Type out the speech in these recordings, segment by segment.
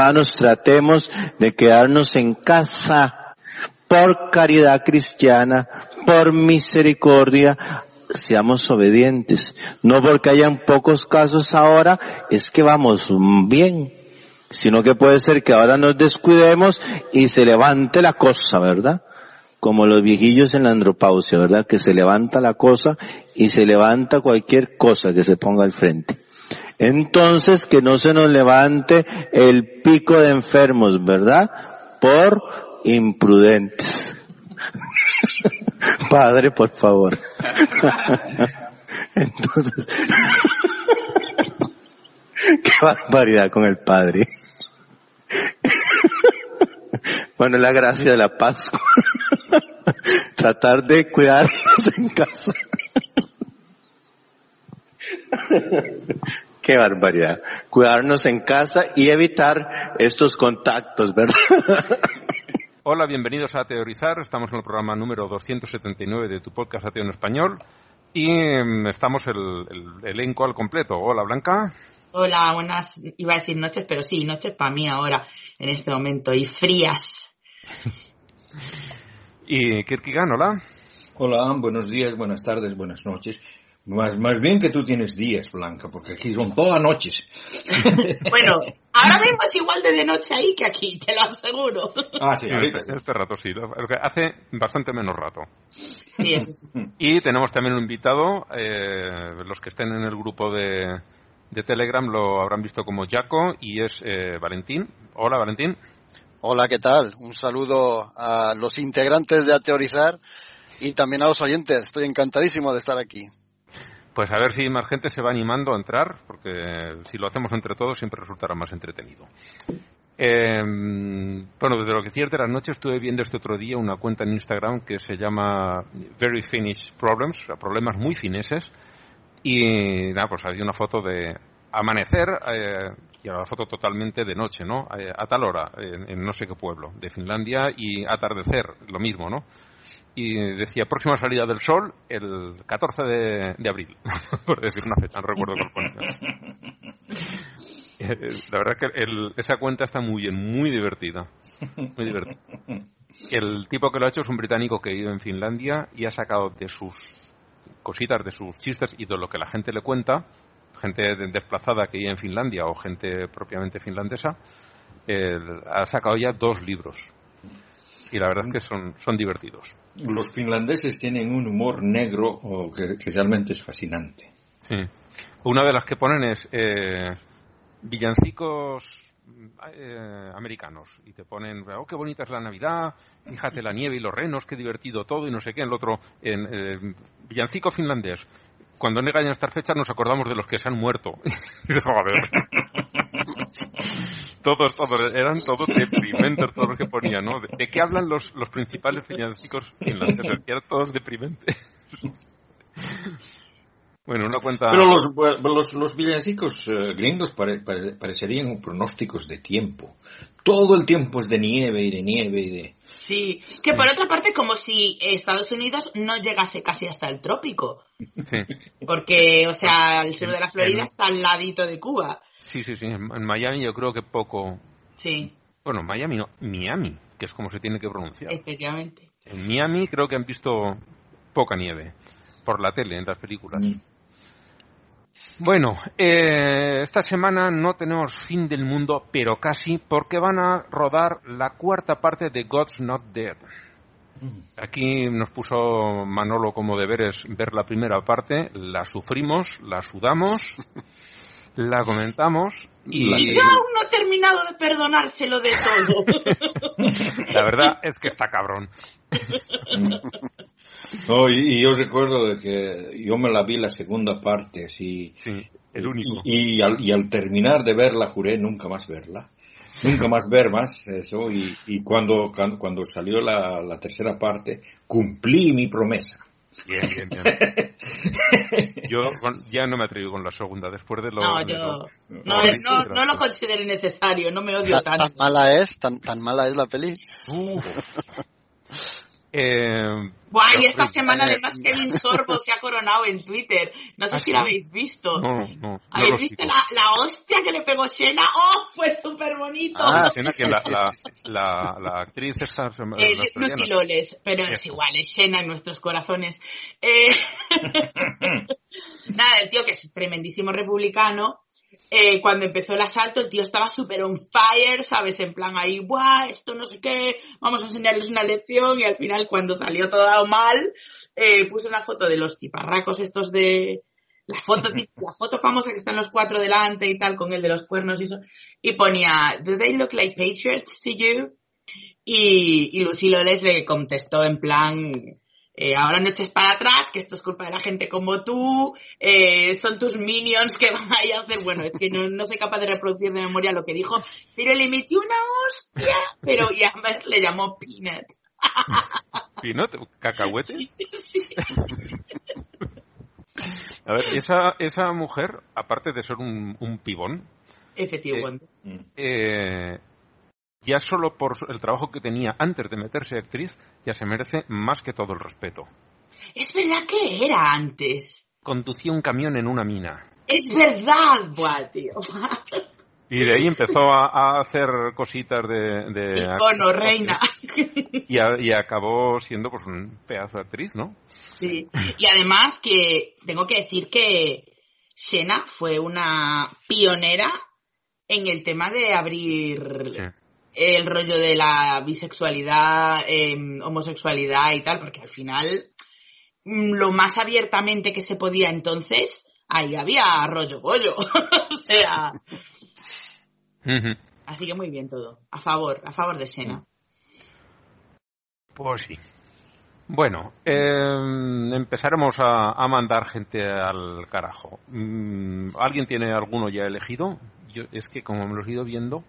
hermanos, tratemos de quedarnos en casa por caridad cristiana, por misericordia, seamos obedientes. No porque hayan pocos casos ahora, es que vamos bien, sino que puede ser que ahora nos descuidemos y se levante la cosa, ¿verdad? Como los viejillos en la andropausia, ¿verdad? Que se levanta la cosa y se levanta cualquier cosa que se ponga al frente. Entonces, que no se nos levante el pico de enfermos, ¿verdad? Por imprudentes. Padre, por favor. Entonces, qué barbaridad con el Padre. Bueno, la gracia de la Pascua. Tratar de cuidarnos en casa. Qué barbaridad. Cuidarnos en casa y evitar estos contactos, ¿verdad? Hola, bienvenidos a Teorizar. Estamos en el programa número 279 de tu podcast Ateo en Español y mm, estamos el, el elenco al completo. Hola, Blanca. Hola, buenas, iba a decir noches, pero sí, noches para mí ahora, en este momento, y frías. y Kirkigan, hola. Hola, buenos días, buenas tardes, buenas noches. Más, más bien que tú tienes días, Blanca, porque aquí son todas noches. bueno, ahora mismo es igual de de noche ahí que aquí, te lo aseguro. Ah, sí, Sí, ahorita este, sí. este rato sí, lo- lo que hace bastante menos rato. Sí, eso sí. Y tenemos también un invitado, eh, los que estén en el grupo de, de Telegram lo habrán visto como Jaco y es eh, Valentín. Hola, Valentín. Hola, ¿qué tal? Un saludo a los integrantes de Ateorizar y también a los oyentes. Estoy encantadísimo de estar aquí. Pues a ver si más gente se va animando a entrar, porque si lo hacemos entre todos siempre resultará más entretenido. Eh, bueno, desde lo que cierta las noches estuve viendo este otro día una cuenta en Instagram que se llama Very Finnish Problems, o sea, problemas muy fineses. Y nada, pues había una foto de amanecer eh, y era la foto totalmente de noche, ¿no? Eh, a tal hora, en no sé qué pueblo de Finlandia y atardecer, lo mismo, ¿no? Y decía próxima salida del sol el 14 de, de abril, por decir una fecha, no recuerdo cuál ponía. Eh, La verdad que el- esa cuenta está muy bien, muy divertida. Muy divertida. El tipo que lo ha hecho es un británico que vive en Finlandia y ha sacado de sus cositas, de sus chistes y de lo que la gente le cuenta, gente de- desplazada que vive en Finlandia o gente propiamente finlandesa, eh, ha sacado ya dos libros. Y la verdad es que son, son divertidos. Los finlandeses tienen un humor negro oh, que, que realmente es fascinante. Sí. Una de las que ponen es eh, villancicos eh, americanos y te ponen, oh, qué bonita es la Navidad, fíjate la nieve y los renos, qué divertido todo y no sé qué. En el otro, en eh, villancico finlandés. Cuando llegan estas fechas nos acordamos de los que se han muerto. Todos, todos, eran todos deprimentes todos los que ponían, ¿no? ¿De, qué hablan los, los principales villancicos finlandeses? Eran todos deprimentes. bueno, una cuenta... Pero los, los, los villancicos eh, gringos pare- pare- parecerían pronósticos de tiempo. Todo el tiempo es de nieve y de nieve y de... Sí, que por otra parte, como si Estados Unidos no llegase casi hasta el trópico. Sí. Porque, o sea, el sur de la Florida está al ladito de Cuba. Sí, sí, sí. En en Miami yo creo que poco. Sí, Bueno, Miami no, Miami, que es como se tiene que pronunciar. efectivamente. En Miami creo que han visto poca nieve por la tele, en las películas. Bueno, eh, esta semana no tenemos fin del mundo, pero casi, porque van a rodar la cuarta parte de God's Not Dead. Aquí nos puso Manolo como deberes ver la primera parte, la sufrimos, la sudamos, la comentamos y Y yo aún no he terminado de perdonárselo de todo. la verdad es que está cabrón. No, y, y yo recuerdo de que yo me la vi la segunda parte así Sí, el único. y, y al, y al terminar de verla juré nunca más verla nunca más ver más eso y, y cuando, cuando cuando salió la, la tercera parte cumplí mi promesa Bien, bien, bien. Yo con- ya no me atrevo con la segunda, después de lo... No, yo lo- no, Sí, no, no lo considero necesario, no me odio ¿Tan, tanto. tan mala es? ¿Tan, tan mala es la peli? Uf, Eh, Buah, y pero- esta semana eh, además Kevin Sorbo se ha coronado en Twitter. No sé ¿Ah, si sí? lo habéis visto. No, no, ¿Habéis visto la, la hostia que le pegó Shena? ¡Oh, fue súper bonito! Ah, Escena sí, que la, la, la, la actriz esta Eh, la Lucy. Loles, pero es igual, es Shena en nuestros corazones. Eh, Nada, el tío que es tremendísimo republicano, eh, cuando empezó el asalto el tío estaba súper on fire, ¿sabes? En plan ahí, ¡buah! Esto no sé qué, vamos a enseñarles una lección y al final cuando salió todo mal, eh, puso una foto de los tiparracos estos de... La foto, la foto famosa que están los cuatro delante y tal, con el de los cuernos y eso, y ponía, ¿Do they look like patriots to you? Y, y Lucy Loles le contestó en plan, eh, ahora no eches para atrás, que esto es culpa de la gente como tú, eh, son tus minions que van ahí a hacer, bueno, es que no, no soy capaz de reproducir de memoria lo que dijo, pero le metió una hostia, pero y además le llamó Peanut. Pinot, cacahuete. Sí. A ver, esa, esa mujer, aparte de ser un, un pibón, Efectivamente. Mm. eh, ya solo por el trabajo que tenía antes de meterse actriz, ya se merece más que todo el respeto. Es verdad que era antes. Conducía un camión en una mina. Es verdad, buah, tío. Y de ahí empezó a, a hacer cositas de... de Icono, reina. Y, a- y acabó siendo pues un pedazo de actriz, ¿no? Sí. Y además que tengo que decir que Shena fue una pionera en el tema de abrir Sí. El rollo de la bisexualidad, em, homosexualidad y tal, porque al final mm, lo más abiertamente que se podía entonces, ahí había rollo bollo. o sea, así que muy bien todo. A favor, a favor de Shena. Pues sí. Bueno, eh, empezaremos a, a mandar gente al carajo. Mm, ¿Alguien tiene alguno ya elegido? Yo es que como me los he ido viendo,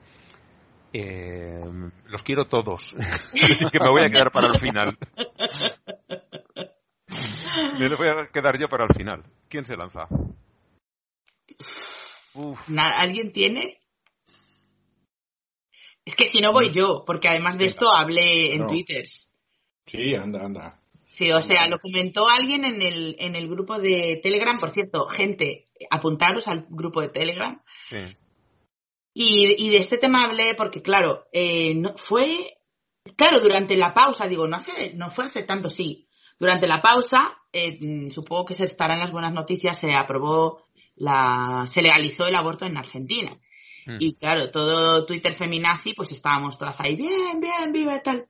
eh, los quiero todos. Así que me voy a quedar para el final. Me los voy a quedar yo para el final. ¿Quién se lanza? Uf, ¿Alguien tiene? Es que si no voy yo, porque además de esto hablé en No. Twitter. Sí, anda, anda. Sí, o sea, lo comentó alguien en el, en el grupo de Telegram. Por cierto, gente, apuntaros al grupo de Telegram. sí. Y, y de este tema hablé porque, claro, eh, no, fue, claro, durante la pausa, digo, no, hace, no fue hace tanto, sí. Durante la pausa, eh, mm, supongo que se estarán las buenas noticias, se aprobó, la, se legalizó el aborto en Argentina. Mm. Y claro, todo Twitter feminazi, pues estábamos todas ahí, bien, bien, viva y tal.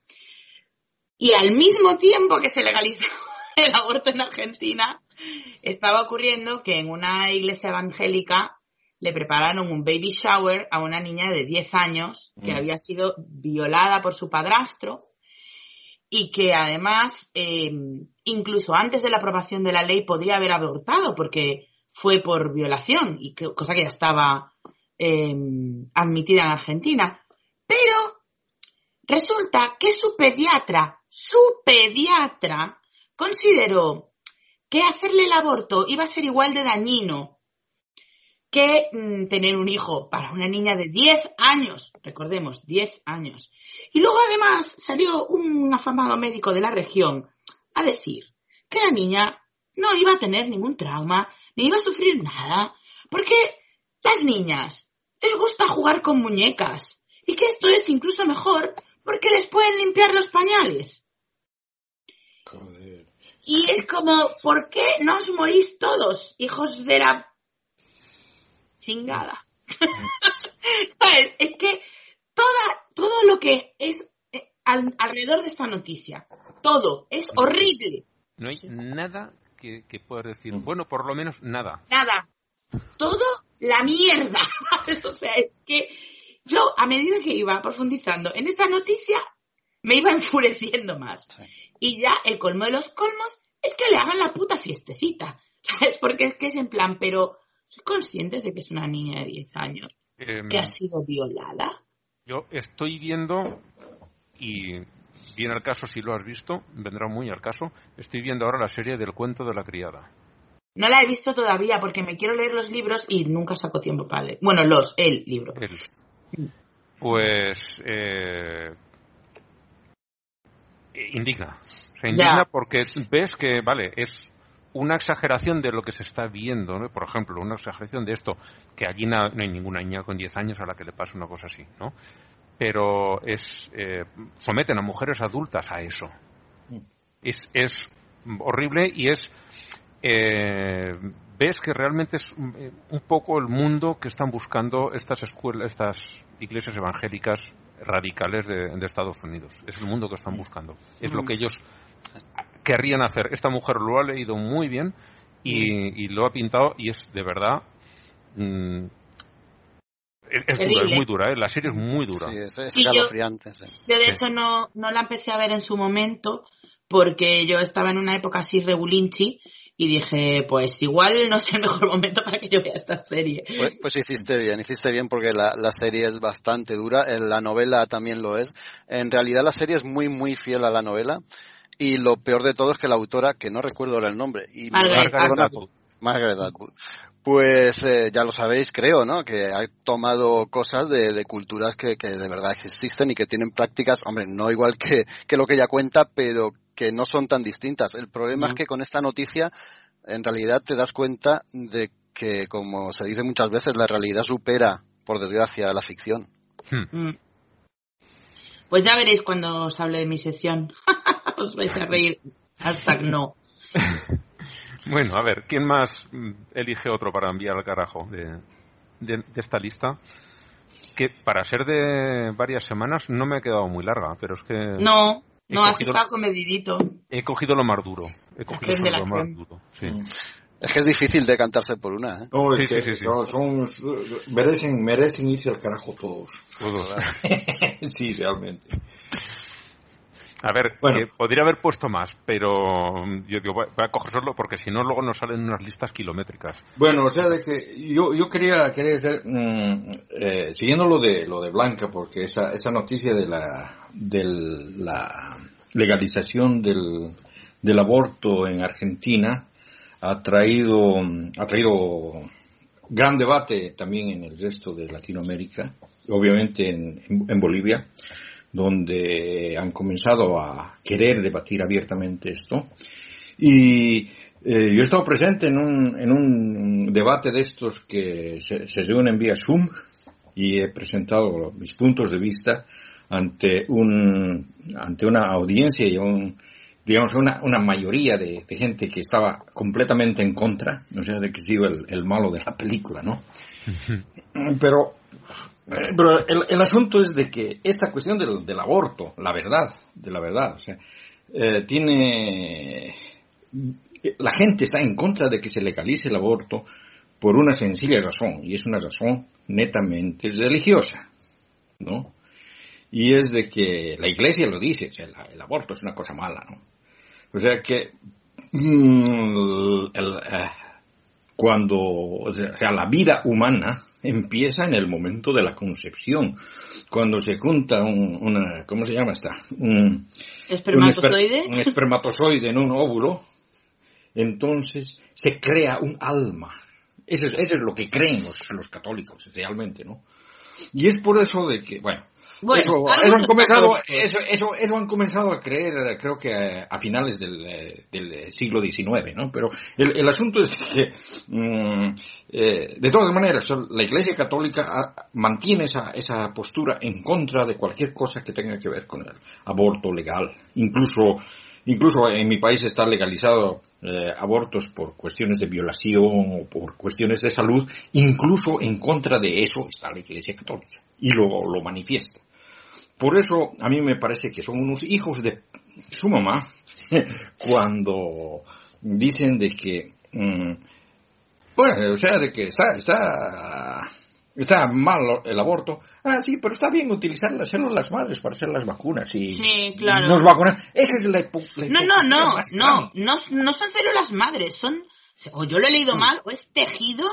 Y al mismo tiempo que se legalizó el aborto en Argentina, estaba ocurriendo que en una iglesia evangélica le prepararon un baby shower a una niña de 10 años que Mm. había sido violada por su padrastro y que además, eh, incluso antes de la aprobación de la ley, podría haber abortado porque fue por violación, y que, cosa que ya estaba eh, admitida en Argentina. Pero resulta que su pediatra, su pediatra, consideró que hacerle el aborto iba a ser igual de dañino que mm, tener un hijo para una niña de 10 años, recordemos, 10 años. Y luego además salió un afamado médico de la región a decir que la niña no iba a tener ningún trauma, ni iba a sufrir nada, porque las niñas les gusta jugar con muñecas y que esto es incluso mejor porque les pueden limpiar los pañales. Joder. Y es como, ¿por qué no os morís todos, hijos de la chingada? ¿Sabes? Es que toda, todo lo que es eh, al- alrededor de esta noticia, todo, es horrible. No hay nada que, que puedas decir. Bueno, por lo menos nada. Nada. Todo la mierda. ¿sabes? O sea, es que yo, a medida que iba profundizando en esta noticia, me iba enfureciendo más. Sí. Y ya el colmo de los colmos es que le hagan la puta fiestecita. ¿Sabes? Porque es que es en plan, pero ¿soy conscientes de que es una niña de 10 años Em, que ha sido violada? Yo estoy viendo, y viene al caso si lo has visto, vendrá muy al caso, estoy viendo ahora la serie del cuento de la criada. No la he visto todavía porque me quiero leer los libros y nunca saco tiempo para leer. Bueno, los, el libro. Pues eh, indigna. Se indigna porque ves que, vale, es una exageración de lo que se está viendo, ¿no? por ejemplo, una exageración de esto, que allí no, hay ninguna niña con 10 años a la que le pase una cosa así, ¿no? Pero es, eh, someten a mujeres adultas a eso. Mm. Es, es horrible y es, eh, ves que realmente es eh, un poco el mundo que están buscando estas escuelas, estas iglesias evangélicas radicales de, de Estados Unidos. Es el mundo que están buscando. Es lo mm. que ellos querrían hacer. Esta mujer lo ha leído muy bien y, lo ha pintado y es de verdad. Mm, es, muy dura, ¿eh? la serie es muy dura. Sí, es, yo, yo, de hecho no, no la empecé a ver en su momento porque yo estaba en una época así regulinchi y dije, pues igual no es el mejor momento para que yo vea esta serie. Pues, pues hiciste bien, hiciste bien porque la, la, serie es bastante dura, la novela también lo es. En realidad la serie es muy, muy fiel a la novela y lo peor de todo es que la autora, que no recuerdo ahora el nombre, y Margaret, Atwood. Pues eh, ya lo sabéis, creo, ¿no? Que ha tomado cosas de, culturas que, que, de verdad existen y que tienen prácticas, hombre, no igual que, que lo que ella cuenta, pero que no son tan distintas. El problema es que con esta noticia, en realidad te das cuenta de que, como se dice muchas veces, la realidad supera, por desgracia, la ficción. Hmm. Mm. Pues ya veréis cuando os hable de mi sección. os vais a reír. Hasta no. bueno, a ver, ¿quién más elige otro para enviar al carajo de, de, esta lista? Que para ser de varias semanas no me ha quedado muy larga, pero es que. No, no, has estado comedidito. He cogido lo más duro. He cogido lo más duro. Sí. Mm. Es que es difícil decantarse por una. ¿eh? sí, sí, sí, son, merecen, merecen irse al carajo todos. Todos. sí, realmente. A ver, eh, podría haber puesto más, pero yo digo, voy a coger solo porque si no luego nos salen unas listas kilométricas. Bueno, o sea, de que yo, yo quería, quería hacer, mm, eh, siguiendo lo de, lo de Blanca, porque esa, esa noticia de la, de la legalización del, del aborto en Argentina, ha traído, ha traído gran debate también en el resto de Latinoamérica, obviamente en, en, Bolivia, donde han comenzado a querer debatir abiertamente esto. Y eh, yo he estado presente en un, en un debate de estos que se, se reúnen vía Zoom y he presentado mis puntos de vista ante un, ante una audiencia y un, digamos, una, una mayoría de, gente que estaba completamente en contra, no sé de que sido el, el malo de la película, ¿no? Pero, pero el, el, asunto es de que esta cuestión del, aborto, la verdad, de la verdad, o sea, eh, tiene, la gente está en contra de que se legalice el aborto por una sencilla razón, y es una razón netamente religiosa, ¿no? Y es de que la iglesia lo dice, o sea, el, el aborto es una cosa mala, ¿no? O sea que mm, eh, cuando, o sea, la vida humana empieza en el momento de la concepción, cuando se junta un, una, ¿cómo se llama esta? Un espermatozoide. Un, espermatozoide en un óvulo, entonces se crea un alma. Eso es, eso es lo que creen los, los católicos, realmente, ¿no? Y es por eso de que, bueno, eso, han comenzado, eso, eso, eso, han comenzado a creer, creo que a, finales del, eh, del, siglo XIX, ¿no? Pero el, el asunto es que, mm, eh, de todas maneras, la Iglesia Católica ah, mantiene esa, esa postura en contra de cualquier cosa que tenga que ver con el aborto legal. Incluso, incluso en mi país está legalizado eh, abortos por cuestiones de violación o por cuestiones de salud. Incluso en contra de eso está la Iglesia Católica y lo, lo manifiesta. Por eso a mí me parece que son unos hijos de su mamá cuando dicen de que, mm, bueno, o sea, de que está, está, está mal el aborto. Ah, sí, pero está bien utilizar las células madres para hacer las vacunas y sí, claro. nos vacunan. Esa es la, No, no, no, no, no, no son células madres, son, o yo lo he leído mm. mal, o es tejido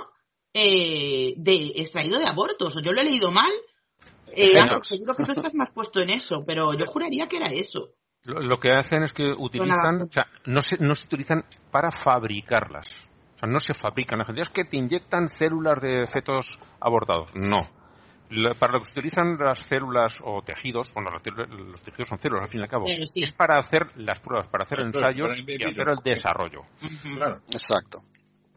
eh, de extraído de abortos, o yo lo he leído mal, eh, seguro que tú estás más puesto en eso, pero yo juraría que era eso. Lo, que hacen es que utilizan, o sea, no se, no se utilizan para fabricarlas. O sea, no se fabrican. La gente es que te inyectan células de fetos abortados. No. para lo que se utilizan las células o tejidos, bueno, los, tejidos son células al fin y al cabo, es para hacer las pruebas, para hacer ensayos y hacer el desarrollo. Claro. Exacto.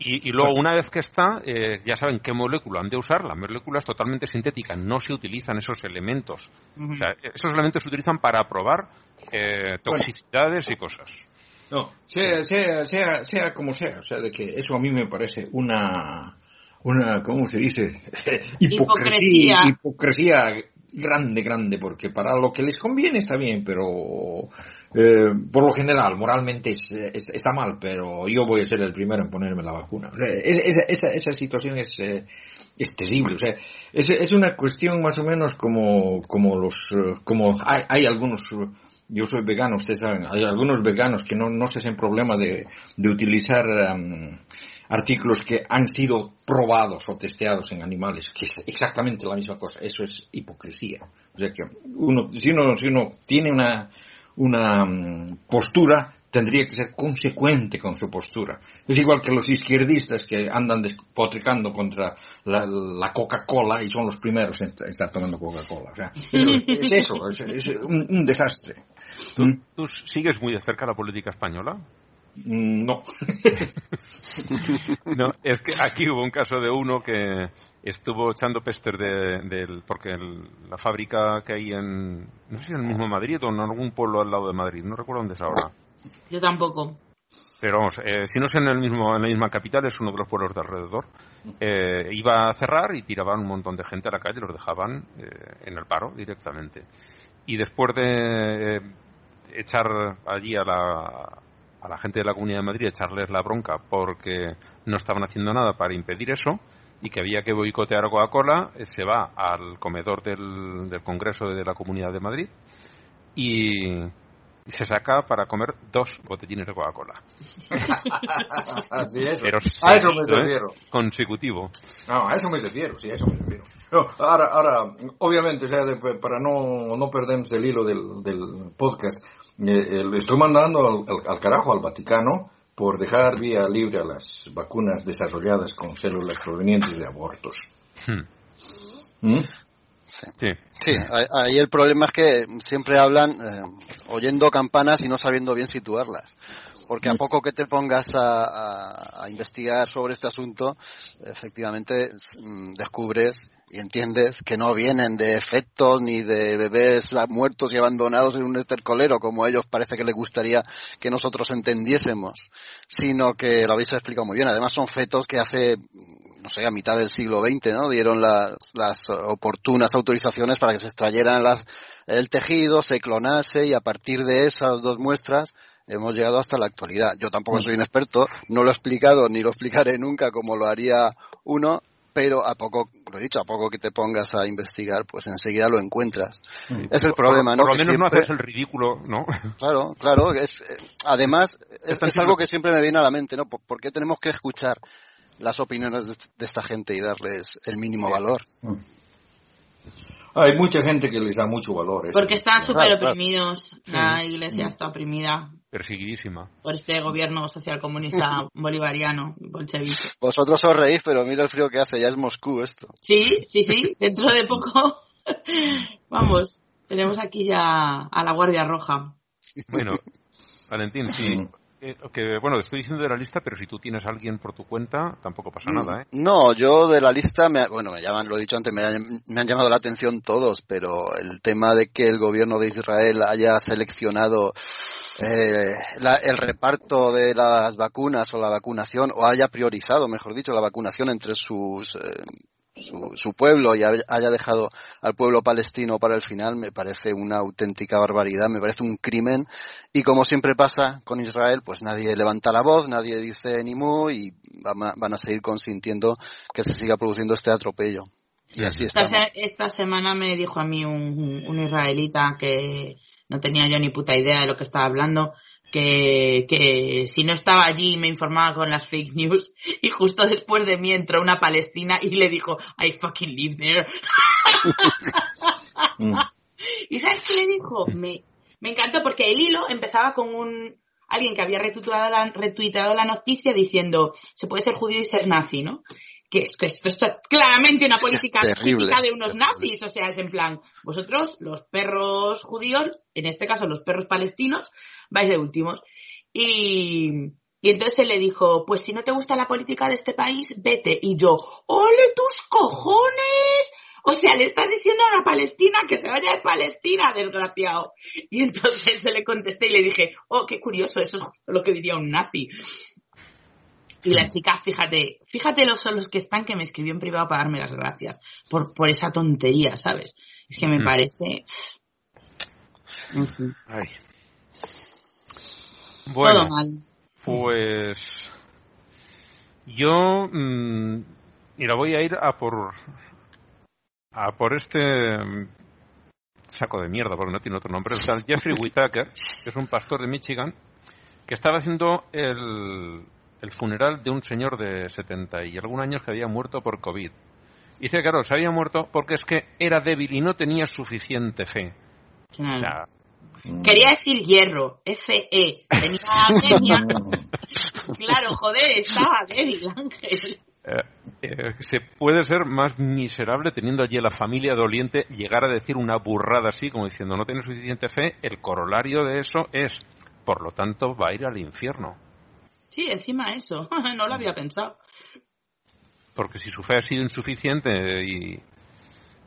Y, luego, una vez que está, eh, ya saben qué molécula han de usar. La molécula es totalmente sintética, no se utilizan esos elementos. O sea, esos elementos se utilizan para probar eh, toxicidades y cosas. No, sea, sea, sea, sea como sea, o sea, de que eso a mí me parece una, una, ¿cómo se dice? hipocresía, hipocresía grande, grande, porque para lo que les conviene está bien, pero eh, por lo general, moralmente está mal, pero yo voy a ser el primero en ponerme la vacuna. esa, esa, situación es, eh, es terrible, o sea, es, es, una cuestión más o menos como, como los, como hay, hay algunos yo soy vegano, ustedes saben, hay algunos veganos que no, no se hacen problema de, de utilizar artículos que han sido probados o testeados en animales, que es exactamente la misma cosa. Eso es hipocresía. O sea que uno, si uno, si uno tiene una, una mm, postura, tendría que ser consecuente con su postura. Es igual que los izquierdistas que andan despotricando contra la, Coca-Cola y son los primeros en estar tomando Coca-Cola. O sea, es, eso, es, un, desastre. ¿Tú, ¿Tú, sigues muy de cerca la política española? Mm, no. no, es que aquí hubo un caso de uno que estuvo echando pester de, porque la fábrica que hay en, no sé si en el mismo Madrid o en algún pueblo al lado de Madrid, no recuerdo dónde es ahora. Yo tampoco. Pero vamos, eh, si no es en el mismo en la misma capital, es uno de los pueblos de alrededor. Eh, iba a cerrar y tiraban un montón de gente a la calle, los dejaban eh, en el paro directamente. Y después de echar allí a la, a la gente de la Comunidad de Madrid echarles la bronca porque no estaban haciendo nada para impedir eso y que había que boicotear Coca-Cola, eh, se va al comedor del, del, Congreso de la Comunidad de Madrid y, se saca para comer dos botellines de Coca-Cola. a eso me ¿eh? refiero. Consecutivo. No, a eso me refiero, sí, a eso me refiero. ahora, ahora, obviamente, o sea, para no, no perdernos el hilo del, del podcast, eh, le estoy mandando al, carajo al Vaticano por dejar vía libre a las vacunas desarrolladas con células provenientes de abortos. Hmm. ¿Mm? Sí. sí. ahí el problema es que siempre hablan eh, oyendo campanas y no sabiendo bien situarlas porque a poco que te pongas a, investigar sobre este asunto, efectivamente mm, descubres y entiendes que no vienen de efectos ni de bebés muertos y abandonados en un estercolero, como a ellos parece que les gustaría que nosotros entendiésemos, sino que lo habéis explicado muy bien. Además son fetos que hace, no sé, a mitad del siglo XX, ¿no? Dieron las, las oportunas autorizaciones para que se extrayeran las, el tejido, se clonase y a partir de esas dos muestras hemos llegado hasta la actualidad. Yo tampoco mm. soy un experto, no lo he explicado ni lo explicaré nunca como lo haría uno, pero a poco, lo he dicho, a poco que te pongas a investigar, pues enseguida lo encuentras. Es el problema, ¿no? Por lo menos no haces el ridículo, ¿no? Claro, claro. Es, eh, además, es, algo que siempre me viene a la mente, ¿no? ¿Por qué tenemos que escuchar las opiniones de, esta gente y darles el mínimo valor? Mm. Hay mucha gente que les da mucho valor. Porque están súper oprimidos. La iglesia está oprimida. Perseguidísima. Por este gobierno socialcomunista bolivariano, bolchevique. Vosotros os reís, pero mira el frío que hace. Ya es Moscú esto. Sí, sí, sí. Dentro de poco. Vamos. Tenemos aquí ya a la Guardia Roja. Bueno, Valentín, sí. Eh, que, bueno, estoy diciendo de la lista, pero si tú tienes a alguien por tu cuenta, tampoco pasa mm, nada, ¿eh? No, yo de la lista, me, bueno, me llaman, lo he dicho antes, me, han llamado la atención todos, pero el tema de que el gobierno de Israel haya seleccionado eh, el reparto de las vacunas o la vacunación, o haya priorizado, mejor dicho, la vacunación entre sus eh, su, pueblo y haya dejado al pueblo palestino para el final me parece una auténtica barbaridad, me parece un crimen. Y como siempre pasa con Israel, pues nadie levanta la voz, nadie dice ni mu y van a, seguir consintiendo que se siga produciendo este atropello. Y así esta, esta, semana me dijo a mí un, un israelita que no tenía yo ni puta idea de lo que estaba hablando, que, que si no estaba allí me informaba con las fake news y justo después de mí entró una palestina y le dijo, I fucking live there. Mm. ¿Y sabes qué le dijo? Me, me encantó porque el hilo empezaba con un alguien que había retuiteado la, retuiteado la noticia diciendo se puede ser judío y ser nazi, ¿no? Que esto, esto, esto es claramente una política típica de unos nazis, o sea, es en plan, vosotros, los perros judíos, en este caso los perros palestinos, vais de últimos. Y, y entonces él le dijo, pues si no te gusta la política de este país, vete. Y yo, ¡ole tus cojones! O sea, le estás diciendo a la Palestina que se vaya de Palestina, desgraciado. Y entonces se le contesté y le dije, oh, qué curioso, eso es lo que diría un nazi. Y la chica, fíjate, fíjate los son los que están que me escribió en privado para darme las gracias por, por esa tontería, ¿sabes? Es que me Mm. parece... En fin, Ay. todo Bueno, mal. pues yo mm, mira voy a ir a por a por este mm, saco de mierda porque no tiene otro nombre, el Jeffrey Whitaker, que es un pastor de Michigan, que estaba haciendo el, el funeral de un señor de 70 y algún años que había muerto por COVID. Y dice, claro, se había muerto porque es que era débil y no tenía suficiente fe. O sea, Quería decir hierro, F-E. Tenía anemia. Claro, joder, estaba débil, Ángel. Eh, eh, se puede ser más miserable teniendo allí a la familia doliente llegar a decir una burrada así como diciendo no tiene suficiente fe el corolario de eso es por lo tanto va a ir al infierno Sí, encima eso. No lo había pensado. porque si su fe ha sido insuficiente y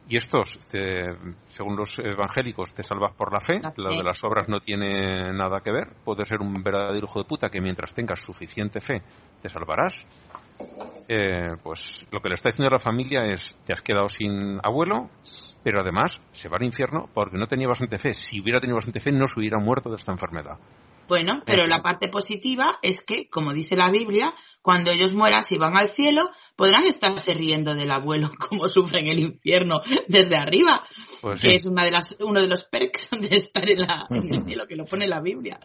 y estos te- según los evangélicos te salvas por la fe La fe. de las obras no tiene nada que ver puede ser un verdadero hijo de puta que mientras tengas suficiente fe te salvarás eh, pues lo que le está diciendo a la familia es te has quedado sin abuelo, pero además se va al infierno porque no tenía bastante fe. Si hubiera tenido bastante fe no se hubiera muerto de esta enfermedad. Bueno, pero la parte positiva es que, como dice la Biblia, cuando ellos mueran, si van al cielo, podrán estarse riendo del abuelo como sufre en el infierno desde arriba, Pues que sí. es una de las, uno de los perks de estar en, la, en el cielo, que lo pone la Biblia.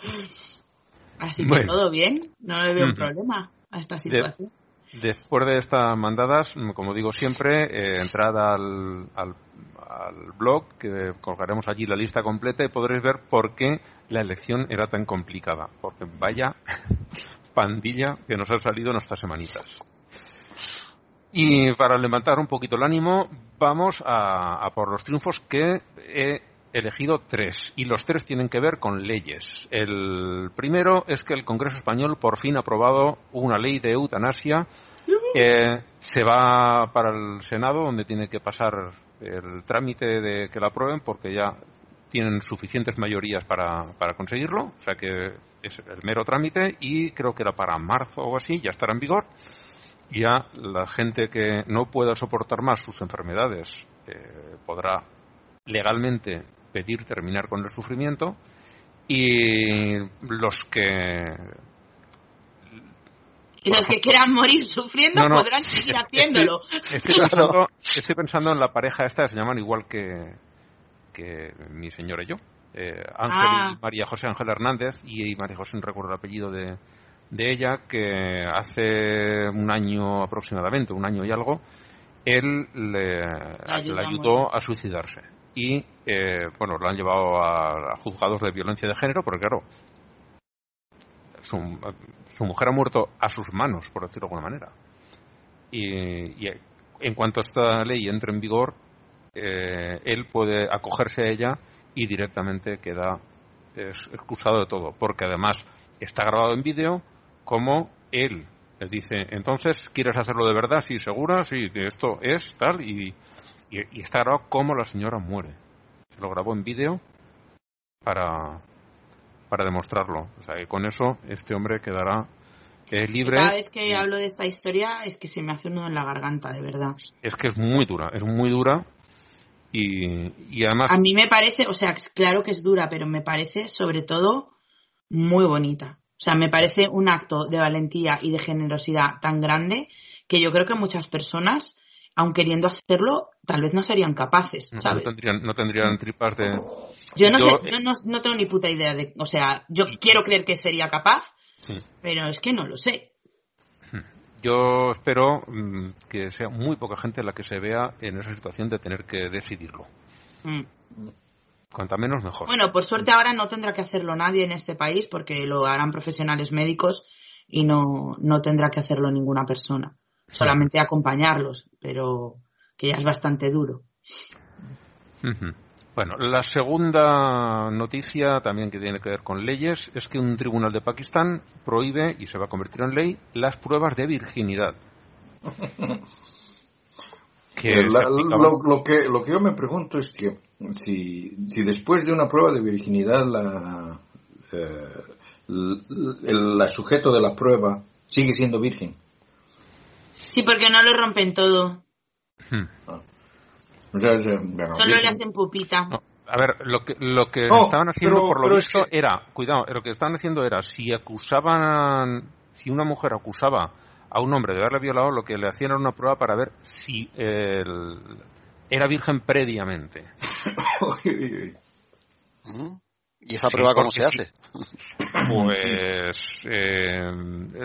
Así que Bueno. todo bien, no le veo un Ujú. problema a esta situación. Después de estas mandadas, mm, como digo siempre, eh, entrad al, al, al blog, que colgaremos allí la lista completa y podréis ver por qué la elección era tan complicada. Porque vaya pandilla que nos ha salido en estas semanitas. Y para levantar un poquito el ánimo, vamos a, a por los triunfos que he elegido tres. Y los tres tienen que ver con leyes. El primero es que el Congreso Español por fin ha aprobado una ley de eutanasia que se va para el Senado, donde tiene que pasar el trámite de que la aprueben, porque ya tienen suficientes mayorías para, para conseguirlo. O sea que es el mero trámite y creo que era para marzo o así, ya estará en vigor ya la gente que no pueda soportar más sus enfermedades eh, podrá legalmente pedir terminar con el sufrimiento y los que Y los que quieran morir sufriendo No, no. podrán seguir haciéndolo. estoy pensando, estoy pensando en la pareja esta que se llaman igual que, que mi señora y yo eh, Ángel Ah. y María José Ángel Hernández y María José no recuerdo el apellido de, de ella que hace un año aproximadamente un año y algo él le, ayudó a suicidarse y eh, bueno lo han llevado a, a juzgados de violencia de género porque claro su, mujer ha muerto a sus manos por decirlo de alguna manera. Y, y en cuanto esta ley entre en vigor eh, él puede acogerse a ella y directamente queda es- excusado de todo porque además está grabado en vídeo como él le dice entonces quieres hacerlo de verdad sí segura sí esto es tal y, y, y está grabado como la señora muere se lo grabó en vídeo para para demostrarlo o sea que con eso este hombre quedará eh, libre Cada vez que hablo de esta historia es que se me hace un nudo en la garganta, de verdad. es que es muy dura, es muy dura y, y además A mí me parece, o sea, claro que es dura, pero me parece sobre todo muy bonita. O sea, me parece un acto de valentía y de generosidad tan grande que yo creo que muchas personas, aun queriendo hacerlo, tal vez no serían capaces, no ¿sabes? tendrían, no tendrían tripas de... Yo no yo- sé, yo no, no tengo ni puta idea de, o sea, yo quiero creer que sería capaz, Sí. pero es que no lo sé. Yo espero mm, que sea muy poca gente la que se vea en esa situación de tener que decidirlo. Mm. Cuanta menos, mejor. Bueno, por suerte ahora no tendrá que hacerlo nadie en este país porque lo harán profesionales médicos y no, no tendrá que hacerlo ninguna persona. Solamente acompañarlos, pero que ya es bastante duro. Bueno, la segunda noticia, también que tiene que ver con leyes, es que un tribunal de Pakistán prohíbe, y se va a convertir en ley, las pruebas de virginidad. Que la- lo, lo que, lo que yo me pregunto es que si, si después de una prueba de virginidad la, eh, el, la sujeto de la prueba sigue siendo virgen. Sí, porque no lo rompen todo, Hmm. O sea, es, eh, bueno, solo le hacen pupita. No, a ver, lo que, lo que No, estaban haciendo pero- por lo es visto que- era, cuidado, lo que estaban haciendo era, si acusaban, si una mujer acusaba a un hombre de haberle violado, lo que le hacían era una prueba para ver si el- era virgen previamente. Ujú. ¿Y esa Sí, prueba cómo se hace? Pues eh,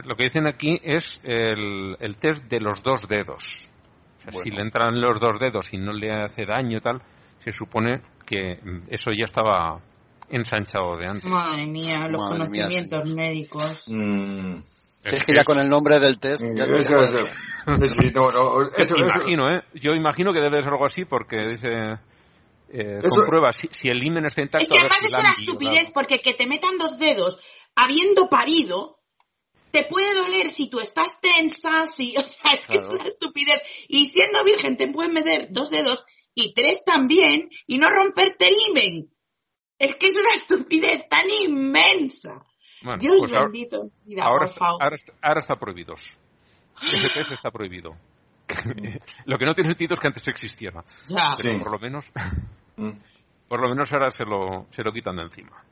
lo que dicen aquí es el, el test de los dos dedos. O sea, Si Bueno. le entran los dos dedos y no le hace daño y tal, se supone que mm, eso ya estaba ensanchado de antes. Madre mía, los Madre mía, conocimientos médicos. Mm, Si es que ya con el nombre del test... ya- eso es, eh, sí, no, no, eso- eso- imagino, ¿eh? Yo imagino que debe ser algo así porque dice... Eh, Eso- comprueba si, si el himen está intacto. Es que a ver además si es una estupidez porque que te metan dos dedos habiendo parido te puede doler si tú estás tensa, si, o sea, es que es una estupidez. Y siendo virgen te pueden meter dos dedos y tres también y no romperte el himen. Es que es una estupidez tan inmensa. Bueno, Dios pues ahora- bendito. Mira, ahora, por favor. ahora, ahora está prohibido. Ese test está prohibido. lo que no tiene sentido es que antes existiera. Ya. Pero Sí. por lo menos. Por lo menos ahora se lo, se lo quitan de encima.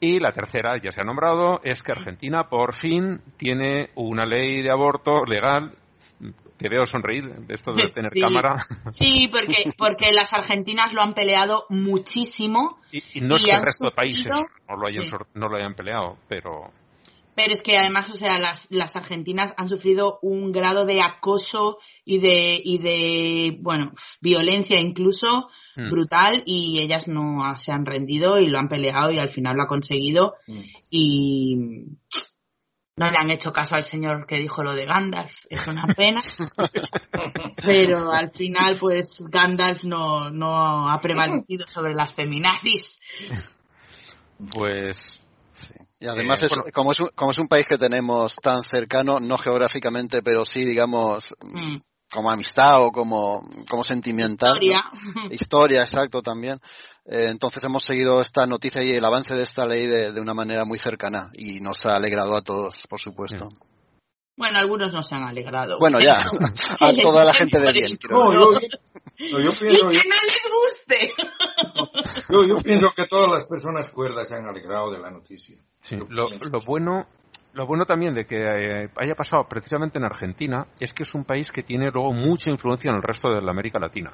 Y la tercera, ya se ha nombrado, es que Argentina por fin tiene una ley de aborto legal. Te veo sonreír de esto de tener Sí. cámara. Sí, porque, porque las argentinas lo han peleado muchísimo, Y, y no es que el resto de países no lo hayan, Sí. no lo hayan peleado, pero pero es que además, o sea, las, las argentinas han sufrido un grado de acoso y de, y de, bueno, violencia incluso Mm. brutal y ellas no se han rendido y lo han peleado y al final lo ha conseguido Mm. y no le han hecho caso al señor que dijo lo de Gandalf, es una pena. Pero al final, pues Gandalf no, no ha prevalecido sobre las feminazis. pues Sí. Y además, Eh, es- bueno. como, es un, como es un país que tenemos tan cercano, no geográficamente, pero sí, digamos, Mm. Como amistad o como, como sentimental. ¿no? Historia. Historia, exacto, también. Eh, entonces hemos seguido esta noticia y el avance de esta ley de, de una manera muy cercana y nos ha alegrado a todos, por supuesto. Bueno, algunos no se han alegrado. Bueno, ya, a toda la gente de bien. No, yo, no, yo Y pienso, que no les guste. yo, yo pienso que todas las personas cuerdas se han alegrado de la noticia. Sí, Yo lo, lo bueno lo bueno también de que eh, haya pasado precisamente en Argentina es que es un país que tiene luego mucha influencia en el resto de la América Latina.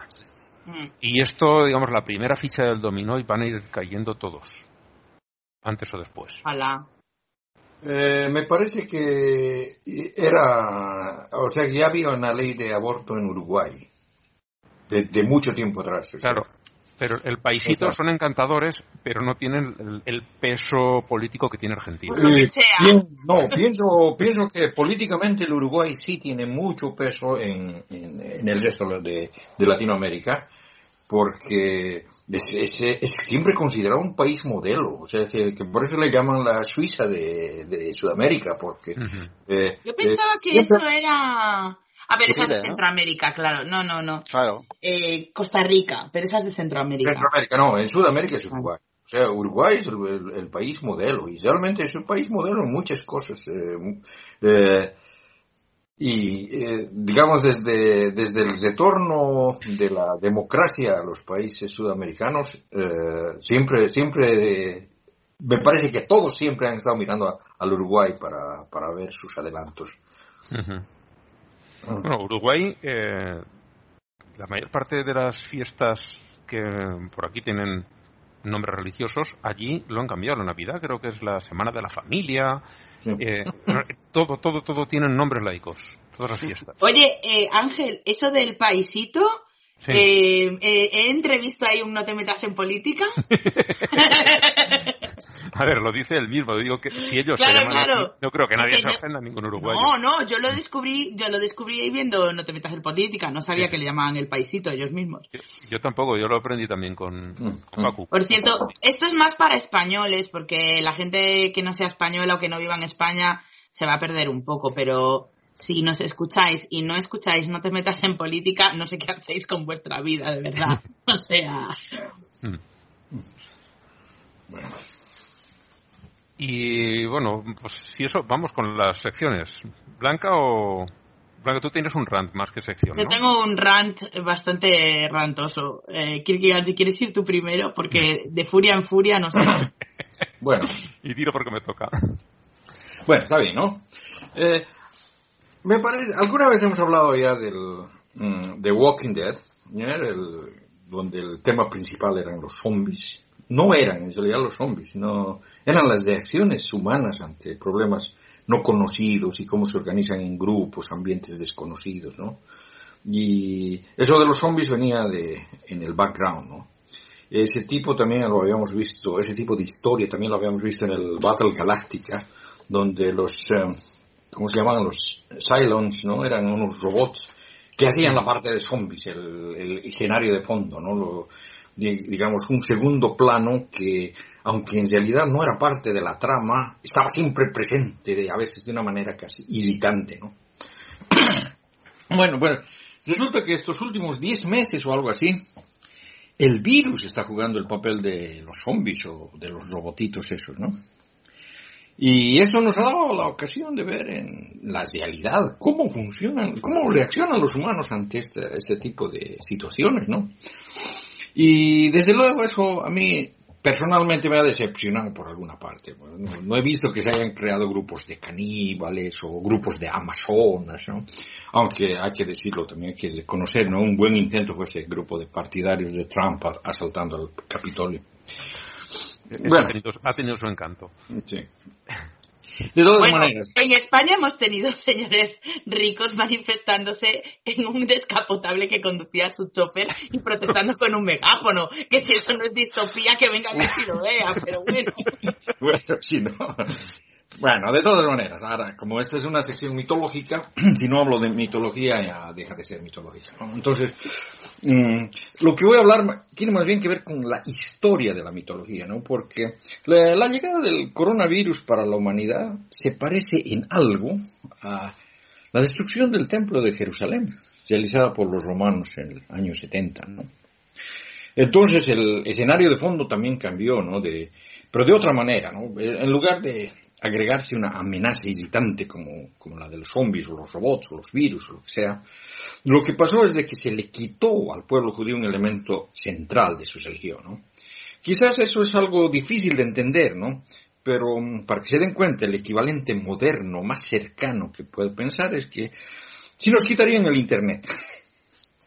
Mm. Y esto, digamos, la primera ficha del dominó y van a ir cayendo todos, antes o después. Ojalá. Eh, me parece que era, o sea, que ya había una ley de aborto en Uruguay, de, de mucho tiempo atrás. o sea. Claro, pero el paisito son encantadores, pero no tienen el, el peso político que tiene Argentina. Eh, pien- no, pienso, pienso que políticamente el Uruguay sí tiene mucho peso en, en- en el resto de, de Latinoamérica, porque es, es- es siempre considerado un país modelo, o sea, que, que por eso le llaman la Suiza de, de Sudamérica, porque... Eh, Yo pensaba eh, que siempre- eso era... A ver, esa es de ¿no? Centroamérica, claro. No, no, no. Claro. Eh, Costa Rica, pero esa es de Centroamérica. Centroamérica, no, en Sudamérica es Uruguay. O sea, Uruguay es el, el- el país modelo y realmente es un país modelo en muchas cosas. eh, eh, y eh, digamos desde, desde el retorno de la democracia a los países sudamericanos, eh, siempre, siempre, eh, me parece que todos siempre han estado mirando a- al Uruguay para, para ver sus adelantos. Bueno, Uruguay, eh, la mayor parte de las fiestas que por aquí tienen nombres religiosos, allí lo han cambiado. La Navidad creo que es la Semana de la Familia. Sí. eh, todo, todo, todo tienen nombres laicos. Todas las fiestas. Oye, eh, Ángel, eso del paisito, Eh, eh, he entrevisto ahí un no te metas en política. A ver, lo dice él mismo. Digo que si ellos claro, claro. no creo que nadie se ofenda a ningún uruguayo. No, no, yo lo descubrí, yo lo descubrí ahí viendo No te metas en política. No sabía que le llamaban el paisito ellos mismos. Yo, tampoco, yo lo aprendí también con, mm, Facu. Por cierto, esto es más para españoles, porque la gente que no sea española o que no viva en España se va a perder un poco, pero si nos escucháis y no escucháis, no te metas en política, no sé qué hacéis con vuestra vida, de verdad. O sea. Mm. Y bueno, pues si eso, vamos con las secciones. Blanca o. Blanca, tú tienes un rant más que sección. Yo tengo un rant bastante rantoso. Eh, Kierkegaard, si quieres ir tú primero, porque de furia en furia no sé. bueno. Y tiro porque me toca. Bueno, está bien, ¿no? Eh, me parece, alguna vez hemos hablado ya del mm, de Walking Dead, donde el tema principal eran los zombies. No eran en realidad los zombies, no, eran las reacciones humanas ante problemas no conocidos y cómo se organizan en grupos, ambientes desconocidos, ¿no? Y eso de los zombies venía de, en el background, ¿no? Ese tipo también lo habíamos visto, ese tipo de historia también lo habíamos visto en el Battle Galactica, donde los, eh, ¿cómo se llamaban? Los Cylons, ¿no? Eran unos robots que hacían la parte de zombies, el, escenario de fondo, ¿no? digamos, un segundo plano que, aunque en realidad no era parte de la trama, estaba siempre presente, a veces de una manera casi irritante, ¿no? bueno, bueno, resulta que estos últimos 10 meses o algo así, el virus está jugando el papel de los zombies o de los robotitos esos, ¿no? Y eso nos ha dado la ocasión de ver en la realidad cómo funcionan, cómo reaccionan los humanos ante este, este tipo de situaciones, ¿no? Y desde luego eso a mí personalmente me ha decepcionado por alguna parte. no, he visto que se hayan creado grupos de caníbales o grupos de amazonas, ¿no? Aunque hay que decirlo también, hay que reconocer, ¿no? Un buen intento fue ese grupo de partidarios de Trump asaltando el Capitolio. Bueno. Ha, tenido, su encanto. Sí. De todas maneras. En España hemos tenido señores ricos manifestándose en un descapotable que conducía a su chofer y protestando con un megáfono. Que si eso no es distopía, que venga que si lo vea, pero bueno. Bueno, si no. Bueno, de todas maneras, ahora, como esta es una sección mitológica, si no hablo de mitología, ya deja de ser mitológica. Entonces, mm, lo que voy a hablar tiene más bien que ver con la historia de la mitología, ¿no? Porque la, llegada del coronavirus para la humanidad se parece en algo a la destrucción del templo de Jerusalén, realizada por los romanos en el año 70, ¿no? Entonces el escenario de fondo también cambió, ¿no? De, pero de otra manera, ¿no? En lugar de agregarse una amenaza irritante como, como la de los zombies o los robots o los virus o lo que sea, lo que pasó es de que se le quitó al pueblo judío un elemento central de su religión, ¿no? Quizás eso es algo difícil de entender, ¿no? Pero mm, para que se den cuenta, el equivalente moderno más cercano que puedo pensar es que si nos quitarían el Internet.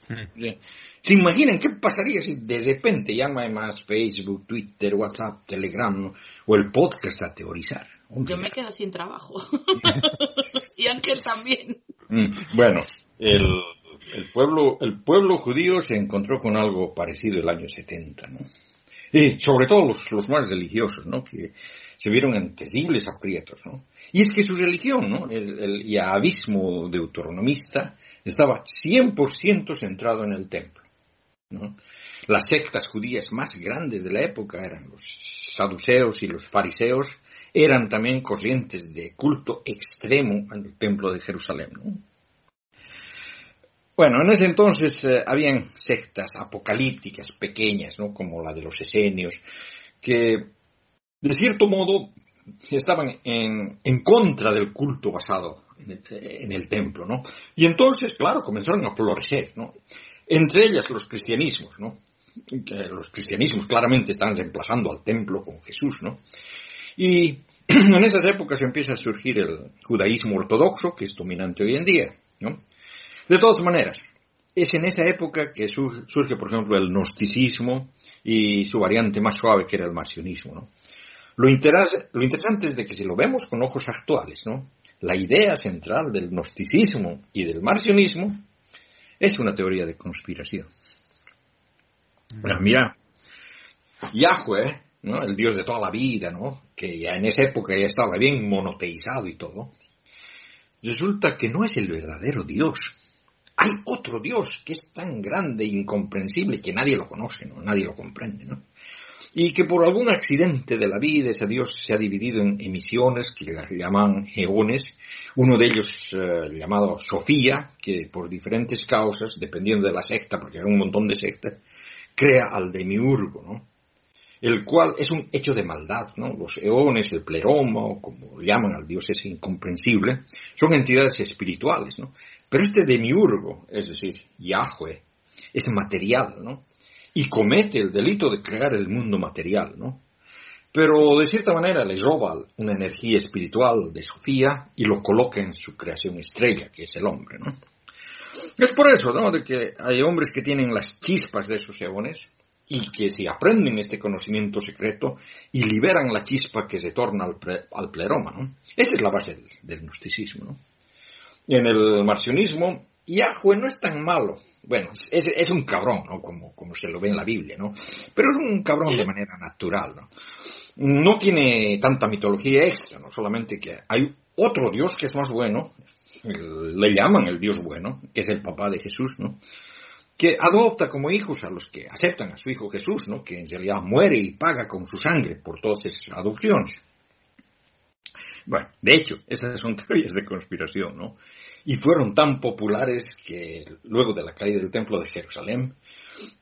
¿Se imaginan qué pasaría si de repente llama más Facebook, Twitter, WhatsApp, Telegram o el podcast a teorizar? Yo me quedo sin trabajo. y Ángel también. Mm, bueno, el, pueblo, el pueblo judío se encontró con algo parecido el año 70, ¿no? Y sobre todo los, los más religiosos, ¿no? Que se vieron en terribles aprietos, ¿no? Y es que su religión, ¿no? El, el yavismo deuteronomista estaba 100% centrado en el templo. Las sectas judías más grandes de la época eran los saduceos y los fariseos, eran también corrientes de culto extremo en el templo de Jerusalén. Bueno, en ese entonces eh, habían sectas apocalípticas pequeñas, ¿no? como la de los esenios, que de cierto modo estaban en, contra del culto basado en el, templo. Y entonces, claro, comenzaron a florecer. Entre ellas los cristianismos, ¿no? los cristianismos claramente están reemplazando al templo con Jesús, ¿no? Y en esas épocas empieza a surgir el judaísmo ortodoxo, que es dominante hoy en día, ¿no? De todas maneras, es en esa época que surge, por ejemplo, el gnosticismo y su variante más suave, que era el marcionismo, ¿no? Lo, lo interesante es de que si lo vemos con ojos actuales, ¿no? La idea central del gnosticismo y del marcionismo es una teoría de conspiración. mira, Yahweh, ¿no? el Dios de toda la vida, ¿no? que ya en esa época ya estaba bien monoteizado y todo, resulta que no es el verdadero Dios. Hay otro Dios que es tan grande e incomprensible que nadie lo conoce, ¿no? nadie lo comprende. ¿no? Y que por algún accidente de la vida ese Dios se ha dividido en emisiones que le llaman geones, uno de ellos eh, llamado Sofía, que por diferentes causas, dependiendo de la secta, porque hay un montón de sectas, crea al demiurgo, ¿no? el cual es un hecho de maldad, ¿no? Los eones, el pleroma, o como llaman al dios ese incomprensible, son entidades espirituales, ¿no? Pero este demiurgo, es decir, Yahweh, es material, ¿no? Y comete el delito de crear el mundo material, ¿no? Pero de cierta manera le roba una energía espiritual de Sofía y lo coloca en su creación estrella, que es el hombre, ¿no? Es por eso, ¿no? De que hay hombres que tienen las chispas de esos eones y que si aprenden este conocimiento secreto y liberan la chispa que se torna al, pleroma, ¿no? Esa es la base del, del gnosticismo, ¿no? En el marcionismo Yahweh no es tan malo. Bueno, es, es un cabrón, ¿no? Como, como se lo ve en la Biblia, ¿no? Pero es un cabrón de manera natural, ¿no? No tiene tanta mitología extra, ¿no? Solamente que hay otro Dios que es más bueno, le llaman el Dios bueno, que es el papá de Jesús, ¿no? Que adopta como hijos a los que aceptan a su hijo Jesús, ¿no? Que en realidad muere y paga con su sangre por todas esas adopciones. Bueno, de hecho, esas son teorías de conspiración, ¿no? Y fueron tan populares que luego de la caída del templo de Jerusalén,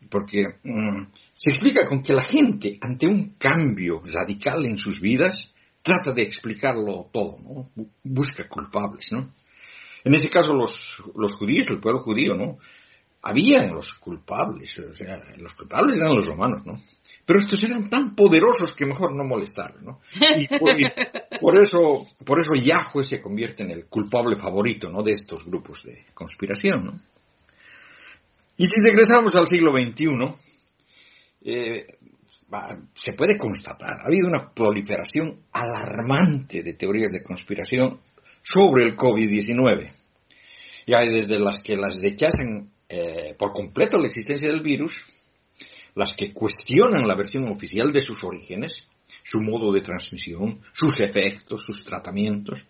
porque mm, se explica con que la gente ante un cambio radical en sus vidas trata de explicarlo todo, ¿no? busca culpables, ¿no? En ese caso los, los judíos, el pueblo judío, ¿no? Habían los culpables, o sea, los culpables eran los romanos, ¿no? Pero estos eran tan poderosos que mejor no molestar, ¿no? Y por, eso, por eso Yahweh se convierte en el culpable favorito, ¿no? De estos grupos de conspiración, ¿no? Y si regresamos al siglo XXI, eh, se puede constatar, ha habido una proliferación alarmante de teorías de conspiración sobre el COVID-19. Y hay desde las que las rechazan eh, por completo la existencia del virus, las que cuestionan la versión oficial de sus orígenes, su modo de transmisión, sus efectos, sus tratamientos.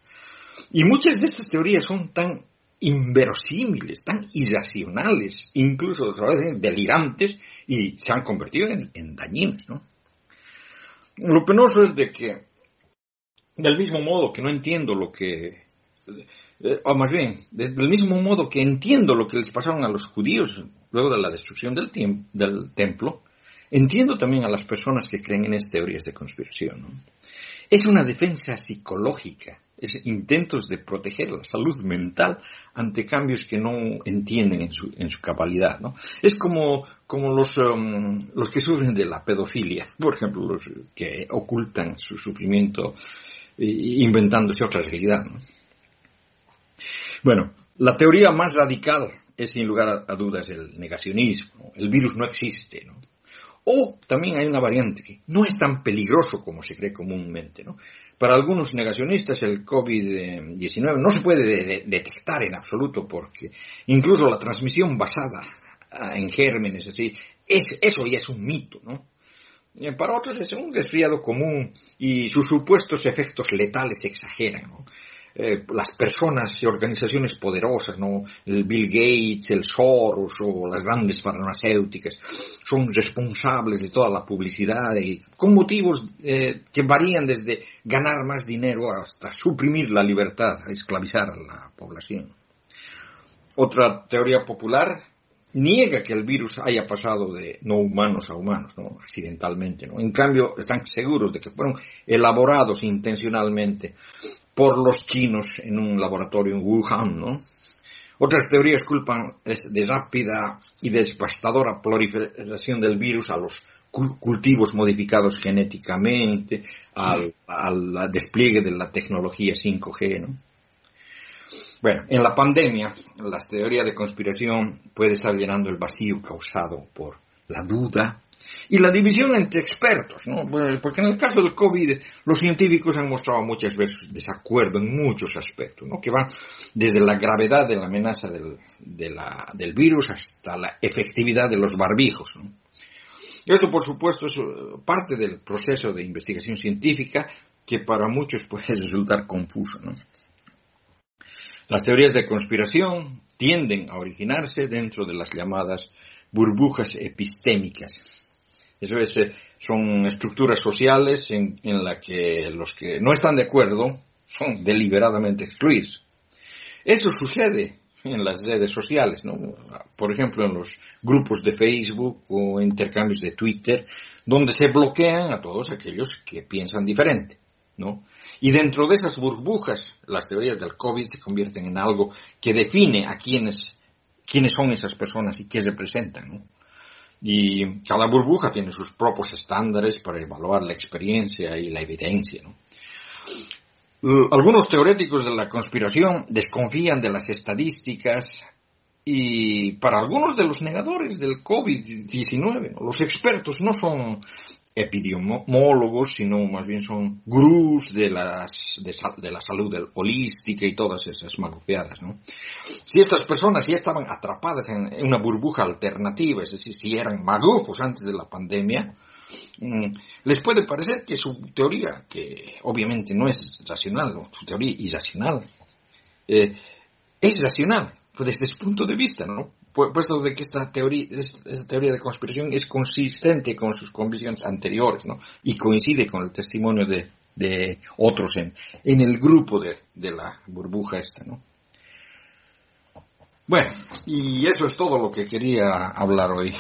Y muchas de estas teorías son tan inverosímiles, tan irracionales, incluso delirantes, y se han convertido en, dañinas. ¿no? Lo penoso es de que, del mismo modo que no entiendo lo que, eh, o más bien, del mismo modo que entiendo lo que les pasaron a los judíos luego de la destrucción del, templo, entiendo también a las personas que creen en estas teorías de conspiración. Es una defensa psicológica, es intentos de proteger la salud mental ante cambios que no entienden en su, en su cabalidad. ¿no? Es como, como los, um, los que sufren de la pedofilia, por ejemplo, los que ocultan su sufrimiento inventándose otra realidad. Bueno, la teoría más radical es sin lugar a, dudas el negacionismo. El virus no existe, ¿no? O también hay una variante que no es tan peligroso como se cree comúnmente, ¿no? Para algunos negacionistas el COVID-19 no se puede detectar en absoluto porque incluso la transmisión basada ah, en gérmenes, así, es, eso ya es un mito, ¿no? Eh, para otros es un resfriado común y sus supuestos efectos letales se exageran, ¿no? Eh, las personas y organizaciones poderosas, ¿no? El Bill Gates, el Soros o las grandes farmacéuticas son responsables de toda la publicidad y con motivos eh, que varían desde ganar más dinero hasta suprimir la libertad, esclavizar a la población. Otra teoría popular niega que el virus haya pasado de no humanos a humanos, ¿no? accidentalmente. ¿no? En cambio, están seguros de que fueron elaborados intencionalmente por los chinos en un laboratorio en Wuhan, ¿no? Otras teorías culpan de rápida y devastadora proliferación del virus a los cultivos modificados genéticamente, al, al, despliegue de la tecnología 5G, ¿no? Bueno, en la pandemia, las teorías de conspiración puede estar llenando el vacío causado por la duda, y la división entre expertos, ¿no? Porque en el caso del COVID, los científicos han mostrado muchas veces desacuerdo en muchos aspectos, ¿no? Que van desde la gravedad de la amenaza del, del virus hasta la efectividad de los barbijos, ¿no? Esto, por supuesto, es uh, parte del proceso de investigación científica que para muchos puede resultar confuso. ¿no? Las teorías de conspiración tienden a originarse dentro de las llamadas burbujas epistémicas. Eso es, son estructuras sociales en, en las que los que no están de acuerdo son deliberadamente excluidos. Eso sucede en las redes sociales, ¿no? Por ejemplo, en los grupos de Facebook o intercambios de Twitter, donde se bloquean a todos aquellos que piensan diferente, ¿no? Y dentro de esas burbujas, las teorías del COVID se convierten en algo que define a quiénes, quiénes son esas personas y qué representan, ¿no? Y cada burbuja tiene sus propios estándares para evaluar la experiencia y la evidencia, ¿no? Algunos teoréticos de la conspiración desconfían de las estadísticas y para algunos de los negadores del COVID-19, los expertos no son epidemiólogos, sino más bien son gurús de, las, de, la salud holística y todas esas malupeadas, ¿no? Si estas personas ya estaban atrapadas en una burbuja alternativa, es decir, si eran magufos antes de la pandemia, Mm, les puede parecer que su teoría, que obviamente no es racional, su teoría irracional, eh, es racional desde su punto de vista, ¿no? Puesto de que esta teoría, esta teoría de conspiración es consistente con sus convicciones anteriores, ¿no? Y coincide con el testimonio de, de otros en, en el grupo de, de la burbuja esta, ¿no? Bueno, y eso es todo lo que quería hablar hoy.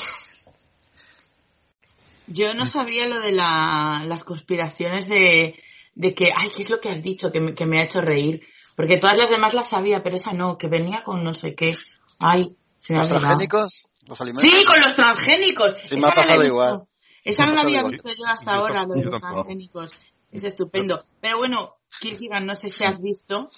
Yo no sabía lo de la, las conspiraciones de, de que, ay, ¿qué es lo que has dicho? Que me, que me ha hecho reír. Porque todas las demás las sabía, pero esa no, que venía con no sé qué. Ay, ¿Los transgénicos? ¿Los alimentos? Sí, con los transgénicos. Sí, me ha pasado igual. Esa no la había visto yo hasta ahora, lo de los transgénicos. Es estupendo. Pero bueno, Kirchhoff, no sé si has visto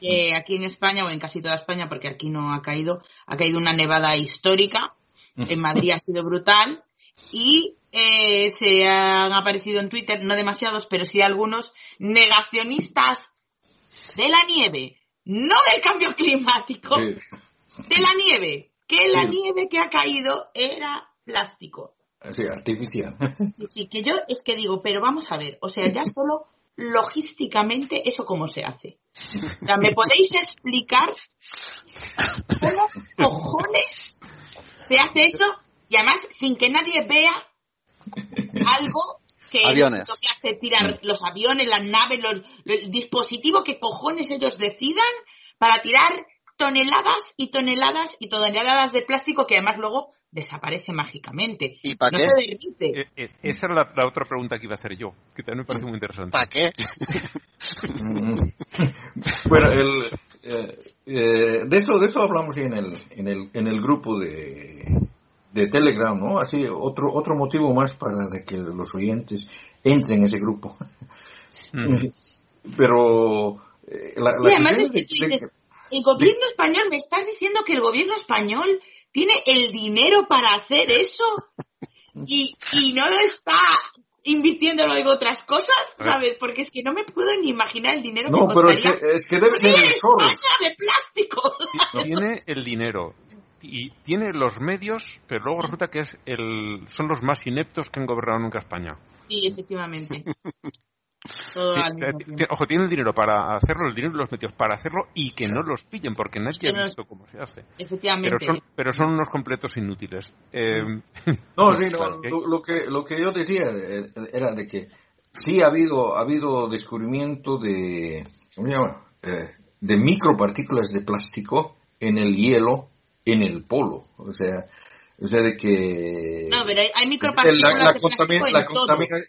que aquí en España, o en casi toda España, porque aquí no ha caído, ha caído una nevada histórica. En Madrid ha sido brutal. Y eh, se han aparecido en Twitter, no demasiados, pero sí algunos negacionistas de la nieve, no del cambio climático, de la nieve, que la nieve que ha caído era plástico. Sí, artificial. Sí, que yo es que digo, pero vamos a ver, o sea, ya solo logísticamente eso cómo se hace. O sea, ¿me podéis explicar cómo cojones se hace eso? Y además, sin que nadie vea algo que aviones. lo que hace tirar los aviones, las naves, los, el dispositivo que cojones ellos decidan para tirar toneladas y toneladas y toneladas de plástico que además luego desaparece mágicamente. ¿Y para qué? Eh, eh, esa era la, otra pregunta que iba a hacer yo, que también me parece muy interesante. ¿Para qué? bueno, el, eh, de eso de eso hablamos en el, en el, en el grupo de de Telegram, ¿no? Así, otro, otro motivo más para que los oyentes entren en ese grupo. Mm. Pero eh, la, además es que el gobierno español, me estás diciendo que el gobierno español tiene el dinero para hacer eso y, y no lo está invirtiéndolo en otras cosas, ¿sabes? Porque es que no me puedo ni imaginar el dinero no, que pero es que, es que debe ser el de plástico. Tiene el dinero, y tiene los medios, pero luego resulta que es el, son los más ineptos que han gobernado nunca España. Sí, efectivamente. ojo, tiene el dinero para hacerlo, el dinero y los medios para hacerlo y que no los pillen, porque nadie ha visto cómo se hace. Efectivamente. Pero son, pero son unos completos inútiles. Eh, no, sí, lo, que, lo que yo decía era de que sí ha habido, ha habido descubrimiento de, ¿cómo se llama? Eh, de micropartículas de plástico en el hielo en el polo. O sea, o sea de que... No, pero hay, micropartículas la,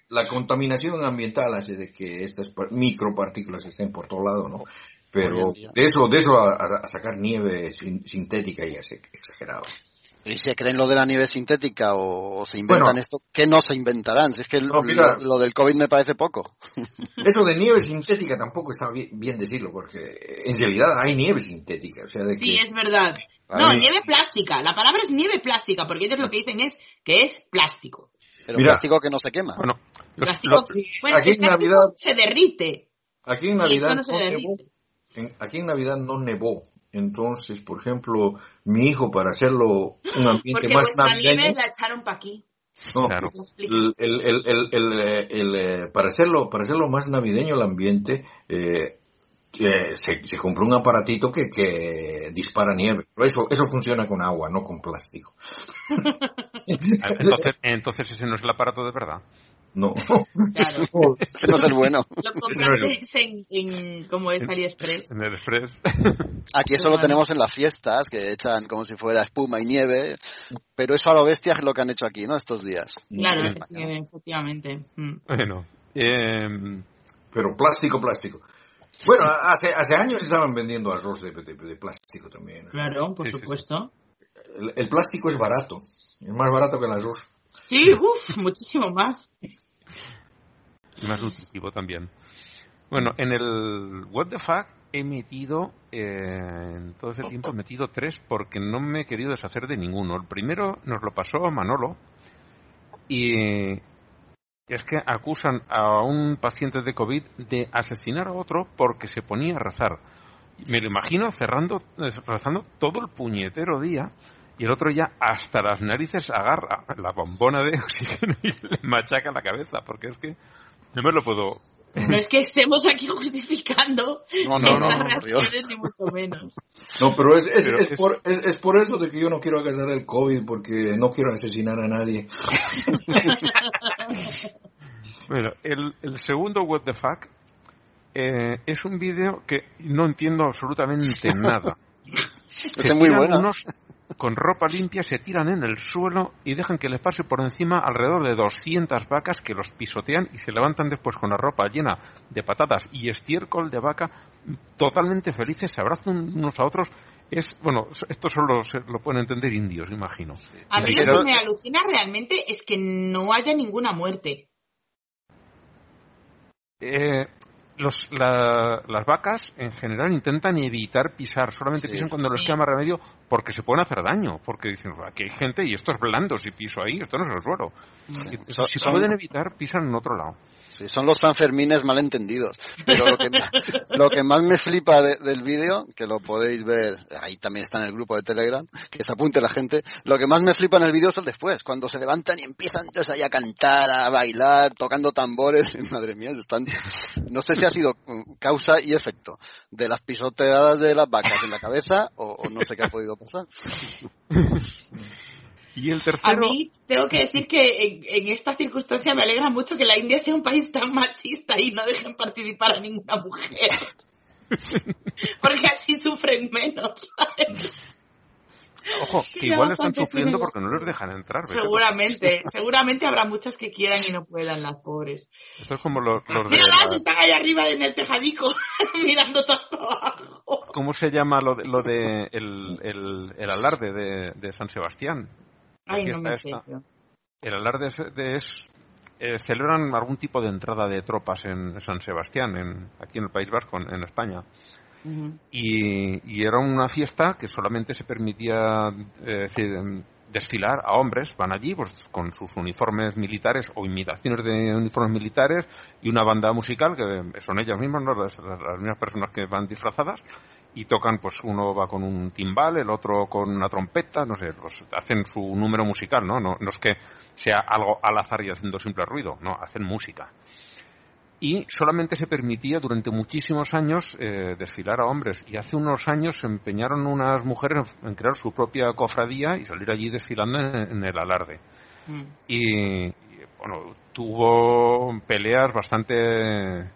la, contaminación ambiental hace de que estas micropartículas estén por todo lado, ¿no? Pero de eso, de eso a, sacar nieve sintética ya es exagerado. ¿Y se creen lo de la nieve sintética o, se inventan esto? ¿Qué no se inventarán? Si es que lo, del COVID me parece poco. Eso de nieve sintética tampoco está bien, decirlo, porque en realidad hay nieve sintética. O sea, de sí, es verdad. No, nieve plástica. La palabra es nieve plástica, porque ellos lo que dicen es que es plástico. Pero plástico que no se quema. Bueno, plástico, bueno aquí en Navidad se derrite. Aquí en Navidad no, nevó. aquí en Navidad no nevó. Entonces, por ejemplo, mi hijo para hacerlo un ambiente porque más navideño. nieve la echaron para aquí. No, Claro. el, el, el, el, el, eh, el, eh, para, hacerlo, para hacerlo más navideño el ambiente, eh, eh, se, se compró un aparatito que, que dispara nieve. Pero eso, eso funciona con agua, no con plástico. Entonces, entonces ese no es el aparato de verdad. No. Claro. Ese no es el bueno. Lo compraste en, en como es AliExpress. En el Express. Aquí eso lo tenemos en las fiestas, que echan como si fuera espuma y nieve, pero eso a lo bestia es lo que han hecho aquí, ¿no? Estos días. Claro, En efectivamente. Mm. bueno. eh, Pero plástico, plástico. Bueno, hace, hace años estaban vendiendo arroz de, de- de plástico también. Claro, por Sí, sí, sí. supuesto. El, el plástico es barato. Es más barato que el arroz. Sí, uff, muchísimo más. y más nutritivo también. Bueno, en el What the Fuck he metido, eh, en todo ese tiempo he metido tres porque no me he querido deshacer de ninguno. El primero nos lo pasó Manolo y es que acusan a un paciente de COVID de asesinar a otro porque se ponía a rezar. Me lo imagino cerrando, eh, rezando todo el puñetero día y el otro ya hasta las narices agarra la bombona de oxígeno y le machaca la cabeza porque es que no me lo puedo No es que estemos aquí justificando No, no, no, estas no, reacciones, ni mucho menos. No, pero es, es, Pero es es- por, es, es por eso de que yo no quiero agarrar el COVID, porque no quiero asesinar a nadie. Bueno, el, el segundo What the Fuck eh, es un vídeo que no entiendo absolutamente nada. Es muy bueno. unos con ropa limpia, se tiran en el suelo y dejan que les pase por encima alrededor de 200 vacas que los pisotean y se levantan después con la ropa llena de patatas y estiércol de vaca, totalmente felices, se abrazan unos a otros. Es, bueno, esto solo se lo pueden entender indios, imagino. A mí lo que me alucina realmente es que no haya ninguna muerte. Eh, los, la- las vacas en general intentan evitar pisar, solamente Sí. pisan cuando les Sí. queda más remedio porque se pueden hacer daño, porque dicen, aquí hay gente y esto es blando, si piso ahí, esto no es el suelo. Si pueden evitar, pisan en otro lado. Sí, son los Sanfermines malentendidos. Pero lo que, lo que más me flipa de- del vídeo, que lo podéis ver, ahí también está en el grupo de Telegram, que se apunte la gente, lo que más me flipa en el vídeo es el después, cuando se levantan y empiezan entonces ahí a cantar, a bailar, tocando tambores. Madre mía, están, no sé si ha sido mm, causa y efecto de las pisoteadas de las vacas en la cabeza o, o no sé qué ha podido pasar. Y el A tercero, mí tengo que decir que en, en esta circunstancia me alegra mucho que la India sea un país tan machista y no dejen participar a ninguna mujer. Porque así sufren menos. ¿sabes? ojo, que igual están sufriendo porque no les dejan entrar. tú. Seguramente, seguramente habrá muchas que quieran y no puedan, las pobres. Esto es como los, los de... Están ahí arriba en el tejadico, mirando todo abajo. ¿Cómo se llama lo de, lo de el, el, el alarde de, de San Sebastián? Ay, no me sé. El alarde es, de- es- eh, celebran algún tipo de entrada de tropas en San Sebastián, en, aquí en el País Vasco, en, en España. Y, y era una fiesta que solamente se permitía eh, em, desfilar a hombres. Van allí pues, con sus uniformes militares o imitaciones de uniformes militares y una banda musical que son ellas mismas, ¿no? las- las mismas personas que van disfrazadas y tocan, pues uno va con un timbal, el otro con una trompeta, no sé, pues hacen su número musical, ¿no? No, no es que sea algo al azar y haciendo simple ruido, no, hacen música. Y solamente se permitía durante muchísimos años eh, desfilar a hombres. Y hace unos años se empeñaron unas mujeres en, en crear su propia cofradía y salir allí desfilando en, en el alarde. Mm. Y, y, bueno, tuvo peleas bastante,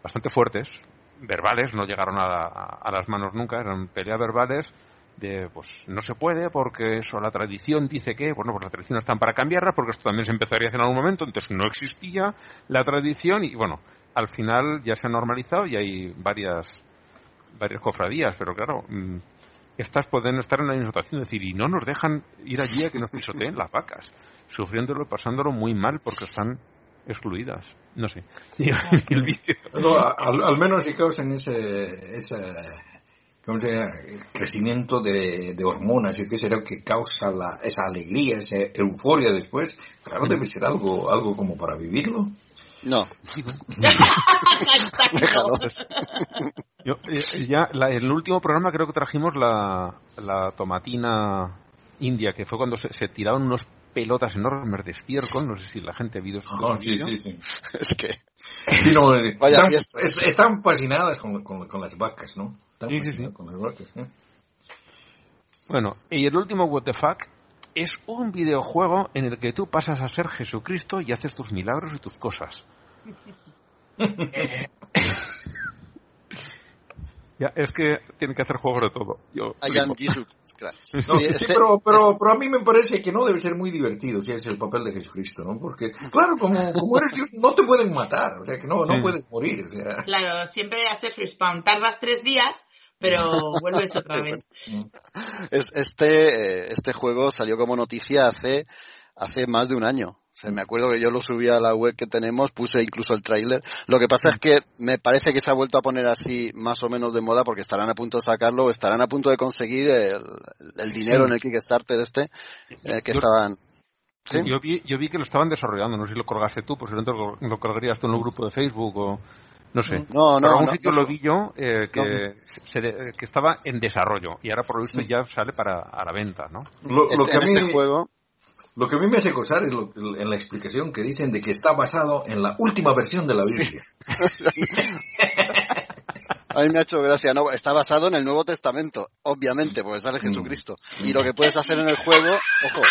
bastante fuertes, verbales, no llegaron a, a- las manos nunca, eran peleas verbales de, pues no se puede porque eso, la tradición dice que, bueno, pues la tradición están para cambiarla porque esto también se empezaría a hacer en algún momento, entonces no existía la tradición y bueno, al final ya se ha normalizado y hay varias, varias cofradías, pero claro, mm, estas pueden estar en la misma situación, decir, y no nos dejan ir allí a que nos pisoteen las vacas, sufriéndolo y pasándolo muy mal porque están excluidas. No sé. Y el vídeo- No, al, al menos si causan ese, ese ¿cómo se llama? crecimiento de, de hormonas y qué será que causa la, esa alegría, esa euforia después, claro, debe ser algo, algo como para vivirlo. No. Yo, eh, ya, la- en el último programa creo que trajimos la, la tomatina india, que fue cuando se, se tiraban unos pelotas enormes de estiércol, no sé si la gente ha visto Oh, sí, sí, sí. Es que. Sí, no, eh, Vaya están, fiesta. es- están fascinadas con, con- con las vacas, ¿no? Están Sí, sí. con las vacas. ¿eh? Bueno, y el último What the Fuck es un videojuego en el que tú pasas a ser Jesucristo y haces tus milagros y tus cosas. Ya, es que tiene que hacer juegos de todo. Yo I am flipo. Jesus Christ. No, Sí, sí, este- pero, pero, pero a mí me parece que no debe ser muy divertido si es el papel de Jesucristo, ¿no? Porque, claro, como, como eres Dios, no te pueden matar, o sea, que no, no Sí. puedes morir, o sea. Claro, siempre haces respawn. Tardas tres días, pero vuelves otra vez. Es- este, eh, este juego salió como noticia hace, hace más de un año. Sea, me acuerdo que yo lo subí a la web que tenemos, puse incluso el tráiler. Lo que pasa es que me parece que se ha vuelto a poner así más o menos de moda porque estarán a punto de sacarlo o estarán a punto de conseguir el, el dinero en el Kickstarter este eh, que Yo- estaban... ¿Sí? Yo, vi, yo vi que lo estaban desarrollando, no sé si lo colgaste tú, pues entonces lo, lo colgarías tú en un grupo de Facebook o no sé. No, Por no, algún no, sitio no. lo vi yo eh, que, No. se de- que estaba en desarrollo y ahora por lo visto ya sale para a la venta, ¿no? Lo, lo Este- que a mí, este juego... lo que a mí me hace gozar es lo- en la explicación que dicen de que está basado en la última versión de la Biblia. A mí me ha hecho gracia, no, está basado en el Nuevo Testamento, obviamente, porque sale Jesucristo. Y lo que puedes hacer en el juego, ojo,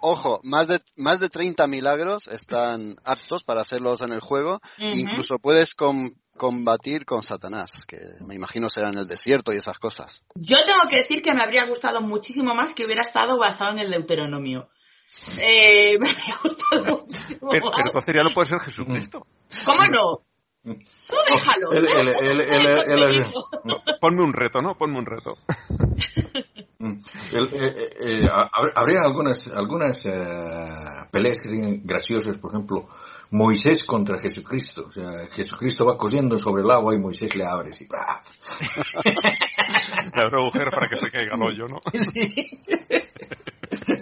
ojo, más de, más de 30 milagros están aptos para hacerlos en el juego. Incluso puedes com- combatir con Satanás, que me imagino será en el desierto y esas cosas. Yo tengo que decir que me habría gustado muchísimo más que hubiera estado basado en el Deuteronomio. Eh, me habría gustado muchísimo Pero, más. pero entonces ya no puede ser Jesucristo. ¿Cómo no? Tú déjalo. El- el- el- el- el- el- No, ponme un reto, ¿no? Ponme un reto. Mm. El- eh, eh, eh, hab- habría algunas algunas eh, peleas que serían graciosas, por ejemplo, Moisés contra Jesucristo. O sea, Jesucristo va cosiendo sobre el agua y Moisés le abre así. Le abro agujeros para que se caiga el hoyo, ¿no?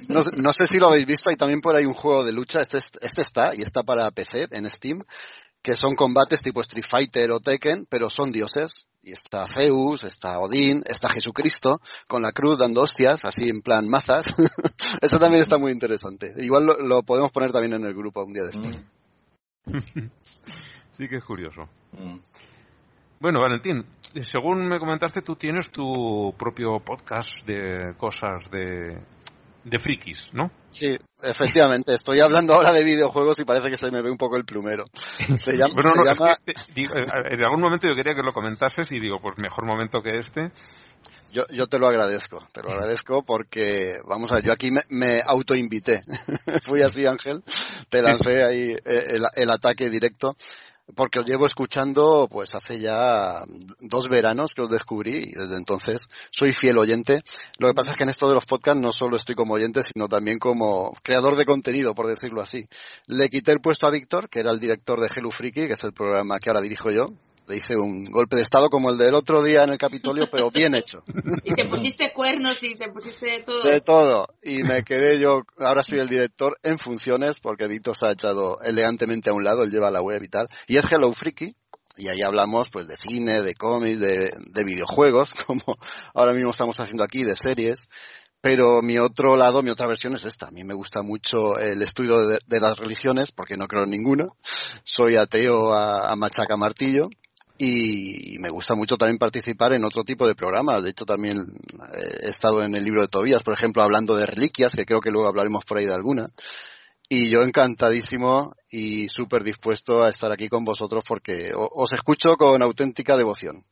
No, sé- no sé si lo habéis visto, hay también por ahí un juego de lucha, este, es- este está, y está para PC en Steam, que son combates tipo Street Fighter o Tekken, pero son dioses. Y está Zeus, está Odín, está Jesucristo, con la cruz dando hostias, así en plan mazas. Eso también está muy interesante. Igual lo, lo podemos poner también en el grupo un día de estos. Sí que es curioso. Mm. Bueno, Valentín, según me comentaste, tú tienes tu propio podcast de cosas de, de frikis, ¿no? Sí, efectivamente. Estoy hablando ahora de videojuegos y parece que se me ve un poco el plumero. Se llama, Bueno, se no, llama- es que, eh, digo, eh, en algún momento yo quería que lo comentases y digo, pues mejor momento que este. Yo, yo te lo agradezco, te lo agradezco porque, vamos a ver, yo aquí me, me autoinvité. Fui así, Ángel, te lancé ahí eh, el, ataque directo porque os llevo escuchando pues hace ya dos veranos que os descubrí y desde entonces soy fiel oyente. Lo que pasa es que en esto de los podcasts no solo estoy como oyente, sino también como creador de contenido, por decirlo así. Le quité el puesto a Víctor, que era el director de Hello Freaky, que es el programa que ahora dirijo yo. Le hice un golpe de estado como el del otro día en el Capitolio, pero bien hecho. Y te pusiste cuernos y te pusiste todo. De todo. Y me quedé yo, ahora soy el director en funciones porque Víctor se ha echado elegantemente a un lado, él lleva la web y tal. Y es Hello Freaky. Y ahí hablamos pues de cine, de cómics, de, de videojuegos, como ahora mismo estamos haciendo aquí, de series. Pero mi otro lado, mi otra versión es esta. A mí me gusta mucho el estudio de, de las religiones, porque no creo en ninguna. Soy ateo a, a machaca martillo. Y me gusta mucho también participar en otro tipo de programas. De hecho, también eh, he estado en el libro de Tobías, por ejemplo, hablando de reliquias, que creo que luego hablaremos por ahí de alguna. Y yo encantadísimo y súper dispuesto a estar aquí con vosotros porque os escucho con auténtica devoción.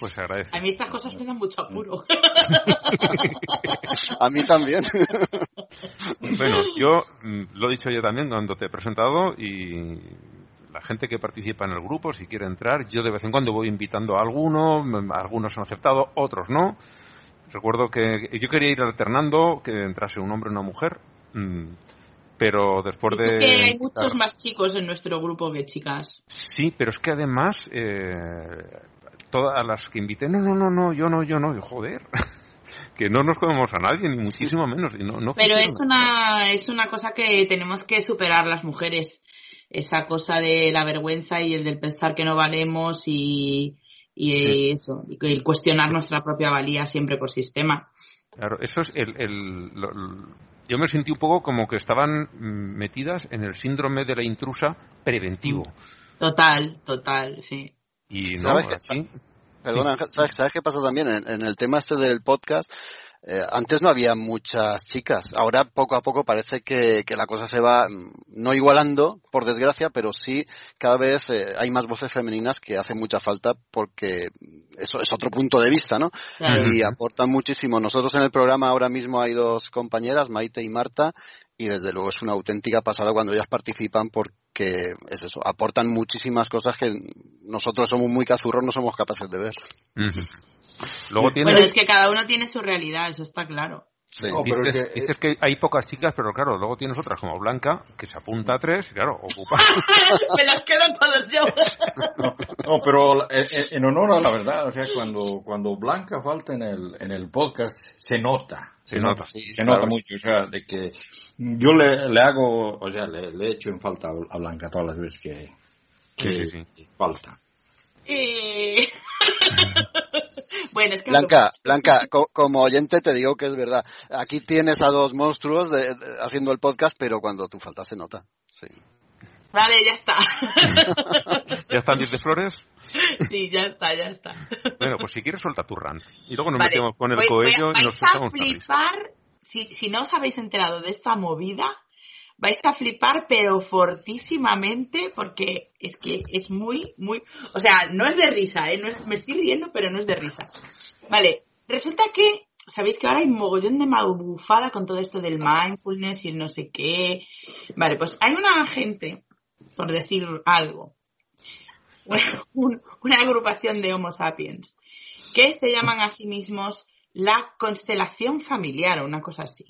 Pues agradece. A mí estas cosas me dan mucho apuro. A mí también. Bueno, yo mm, lo he dicho yo también cuando te he presentado y la gente que participa en el grupo, si quiere entrar, yo de vez en cuando voy invitando a alguno, algunos han aceptado, otros no. Recuerdo que yo quería ir alternando, que entrase un hombre y una mujer, mm, pero después de... que hay muchos claro, más chicos en nuestro grupo que chicas. Sí, pero es que además, eh, todas las que invité, no, no, no, no, yo no, yo no, y joder, que no nos comemos a nadie, ni muchísimo menos. Y no, no Pero funciona. es una, es una cosa que tenemos que superar las mujeres. Esa cosa de la vergüenza y el del pensar que no valemos y, y eso. Y el cuestionar nuestra propia valía siempre por sistema. Claro, eso es el, el, yo me sentí un poco como que estaban metidas en el síndrome de la intrusa preventivo. Total, total, sí. Y no, ¿Sabes, Perdona, ¿sabes, qué pasa también? en, el tema este del podcast, eh, antes no había muchas chicas. Ahora poco a poco parece que, la cosa se va mm, no igualando, por desgracia, pero sí cada vez eh, hay más voces femeninas que hacen mucha falta porque eso es otro punto de vista, ¿no? Y aportan muchísimo. Nosotros en el programa ahora mismo hay dos compañeras, Maite y Marta, y desde luego es una auténtica pasada cuando ellas participan porque es eso, aportan muchísimas cosas que nosotros somos muy cazurros, no somos capaces de ver. Luego Bueno, es que cada uno tiene su realidad, eso está claro. Sí. dices, que, hay pocas chicas, pero claro, luego tienes otras como Blanca, que se apunta a tres, y claro, ocupa. Me las quedo todos yo. no, pero en, honor a la verdad, o sea, cuando, cuando Blanca falta en el, en el podcast, se nota. Se, nota, se nota mucho, o sea, de que yo le, le hago, o sea, le, le echo en falta a Blanca todas las veces que, que falta. Y... bueno, es que Blanca, Blanca, como oyente te digo que es verdad. Aquí tienes a dos monstruos haciendo el podcast, pero cuando tú faltas se nota. Sí. Vale, ya está. ¿Ya están 10 de flores? Sí, ya está, ya está. Bueno, pues si quieres suelta tu run. Y luego nos metemos con el coello y nos a flipar, si, si no os habéis enterado de esta movida, vais a flipar, pero fortísimamente, porque es que es muy, muy, o sea, no es de risa, ¿eh? No es, me estoy riendo, pero no es de risa. Vale, resulta que, sabéis que ahora hay mogollón de malbufada con todo esto del mindfulness y el no sé qué. Vale, pues hay una gente, por decir algo, una agrupación de Homo sapiens, que se llaman a sí mismos la constelación familiar o una cosa así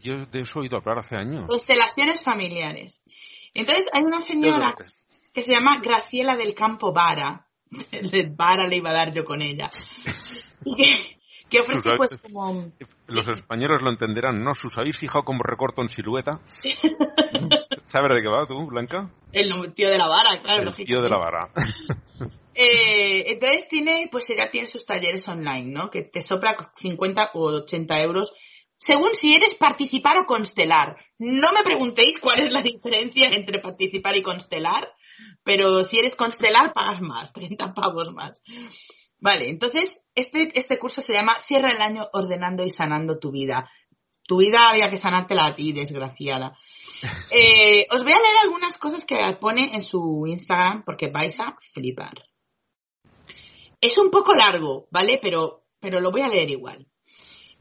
yo de eso he oído hablar hace años. Constelaciones familiares. Entonces hay una señora que se llama Graciela del Campo Vara. De Vara le iba a dar yo con ella. que, ofrece pues como... Los españoles lo entenderán, ¿no? ¿Sus habéis fijado como recorto en silueta? ¿Sabes de qué va tú, Blanca? El tío de la vara, claro. El tío de la vara. Eh, entonces tiene, pues ella tiene sus talleres online, ¿no? Que te sopla 50 o 80 euros según si eres participar o constelar. No me preguntéis cuál es la diferencia entre participar y constelar, pero si eres constelar pagas más, 30 pavos más. Vale, entonces este, este curso se llama Cierra el año ordenando y sanando tu vida. Tu vida había que sanártela a ti, desgraciada. Eh, os voy a leer algunas cosas que pone en su Instagram porque vais a flipar. Es un poco largo, ¿vale? Pero, pero lo voy a leer igual.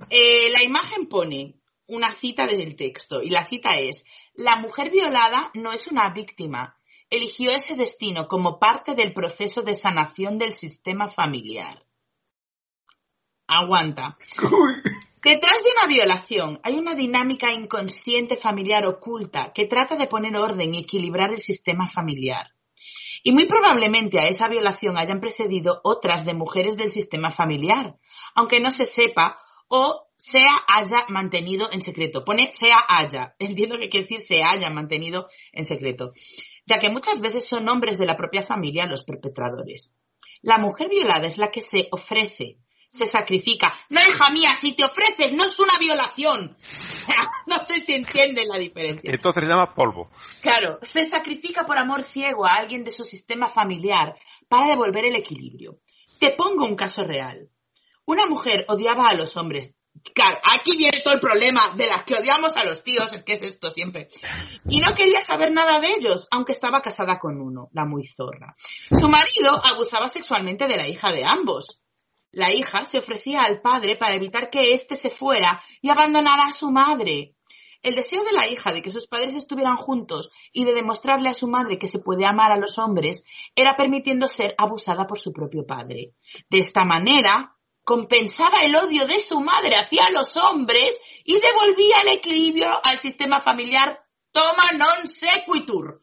Eh, la imagen pone una cita desde el texto y la cita es, la mujer violada no es una víctima, eligió ese destino como parte del proceso de sanación del sistema familiar. Aguanta. Detrás de una violación hay una dinámica inconsciente familiar oculta que trata de poner orden y equilibrar el sistema familiar. Y muy probablemente a esa violación hayan precedido otras de mujeres del sistema familiar, aunque no se sepa o sea haya mantenido en secreto. Pone sea haya. Entiendo que quiere decir se haya mantenido en secreto. Ya que muchas veces son hombres de la propia familia los perpetradores. La mujer violada es la que se ofrece, se sacrifica. No, hija mía, si te ofreces no es una violación. no sé si entienden la diferencia. Entonces se llama polvo. Claro, se sacrifica por amor ciego a alguien de su sistema familiar para devolver el equilibrio. Te pongo un caso real. Una mujer odiaba a los hombres. Claro, aquí viene todo el problema de las que odiamos a los tíos, es que es esto siempre. Y no quería saber nada de ellos, aunque estaba casada con uno, la muy zorra. Su marido abusaba sexualmente de la hija de ambos. La hija se ofrecía al padre para evitar que éste se fuera y abandonara a su madre. El deseo de la hija de que sus padres estuvieran juntos y de demostrarle a su madre que se puede amar a los hombres era permitiendo ser abusada por su propio padre. De esta manera, compensaba el odio de su madre hacia los hombres y devolvía el equilibrio al sistema familiar toma non sequitur.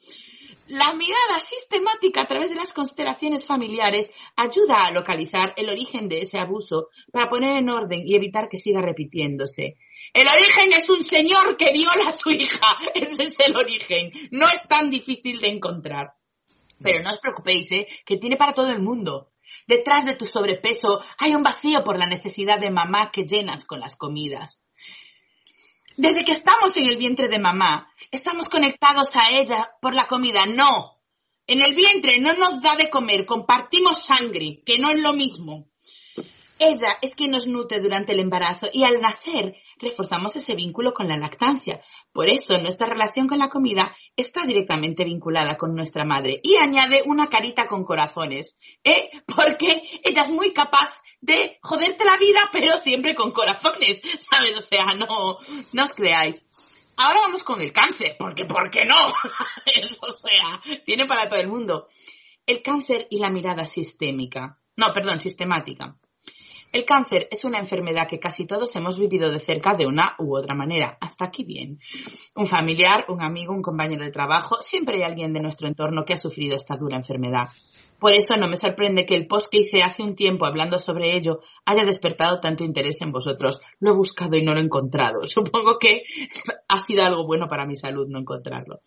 La mirada sistemática a través de las constelaciones familiares ayuda a localizar el origen de ese abuso para poner en orden y evitar que siga repitiéndose. El origen es un señor que viola a su hija. Ese es el origen. No es tan difícil de encontrar. Pero no os preocupéis, ¿eh? que tiene para todo el mundo. Detrás de tu sobrepeso hay un vacío por la necesidad de mamá que llenas con las comidas. Desde que estamos en el vientre de mamá, estamos conectados a ella por la comida. No. En el vientre no nos da de comer, compartimos sangre, que no es lo mismo. Ella es quien nos nutre durante el embarazo y al nacer reforzamos ese vínculo con la lactancia. Por eso nuestra relación con la comida está directamente vinculada con nuestra madre. Y añade una carita con corazones, ¿eh? Porque ella es muy capaz de joderte la vida, pero siempre con corazones, ¿sabes? O sea, no, no os creáis. Ahora vamos con el cáncer, porque ¿por qué no? o sea, tiene para todo el mundo. El cáncer y la mirada sistémica. No, perdón, sistemática. El cáncer es una enfermedad que casi todos hemos vivido de cerca de una u otra manera. Hasta aquí bien. Un familiar, un amigo, un compañero de trabajo, siempre hay alguien de nuestro entorno que ha sufrido esta dura enfermedad. Por eso no me sorprende que el post que hice hace un tiempo hablando sobre ello haya despertado tanto interés en vosotros. Lo he buscado y no lo he encontrado. Supongo que ha sido algo bueno para mi salud no encontrarlo.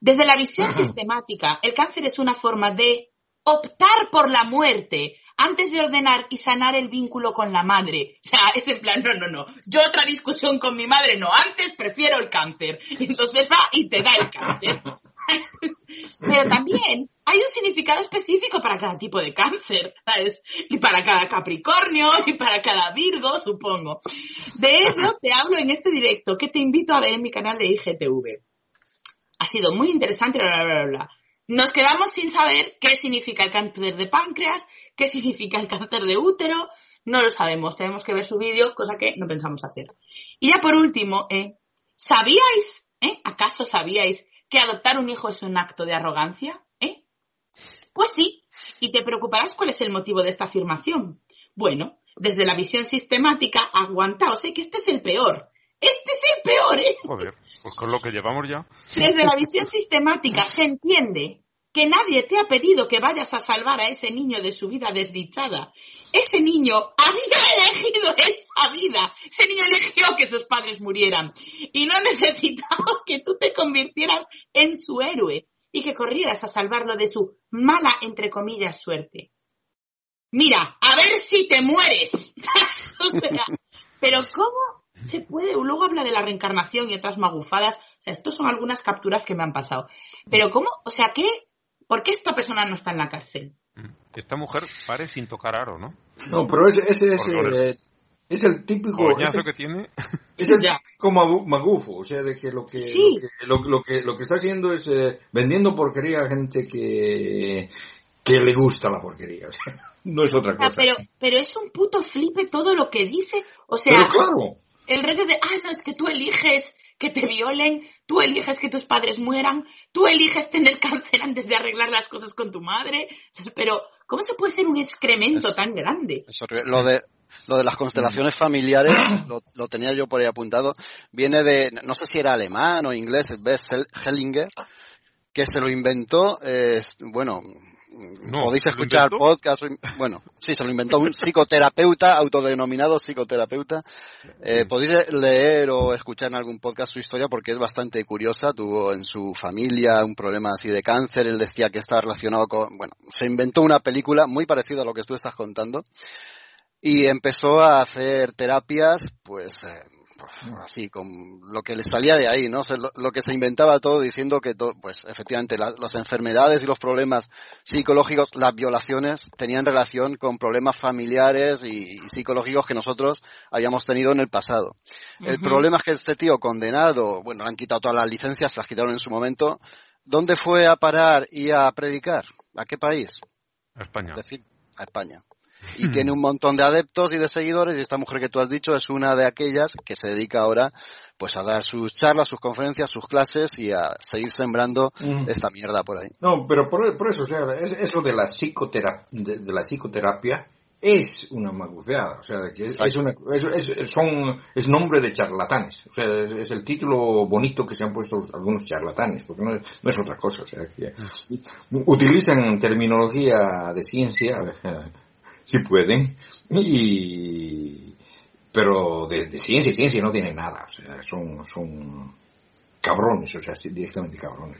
Desde la visión sistemática, el cáncer es una forma de optar por la muerte antes de ordenar y sanar el vínculo con la madre. O sea, es en plan, no, no, no. Yo otra discusión con mi madre, no. Antes prefiero el cáncer. Entonces va y te da el cáncer. Pero también hay un significado específico para cada tipo de cáncer, ¿sabes? Y para cada Capricornio y para cada Virgo, supongo. De ello te hablo en este directo que te invito a ver en mi canal de IGTV. Ha sido muy interesante, bla, bla, bla, bla. Nos quedamos sin saber qué significa el cáncer de páncreas, qué significa el cáncer de útero, no lo sabemos, tenemos que ver su vídeo, cosa que no pensamos hacer. Y ya por último, ¿eh? ¿sabíais, eh? acaso sabíais que adoptar un hijo es un acto de arrogancia? ¿eh? Pues sí, y te preocuparás cuál es el motivo de esta afirmación. Bueno, desde la visión sistemática, aguantaos, ¿eh? que este es el peor. Este es el peor, ¿eh? Joder, pues con lo que llevamos ya. Desde la visión sistemática se entiende que nadie te ha pedido que vayas a salvar a ese niño de su vida desdichada. Ese niño había elegido esa vida. Ese niño eligió que sus padres murieran. Y no necesitaba que tú te convirtieras en su héroe y que corrieras a salvarlo de su mala, entre comillas, suerte. Mira, a ver si te mueres. o sea, pero ¿cómo se puede? Luego habla de la reencarnación y otras magufadas. O sea, estos son algunas capturas que me han pasado. Pero ¿cómo? O sea, ¿qué? ¿Por qué esta persona no está en la cárcel? Esta mujer pare sin tocar aro, ¿no? No, pero ese, ese, ese eh, es el típico... Coñazo ese- que tiene. Es el típico magu- magufo, o sea, de que lo que, Sí. lo, que lo, lo que lo que está haciendo es eh, vendiendo porquería a gente que, que le gusta la porquería, o sea, no es otra cosa. pero, pero es un puto flipe todo lo que dice. O sea, Pero claro, el rollo de, ah, no, es que tú eliges que te violen, tú eliges que tus padres mueran, tú eliges tener cáncer antes de arreglar las cosas con tu madre. Pero, ¿cómo se puede ser un excremento Es- tan grande? Es. Lo de, lo de las constelaciones familiares, lo, lo tenía yo por ahí apuntado, viene de, no sé si era alemán o inglés, Bess Hellinger, que se lo inventó, eh, bueno, No, podéis ¿se lo escuchar podcast, bueno, sí, se lo inventó un psicoterapeuta, autodenominado psicoterapeuta. Eh, podéis leer o escuchar en algún podcast su historia porque es bastante curiosa. Tuvo en su familia un problema así de cáncer. Él decía que está relacionado con, bueno, se inventó una película muy parecida a lo que tú estás contando y empezó a hacer terapias, pues, eh, así, con lo que le salía de ahí, ¿no? O sea, lo, lo que se inventaba todo diciendo que, to- pues, efectivamente, la- las enfermedades y los problemas psicológicos, las violaciones, tenían relación con problemas familiares y, y psicológicos que nosotros habíamos tenido en el pasado. El problema es que este tío condenado, bueno, le han quitado todas las licencias, se las quitaron en su momento. ¿Dónde fue a parar y a predicar? ¿A qué país? A España. Es decir, a España. Y tiene un montón de adeptos y de seguidores y esta mujer que tú has dicho es una de aquellas que se dedica ahora pues a dar sus charlas, sus conferencias, sus clases y a seguir sembrando Mm. esta mierda por ahí. no, pero por, por eso, o sea, es- eso de la psicoterapia, de, de la psicoterapia es una magufeada, o sea, que es, es una, es, es- son, es nombre de charlatanes, o sea, es, es el título bonito que se han puesto algunos charlatanes, porque no es, no es otra cosa, o sea, que utilizan terminología de ciencia, si pueden, y, pero de, de ciencia y ciencia no tienen nada, o sea, son, son, cabrones, o sea, directamente cabrones.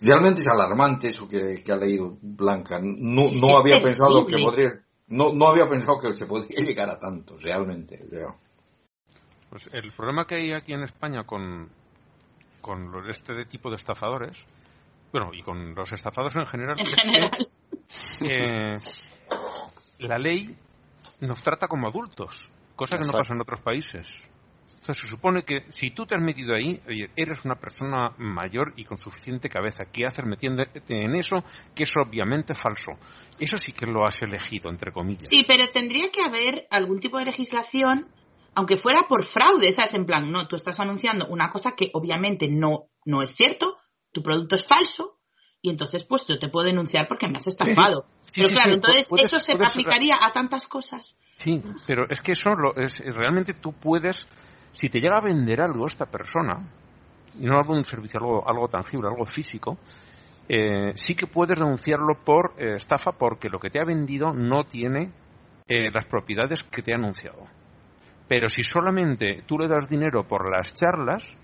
Realmente es alarmante eso que, ha leído Blanca. No, no había pensado que podría, no, no había pensado que se podría llegar a tanto, realmente. Pues el problema que hay aquí en España con, con este tipo de estafadores, bueno, y con los estafadores en general, la ley nos trata como adultos, cosa que no pasa en otros países. Entonces se supone que si tú te has metido ahí, oye, eres una persona mayor y con suficiente cabeza. ¿Qué haces metiéndote en eso? Que es obviamente falso. Eso sí que lo has elegido, entre comillas. Sí, pero tendría que haber algún tipo de legislación, aunque fuera por fraude, ¿sabes? En plan, no, tú estás anunciando una cosa que obviamente no, no es cierto, tu producto es falso, y entonces pues yo te puedo denunciar porque me has estafado. pero claro, entonces eso se aplicaría a tantas cosas. Sí, pero es que eso lo, es, realmente tú puedes si te llega a vender algo esta persona, y no hablo de un servicio, algo, algo tangible, algo físico, eh, sí que puedes denunciarlo por eh, estafa porque lo que te ha vendido no tiene eh, las propiedades que te ha anunciado. Pero si solamente tú le das dinero por las charlas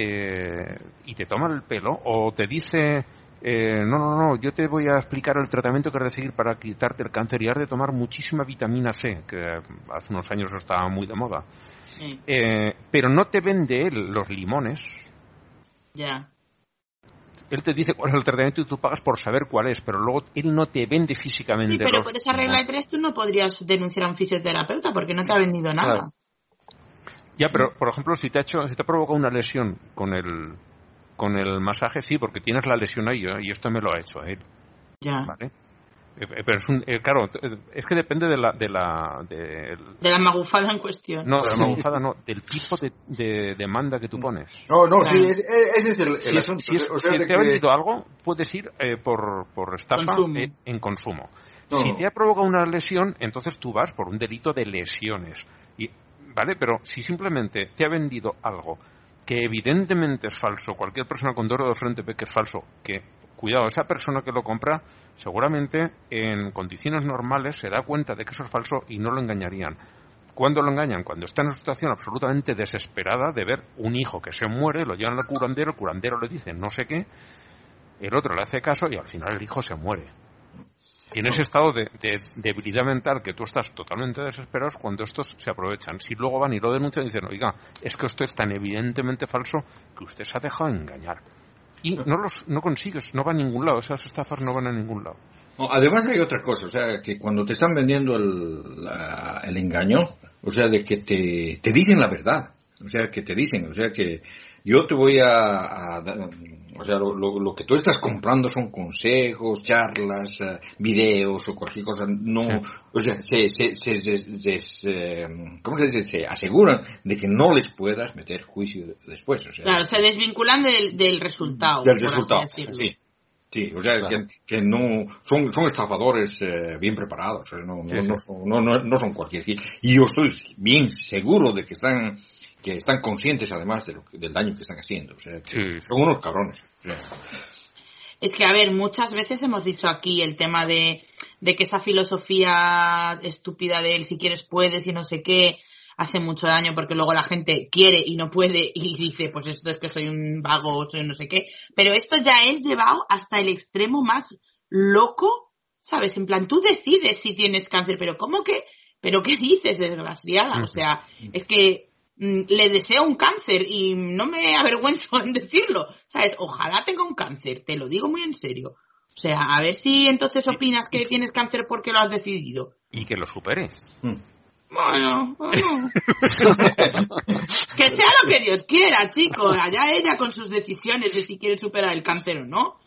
y te toma el pelo o te dice no, no, no, yo te voy a explicar el tratamiento que has de seguir para quitarte el cáncer y has de tomar muchísima vitamina C, que hace unos años estaba muy de moda. Eh, pero no te vende él los limones. Ya. Él te dice cuál es el tratamiento y tú pagas por saber cuál es, pero luego él no te vende físicamente. Sí, pero por esa regla de tres tú no podrías denunciar a un fisioterapeuta porque no te ha vendido nada. Ya, pero por ejemplo, si te ha hecho, si te ha provocado una lesión con el con el masaje, sí, porque tienes la lesión ahí ¿eh? y esto me lo ha hecho él. Ya. ¿Vale? Eh, eh, pero es un, eh, claro, es que depende de la de la de, la magufada en cuestión. No, de la magufada no, del tipo de, demanda que tú pones. No, no, sí, ese es el, asunto. Si, te ha vendido algo, puedes ir por, por estafa en consumo. Si te ha provocado una lesión, entonces tú vas por un delito de lesiones. Y, ¿Vale? Pero si simplemente te ha vendido algo que evidentemente es falso, cualquier persona con doro de frente ve que es falso, que cuidado, esa persona que lo compra seguramente en condiciones normales se da cuenta de que eso es falso y no lo engañarían. ¿Cuándo lo engañan? Cuando está en una situación absolutamente desesperada de ver un hijo que se muere, lo llevan al curandero, el curandero le dice no sé qué, el otro le hace caso y al final el hijo se muere. En ese estado de, debilidad mental que tú estás totalmente desesperado es cuando estos se aprovechan. Si luego van y lo denuncian y dicen, oiga, es que esto es tan evidentemente falso que usted se ha dejado engañar y no los no consigues, no va a ningún lado, esas estafas no van a ningún lado. además hay otra cosa, o sea, que cuando te están vendiendo el, el engaño, o sea, de que te, te dicen la verdad, o sea, que te dicen, o sea, que yo te voy a, o sea, lo, lo, que tú estás comprando son consejos, charlas, uh, videos o cualquier cosa. No, o sea, se, se, se, eh, ¿cómo se dice? Se aseguran de que no les puedas meter juicio después. O sea, claro, se desvinculan del, del resultado. Del resultado, sí. Sí, o sea, que, que, no son, son estafadores eh, bien preparados, no, no, no, no, son cualquier. Y yo estoy bien seguro de que están que están conscientes además de lo, del daño que están haciendo. O sea, son unos cabrones. Es que, a ver, muchas veces hemos dicho aquí el tema de, de que esa filosofía estúpida de él, si quieres puedes y no sé qué, hace mucho daño porque luego la gente quiere y no puede y dice, pues esto es que soy un vago, soy no sé qué. Pero esto ya es llevado hasta el extremo más loco, ¿sabes? En plan, tú decides si tienes cáncer, pero ¿cómo que? ¿Pero qué dices, desgraciada? O sea, es que le deseo un cáncer y no me avergüenzo en decirlo. ¿Sabes? Ojalá tenga un cáncer, te lo digo muy en serio. O sea, a ver si entonces opinas que tienes cáncer porque lo has decidido. Y que lo supere. Mm. Bueno, bueno. que sea lo que Dios quiera, chicos. Allá ella con sus decisiones de si quiere superar el cáncer o no.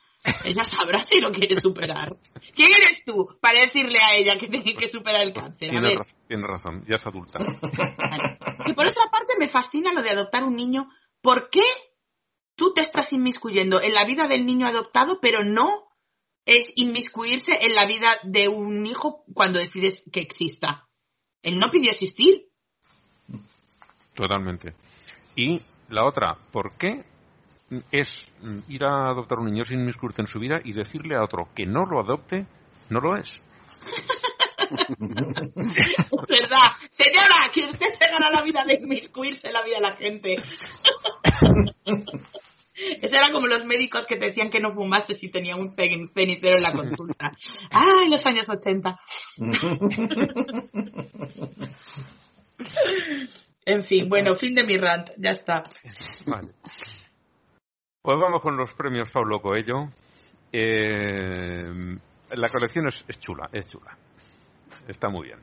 Ella sabrá si lo quiere superar. ¿Quién eres tú para decirle a ella que tiene que superar el cáncer? Tiene, razón, ya es adulta. Y por otra parte me fascina lo de adoptar un niño. ¿Por qué tú te estás inmiscuyendo en la vida del niño adoptado, pero no es inmiscuirse en la vida de un hijo cuando decides que exista? Él no pidió existir. Totalmente. Y la otra, ¿por qué es ir a adoptar un niño sin inmiscuirse en su vida y decirle a otro que no lo adopte, no lo es. es verdad. Señora, que usted se gana la vida de inmiscuirse en la vida de la gente. Eso era como los médicos que te decían que no fumases si tenían un cenicero en la consulta. ¡Ay, los años 80! en fin, bueno, fin de mi rant, ya está. Vale. Pues vamos con los premios Paulo Coelho. Eh, la colección es, chula, es chula. Está muy bien.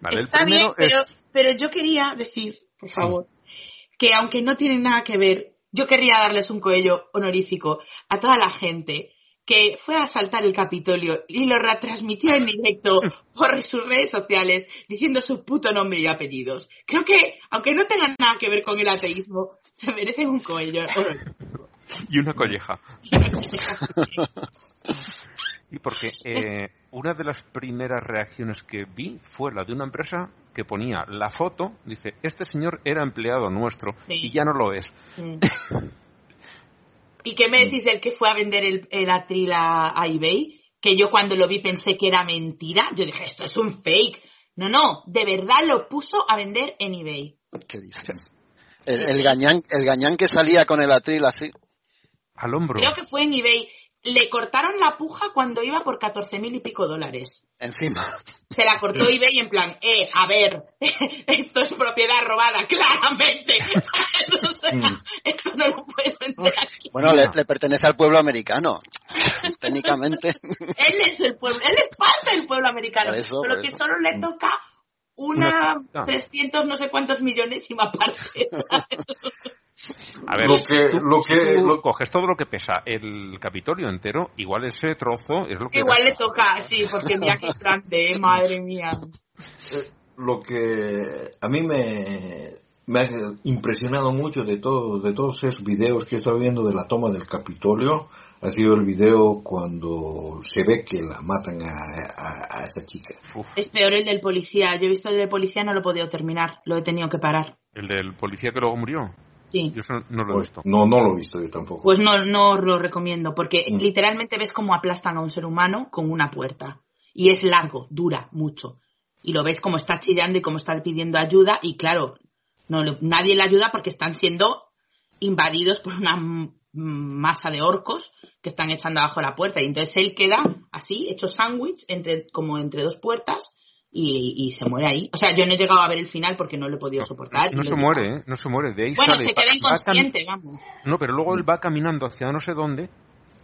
Vale, Está bien, pero, pero yo quería decir, por favor, que aunque no tiene nada que ver, yo querría darles un coello honorífico a toda la gente que fue a asaltar el Capitolio y lo retransmitió en directo por sus redes sociales diciendo su puto nombre y apellidos. Creo que, aunque no tengan nada que ver con el ateísmo, se merecen un coello. y una colleja. Y porque eh, una de las primeras reacciones que vi fue la de una empresa que ponía la foto, dice, este señor era empleado nuestro y ya no lo es. ¿Y qué me decís del que fue a vender el, atril a, eBay? Que yo cuando lo vi pensé que era mentira. Yo dije, esto es un fake. No, no, de verdad lo puso a vender en eBay. ¿Qué dices? El, el, gañán, el gañán que salía con el atril así. Al hombro. Creo que fue en eBay le cortaron la puja cuando iba por 14 mil y pico dólares. Encima. Se la cortó eBay en plan, eh, a ver, esto es propiedad robada, claramente. esto no lo puedo vender aquí. Bueno, le, pertenece al pueblo americano, técnicamente. él es el pueblo, él es parte del pueblo americano, pero que solo le toca una 300 no sé cuántos millones y más parte. A ver, lo que, lo que coges todo lo que pesa el Capitolio entero, igual ese trozo es lo que. Igual le toca, sí, porque mira que es grande, madre mía. Eh, lo que a mí me, me ha impresionado mucho de, todo, de todos esos videos que he estado viendo de la toma del Capitolio ha sido el video cuando se ve que la matan a, esa chica. Es peor el del policía. Yo he visto el del policía, no lo he podido terminar. Lo he tenido que parar. ¿El del policía que luego murió? Sí. Yo no lo he visto. No, no lo he visto yo tampoco. Pues no, no lo recomiendo, porque mm. literalmente ves cómo aplastan a un ser humano con una puerta. Y es largo, dura mucho. Y lo ves como está chillando y como está pidiendo ayuda. Y claro, no, nadie le ayuda porque están siendo invadidos por una masa de orcos que están echando abajo la puerta. Y entonces él queda así, hecho sándwich, entre, como entre dos puertas, y, se muere ahí. O sea, yo no he llegado a ver el final porque no lo he podido soportar. No, se muere, ¿eh? No se muere. De ahí bueno, se queda inconsciente, vamos. No, pero luego él va caminando hacia no sé dónde,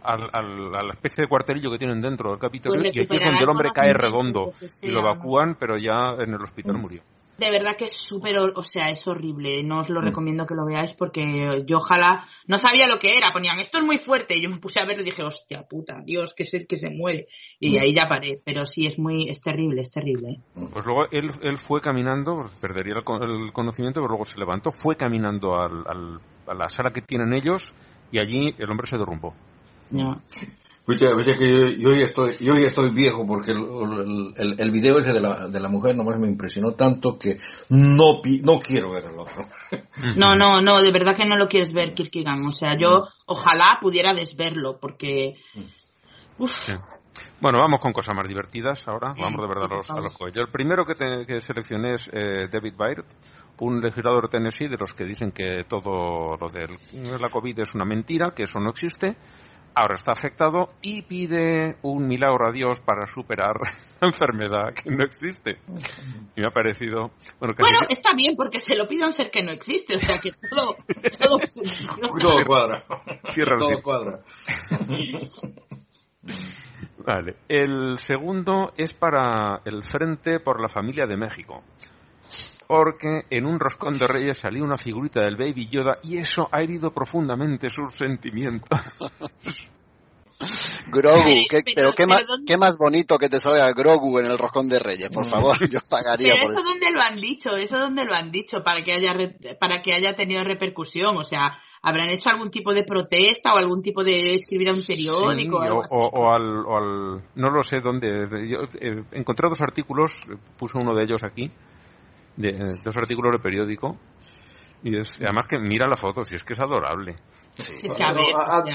al, a la especie de cuartelillo que tienen dentro del Capitolio, pues y aquí es donde el hombre cae redondo. Y lo evacúan, pero ya en el hospital murió de verdad que es súper, o sea, es horrible. No os lo mm. recomiendo que lo veáis porque yo ojalá, no sabía lo que era. Ponían, esto es muy fuerte. Y yo me puse a verlo y dije, hostia puta, Dios, que es el que se muere. Y mm. ahí ya paré. Pero sí, es muy, es terrible, es terrible. ¿eh? Pues luego él, él fue caminando, perdería el, conocimiento, pero luego se levantó, fue caminando al, a la sala que tienen ellos y allí el hombre se derrumbó. Ya. Escucha, que yo, ya estoy, yo ya estoy viejo porque el, el, el, video ese de la, de la mujer nomás me impresionó tanto que no, no quiero ver el otro. No, no, no, de verdad que no lo quieres ver, Kirkigan. O sea, yo ojalá pudiera desverlo porque... Uf. Bueno, vamos con cosas más divertidas ahora. Vamos de verdad a los, a los cohetes. El primero que, que seleccioné es eh, David Byrd, un legislador de Tennessee de los que dicen que todo lo de la COVID es una mentira, que eso no existe ahora está afectado y pide un milagro a Dios para superar la enfermedad que no existe. Y me ha parecido... Bueno, está bien porque se lo pide a un ser que no existe, o sea que todo... todo, todo cuadra. todo cuadra. Vale. El segundo es para el Frente por la Familia de México porque en un roscón de reyes salió una figurita del Baby Yoda y eso ha herido profundamente sus sentimientos. Grogu, pero qué, más, qué más bonito que te salga Grogu en el roscón de Reyes, por favor, yo pagaría pero eso. dónde lo han dicho, eso dónde lo han dicho para que haya para que haya tenido repercusión, o sea, habrán hecho algún tipo de protesta o algún tipo de escribir a un periódico o, al, no lo sé dónde, yo, eh, encontré dos artículos, puso uno de ellos aquí, de, dos artículos de periódico y es, además que mira la foto, si es que es adorable.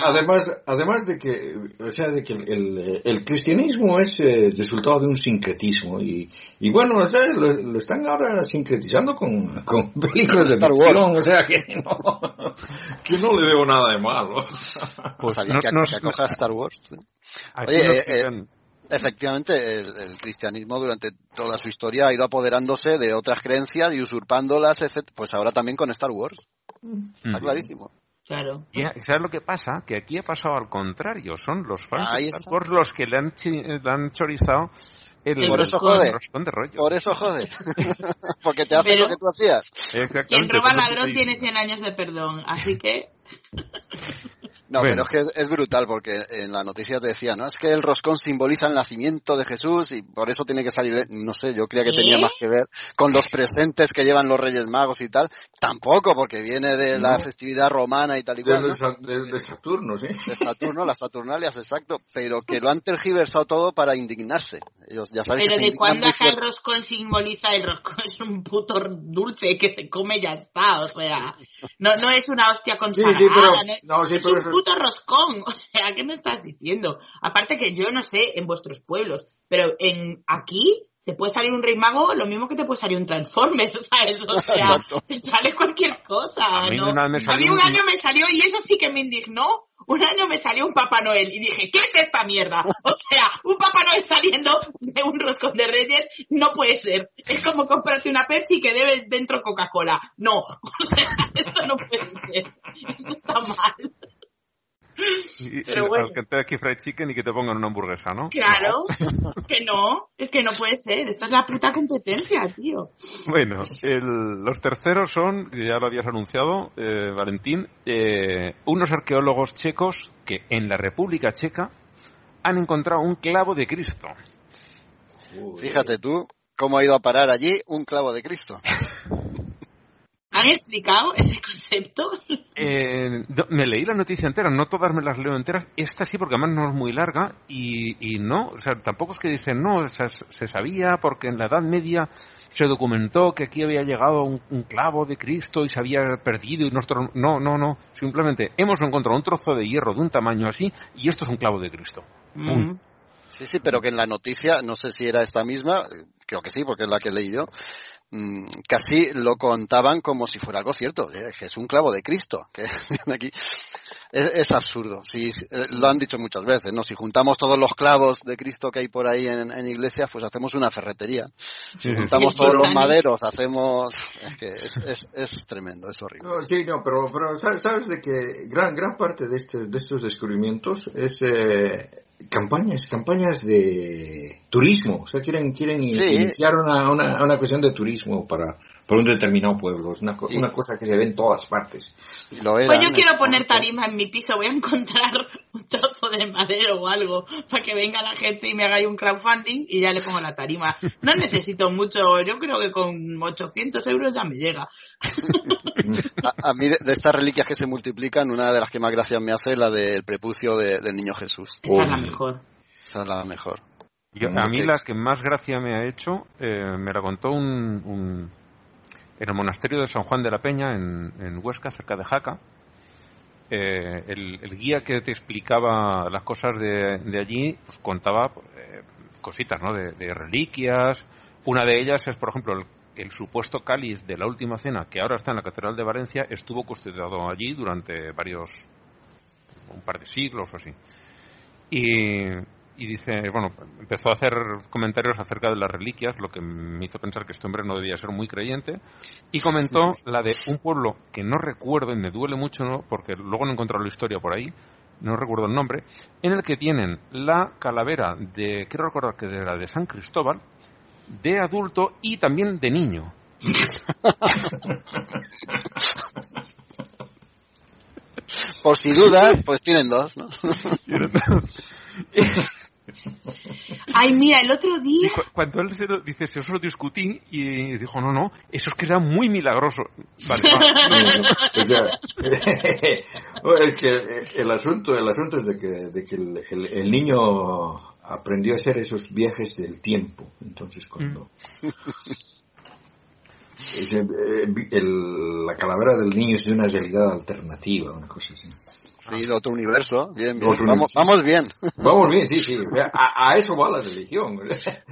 además, además de que, o sea, de que el, el, cristianismo es el eh, resultado de un sincretismo y, y bueno, o sea, lo, están ahora sincretizando con, con películas de ficción, o sea, que no, que no le veo nada de malo. Pues no, que, no, que Star Wars. Oye, eh, eh, efectivamente, el, cristianismo durante toda su historia ha ido apoderándose de otras creencias y usurpándolas, etc. Pues ahora también con Star Wars. Está clarísimo. Claro. Y, ¿Sabes lo que pasa? Que aquí ha pasado al contrario. Son los fans por los que le han, han chorizado el, por eso jode. Por eso jode. Porque te hace lo que tú hacías. Quien roba ladrón tiene 100 años de perdón. Así que. No, pero es que es, brutal porque en la noticia te decía, ¿no? Es que el roscón simboliza el nacimiento de Jesús y por eso tiene que salir, no sé, yo creía que tenía más que ver con los presentes que llevan los Reyes Magos y tal. Tampoco, porque viene de la festividad romana y tal y cual. De, Saturno, sí. De Saturno, las Saturnalias, exacto. Pero que lo han tergiversado todo para indignarse. Ellos ya saben pero de cuándo acá el roscón simboliza el roscón es un puto dulce que se come y ya está, o sea, no, no es una hostia sí, sí, no, es un puto roscón. O sea, ¿qué me estás diciendo? Aparte que yo no sé en vuestros pueblos, pero en aquí te puede salir un rey mago lo mismo que te puede salir un transformer, ¿sabes? O sea, te sale cualquier cosa, a mí, ¿no? a mí un año me salió, y eso sí que me indignó, un año me salió un Papá Noel y dije, ¿qué es esta mierda? O sea, un Papá Noel saliendo de un roscón de reyes no puede ser. Es como comprarte una Pepsi que debe dentro Coca-Cola. No, o sea, esto no puede ser. Esto está mal. Y, Pero bueno. que te aquí fried chicken y que te pongan una hamburguesa, ¿no? Claro, que no, es que no puede ser. Esta es la puta competencia, tío. Bueno, los terceros son, ya lo habías anunciado, eh, Valentín, eh, unos arqueólogos checos que en la República Checa han encontrado un clavo de Cristo. Fíjate tú cómo ha ido a parar allí un clavo de Cristo. ¿Han explicado ese concepto? Eh, me leí la noticia entera, no todas me las leo enteras. Esta sí, porque además no es muy larga y, no, o sea, tampoco es que dicen, no, se, sabía porque en la Edad Media se documentó que aquí había llegado un, clavo de Cristo y se había perdido y nosotros... No, no, no, simplemente hemos encontrado un trozo de hierro de un tamaño así y esto es un clavo de Cristo. Sí, sí, pero que en la noticia, no sé si era esta misma, creo que sí, porque es la que leí yo, Mm, casi lo contaban como si fuera algo cierto, que es un clavo de Cristo, que aquí es, absurdo. Sí, eh, lo han dicho muchas veces, ¿no? Si juntamos todos los clavos de Cristo que hay por ahí en, en iglesias, pues hacemos una ferretería. Si juntamos todos los maderos, hacemos... Es que es, es, tremendo, es horrible. sí, no, pero, pero sabes de que gran, gran parte de, este, de estos descubrimientos es... Eh, campañas, campañas de turismo, o sea, quieren, quieren iniciar una, una, una, cuestión de turismo para, para un determinado pueblo, es una, una cosa que se ve en todas partes. pues yo quiero poner tarima en mi piso, voy a encontrar un trozo de madera o algo para que venga la gente y me haga un crowdfunding y ya le pongo la tarima. No necesito mucho, yo creo que con 800 euros ya me llega. a, mí de, estas reliquias que se multiplican, una de las que más gracias me hace es la del prepucio del niño Jesús. Esa es la mejor. Esa es la mejor. a mí la que más gracia me ha hecho, eh, me la contó un, en el monasterio de San Juan de la Peña, en, Huesca, cerca de Jaca. Eh, el, guía que te explicaba las cosas de, allí, pues contaba eh, cositas, ¿no? De, de, reliquias. Una de ellas es, por ejemplo, el el supuesto cáliz de la última cena, que ahora está en la Catedral de Valencia, estuvo custodiado allí durante varios, un par de siglos o así. Y, y dice, bueno, empezó a hacer comentarios acerca de las reliquias, lo que me hizo pensar que este hombre no debía ser muy creyente, y comentó la de un pueblo que no recuerdo y me duele mucho, ¿no? porque luego no he encontrado la historia por ahí, no recuerdo el nombre, en el que tienen la calavera de, quiero recordar que era de San Cristóbal, de adulto y también de niño. Por si dudas, pues tienen dos, ¿no? Ay, mira, el otro día. Cuando él se, dice, se os discutí y dijo, no, no, eso es que era muy milagroso. Vale, es que el asunto, el asunto es de que, de que el, el niño aprendió a hacer esos viajes del tiempo. Entonces, cuando. Mm. eh, el- la calavera del niño es de una realidad alternativa, una cosa así. Sí, de otro universo. Bien, bien. Otro Vamos, vamos bien. Vamos bien, sí, sí. A, a eso va la religión.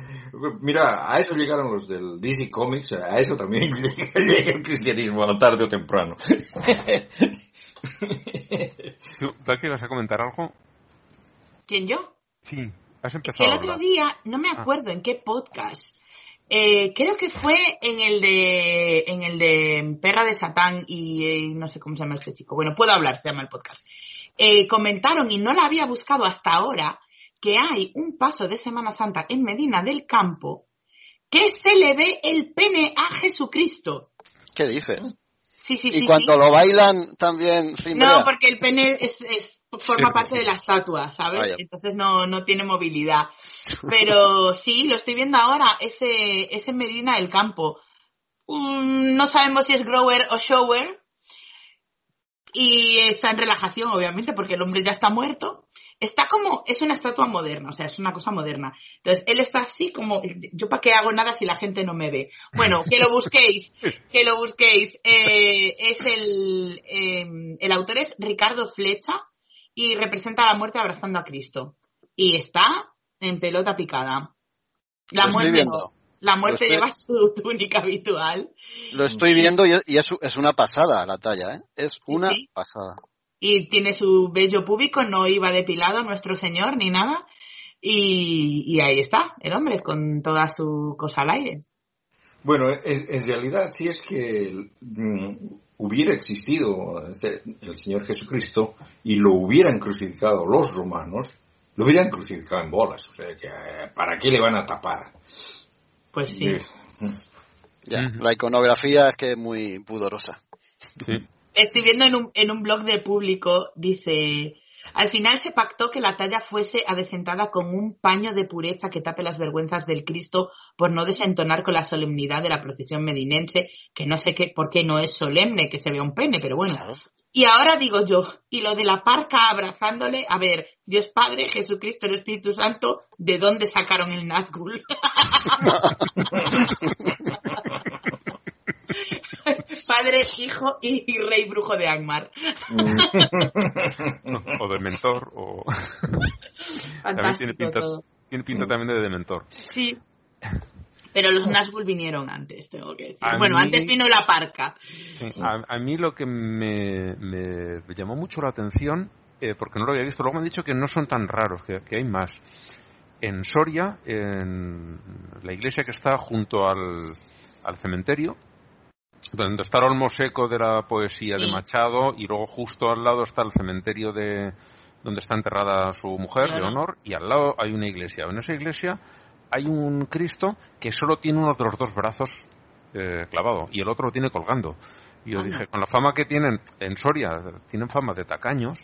Mira, a eso llegaron los del DC Comics, a eso también llega el cristianismo, a tarde o temprano. ¿Tú, ¿Tú que vas a comentar algo? ¿Quién yo? Sí. Has Es empezado que el otro día, no me acuerdo en qué podcast, eh, creo que fue en el de en el de Perra de Satán y eh, no sé cómo se llama este chico. Bueno, puedo hablar, se llama el podcast. Eh, comentaron y no la había buscado hasta ahora que hay un paso de Semana Santa en Medina del Campo que se le ve el pene a Jesucristo. ¿Qué dices? Sí, sí, y sí. cuando sí. lo bailan también cimbrea. No, porque el pene es, es- forma Sí. parte de la estatua, ¿sabes? Vaya. Entonces no, no tiene movilidad. Pero sí, lo estoy viendo ahora, ese, ese Medina del Campo. Mm, no sabemos si es grower o shower. Y está en relajación, obviamente, porque el hombre ya está muerto. Está como, es una estatua moderna, o sea, es una cosa moderna. Entonces, él está así como, yo para qué hago nada si la gente no me ve. Bueno, que lo busquéis, que lo busquéis. Eh, es el, eh, el autor es Ricardo Flecha y representa la muerte abrazando a Cristo. Y está en pelota picada. La Lo estoy muerte no. La muerte estoy- lleva su túnica habitual. Lo estoy viendo y, es, es una pasada la talla, ¿eh? Es una Sí. pasada. y tiene su vello púbico, no iba depilado nuestro señor ni nada. Y, y ahí está, el hombre, con toda su cosa al aire. Bueno, en, en realidad, si es que mm, hubiera existido este- el Señor Jesucristo y lo hubieran crucificado los romanos, lo hubieran crucificado en bolas. O sea, que, ¿para qué le van a tapar? Pues sí. Eh, Ya. La iconografía es que es muy pudorosa. Sí. Estoy viendo en un, en un blog de público, dice, al final se pactó que la talla fuese adecentada con un paño de pureza que tape las vergüenzas del Cristo por no desentonar con la solemnidad de la procesión medinense, que no sé qué, por qué no es solemne que se vea un pene, pero bueno. Y ahora digo yo, y lo de la parca abrazándole, a ver, Dios Padre, Jesucristo, el Espíritu Santo, ¿de dónde sacaron el Nazgul? Padre, Hijo y, y Rey Brujo de Angmar. O de mentor, o... también tiene pinta, todo. tiene pinta también de dementor. Sí. Pero los Nazgul vinieron antes, tengo que decir. A Bueno, mí- antes vino la parca. Sí, A, a mí lo que me, me llamó mucho la atención, eh, porque no lo había visto, luego me han dicho que no son tan raros, que, que hay más. En Soria, en la iglesia que está junto al, al cementerio, donde está el olmo seco de la poesía de. Machado, y luego justo al lado está el cementerio de donde está enterrada su mujer, Claro. Leonor, y al lado hay una iglesia. En esa iglesia hay un Cristo que solo tiene uno de los dos brazos eh, clavado y el otro lo tiene colgando. Y yo Anda. dije, con la fama que tienen en Soria, tienen fama de tacaños.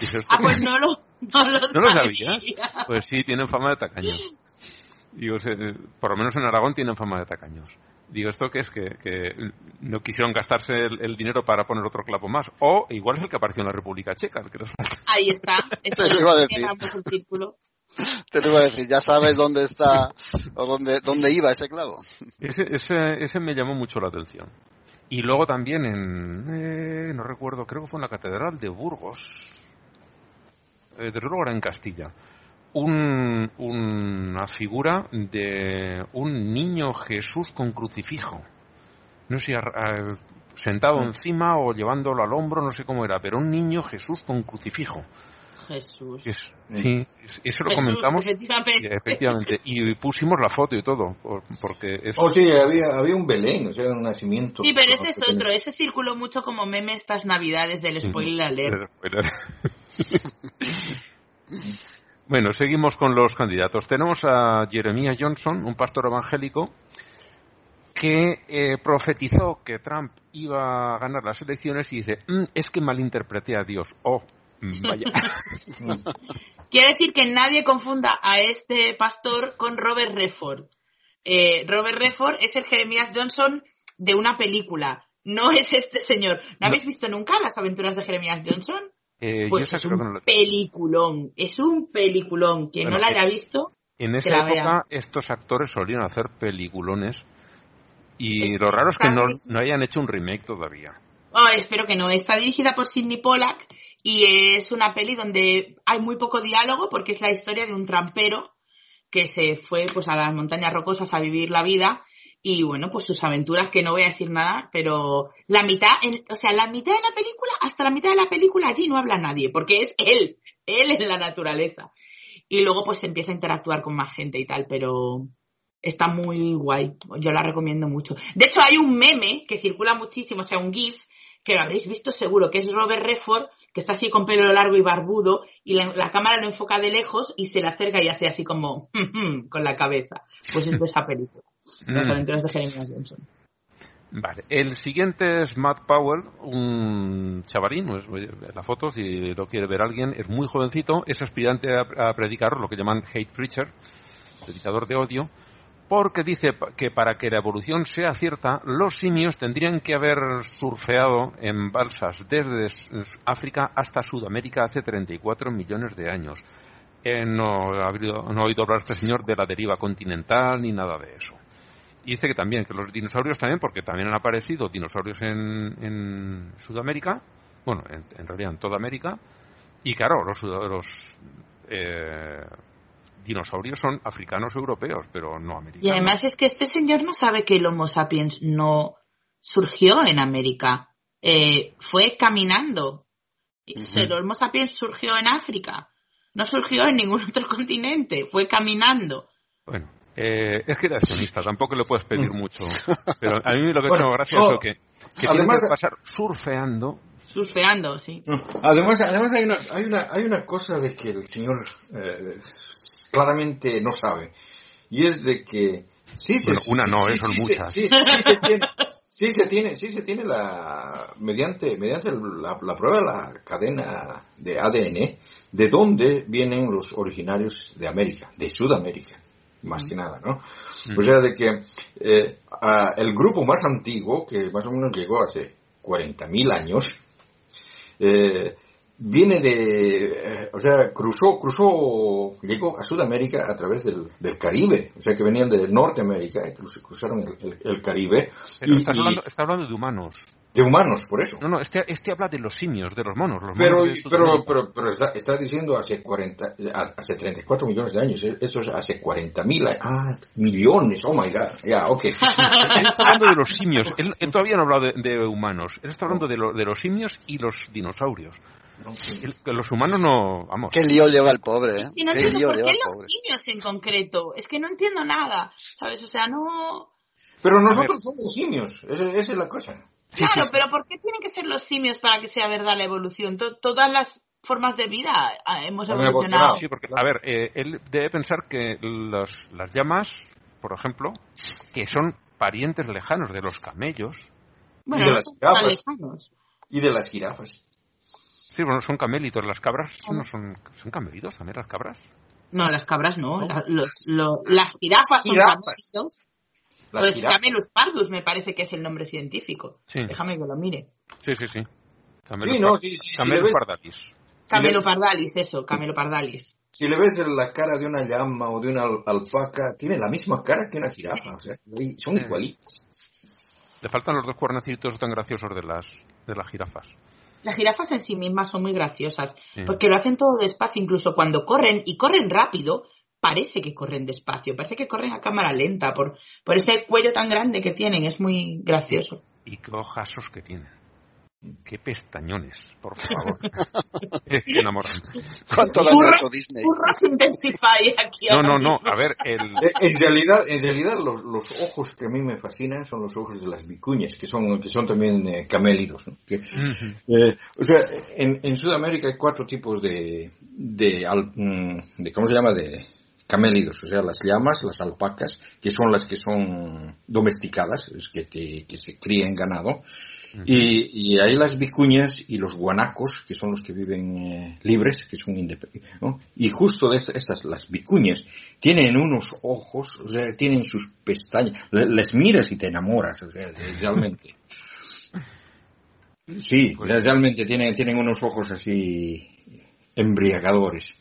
Dije, ¿esto Ah, pues no lo, no lo, ¿No lo sabía. sabías? Pues sí, tienen fama de tacaños. Digo, por lo menos en Aragón tienen fama de tacaños. Digo, ¿esto qué es? Que, que no quisieron gastarse el, el dinero para poner otro clavo más. O igual es el que apareció en la República Checa, el que falta. Ahí está. Eso Te lo iba a decir. círculo. Te lo iba a decir, ya sabes dónde está o dónde, dónde iba ese clavo. Ese, ese, ese me llamó mucho la atención. Y luego también en, eh, no recuerdo, creo que fue en la Catedral de Burgos, eh, desde luego era en Castilla, un- una figura de un niño Jesús con crucifijo. No sé, sentado encima o llevándolo al hombro, no sé cómo era, pero un niño Jesús con crucifijo. Jesús. Es- sí, es- eso lo Jesús, comentamos. efectivamente. y Efectivamente, y pusimos la foto y todo, por- porque es Oh, sí, había, había un Belén, o sea, un nacimiento. Sí, pero ese es otro. Ese circuló mucho como meme estas navidades del Sí. spoiler alert. Bueno, seguimos con los candidatos. Tenemos a Jeremiah Johnson, un pastor evangélico, que eh, profetizó que Trump iba a ganar las elecciones y dice, "Mm, es que malinterpreté a Dios. Oh, mm, vaya. Quiere decir que nadie confunda a este pastor con Robert Redford. Eh, Robert Redford es el Jeremías Johnson de una película. No es este señor. ¿No, No. habéis visto nunca las aventuras de Jeremías Johnson? Eh, Pues es creo que un no peliculón. Es un peliculón. Quien Bueno, no la haya visto, En esa época vea. estos actores solían hacer peliculones Y lo raro es que no, no hayan hecho un remake todavía. Oh, espero que no. Está dirigida por Sidney Pollack y es una peli donde hay muy poco diálogo porque es la historia de un trampero que se fue pues a las montañas rocosas a vivir la vida y bueno, pues sus aventuras que no voy a decir nada, pero la mitad, o sea, la mitad de la película, hasta la mitad de la película allí no habla nadie, porque es él, él es la naturaleza. Y luego pues se empieza a interactuar con más gente y tal, pero está muy guay, yo la recomiendo mucho. De hecho hay un meme que circula muchísimo, o sea, un GIF, que lo habréis visto seguro, que es Robert Redford, que está así con pelo largo y barbudo, y la, cámara lo enfoca de lejos y se le acerca y hace así como con la cabeza. Pues es de esa película. Mm. de Vale, el siguiente es Matt Powell, un chavalín, la foto, si lo quiere ver alguien, es muy jovencito, es aspirante a, predicar lo que llaman hate preacher, predicador de odio, porque dice que para que la evolución sea cierta, los simios tendrían que haber surfeado en balsas desde África hasta Sudamérica hace 34 millones de años. Eh, no, ha oído hablar este señor de la deriva continental ni nada de eso. Y dice que también, que los dinosaurios también, porque también han aparecido dinosaurios en, Sudamérica, bueno, en, realidad en toda América, y claro, los, los eh, dinosaurios son africanos europeos, pero no americanos. Y además es que este señor no sabe que el Homo sapiens no surgió en América, eh, fue caminando. El Homo sapiens surgió en África, no surgió en ningún otro continente, fue caminando. Bueno, eh, es creacionista, tampoco le puedes pedir mucho. Pero a mí lo que bueno, es oh, que, que además, que pasar surfeando. Surfeando, sí. Además, además hay, una, hay, una, hay una cosa de que el señor eh, claramente no sabe. Y es de que sí se... una no, son muchas. Sí, se tiene, sí se tiene, sí se tiene la... Mediante, mediante la, la prueba de la cadena de ADN de dónde vienen los originarios de América, de Sudamérica más que nada, ¿no? O sea, de que eh, el grupo más antiguo, que más o menos llegó hace 40.000 años, eh, viene de, eh, o sea, cruzó, cruzó, llegó a Sudamérica a través del, del Caribe, o sea, que venían de Norteamérica, cruzaron el, el, Caribe. y, está, hablando, está hablando de humanos de humanos, por eso. No, no, este, este habla de los simios, de los monos. Los pero, monos pero, pero, pero, está, está, diciendo hace 40, hace 34 millones de años, ¿eh? esto es hace 40 mil, ah, millones, oh my god, ya, ok. él está hablando de los simios, él, todavía no ha hablado de, humanos, él está hablando de, de los simios y los dinosaurios. los humanos no, vamos. Qué lío lleva el pobre, ¿eh? no entiendo por qué los simios en concreto. Es que no entiendo nada, ¿sabes? O sea, no... Pero nosotros somos simios, esa es la cosa claro, pero ¿por qué tienen que ser los simios para que sea verdad la evolución? todas las formas de vida ah, hemos evolucionado. Sí, porque, a ver, eh, él debe pensar que los, las llamas, por ejemplo, que son parientes lejanos de los camellos. y de las jirafas. Y de las jirafas. Sí, bueno, son camélitos. Las cabras no son, son camelitos también, las cabras. No, las cabras no. las jirafas, son camélitos. Pues Camelus pardus me parece que es el nombre científico. Déjame que lo mire. Sí, sí, sí. Camelus, sí, pardalis. Camelo pardalis, eso, Camelo pardalis. Si le ves la cara de una llama o de una alpaca, tiene la misma cara que una jirafa, o sea, son igualitos. Le faltan los dos cuernecitos tan graciosos de las, de las jirafas. Las jirafas en sí mismas son muy graciosas, porque lo hacen todo despacio, incluso cuando corren, y corren rápido, parece que corren despacio, parece que corren a cámara lenta por, por ese cuello tan grande que tienen, es muy gracioso. Y qué ojasos que tienen. Qué pestañones, por favor. es que enamoran. ¿Cuánto da Disney? Intensify aquí. No, no, no. A ver, el... Eh, en realidad, en realidad los, los, ojos que a mí me fascinan son los ojos de las vicuñas, que son, que son también eh, camélidos. ¿no? Que, eh, o sea, en, en, Sudamérica hay cuatro tipos de, de, mm, de, ¿cómo se llama? De, camélidos, o sea, las llamas, las alpacas, que son las que son domesticadas, es que, que, se crían ganado, y, hay las vicuñas y los guanacos, que son los que viven eh, libres, que son independientes, Y justo de estas, las vicuñas, tienen unos ojos, o sea, tienen sus pestañas, les miras y te enamoras, o sea, realmente. Sí, pues realmente tienen, tienen unos ojos así embriagadores.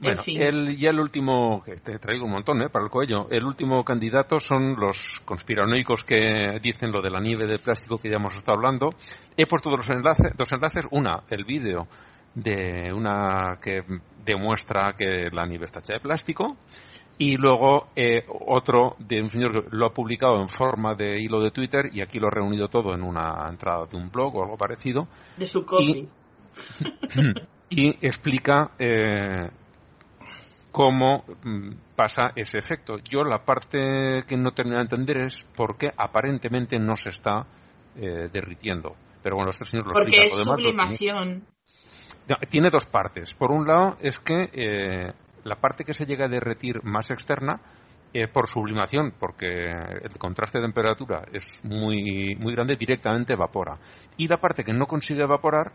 Bueno, el, ya el último, que te traigo un montón, ¿eh? Para el cuello. El último candidato son los conspiranoicos que dicen lo de la nieve de plástico que ya hemos estado hablando. He puesto dos enlaces, dos enlaces. Una, el vídeo de una que demuestra que la nieve está hecha de plástico. Y luego eh, otro de un señor que lo ha publicado en forma de hilo de Twitter y aquí lo ha reunido todo en una entrada de un blog o algo parecido. De su copy. Y, explica eh, cómo mm, pasa ese efecto. Yo la parte que no termino de entender es por qué aparentemente no se está eh, derritiendo. Pero bueno, este señor lo Porque es sublimación. Tiene dos partes. Por un lado es que eh, la parte que se llega a derretir más externa es por sublimación, porque el contraste de temperatura es muy, muy grande, directamente evapora. Y la parte que no consigue evaporar,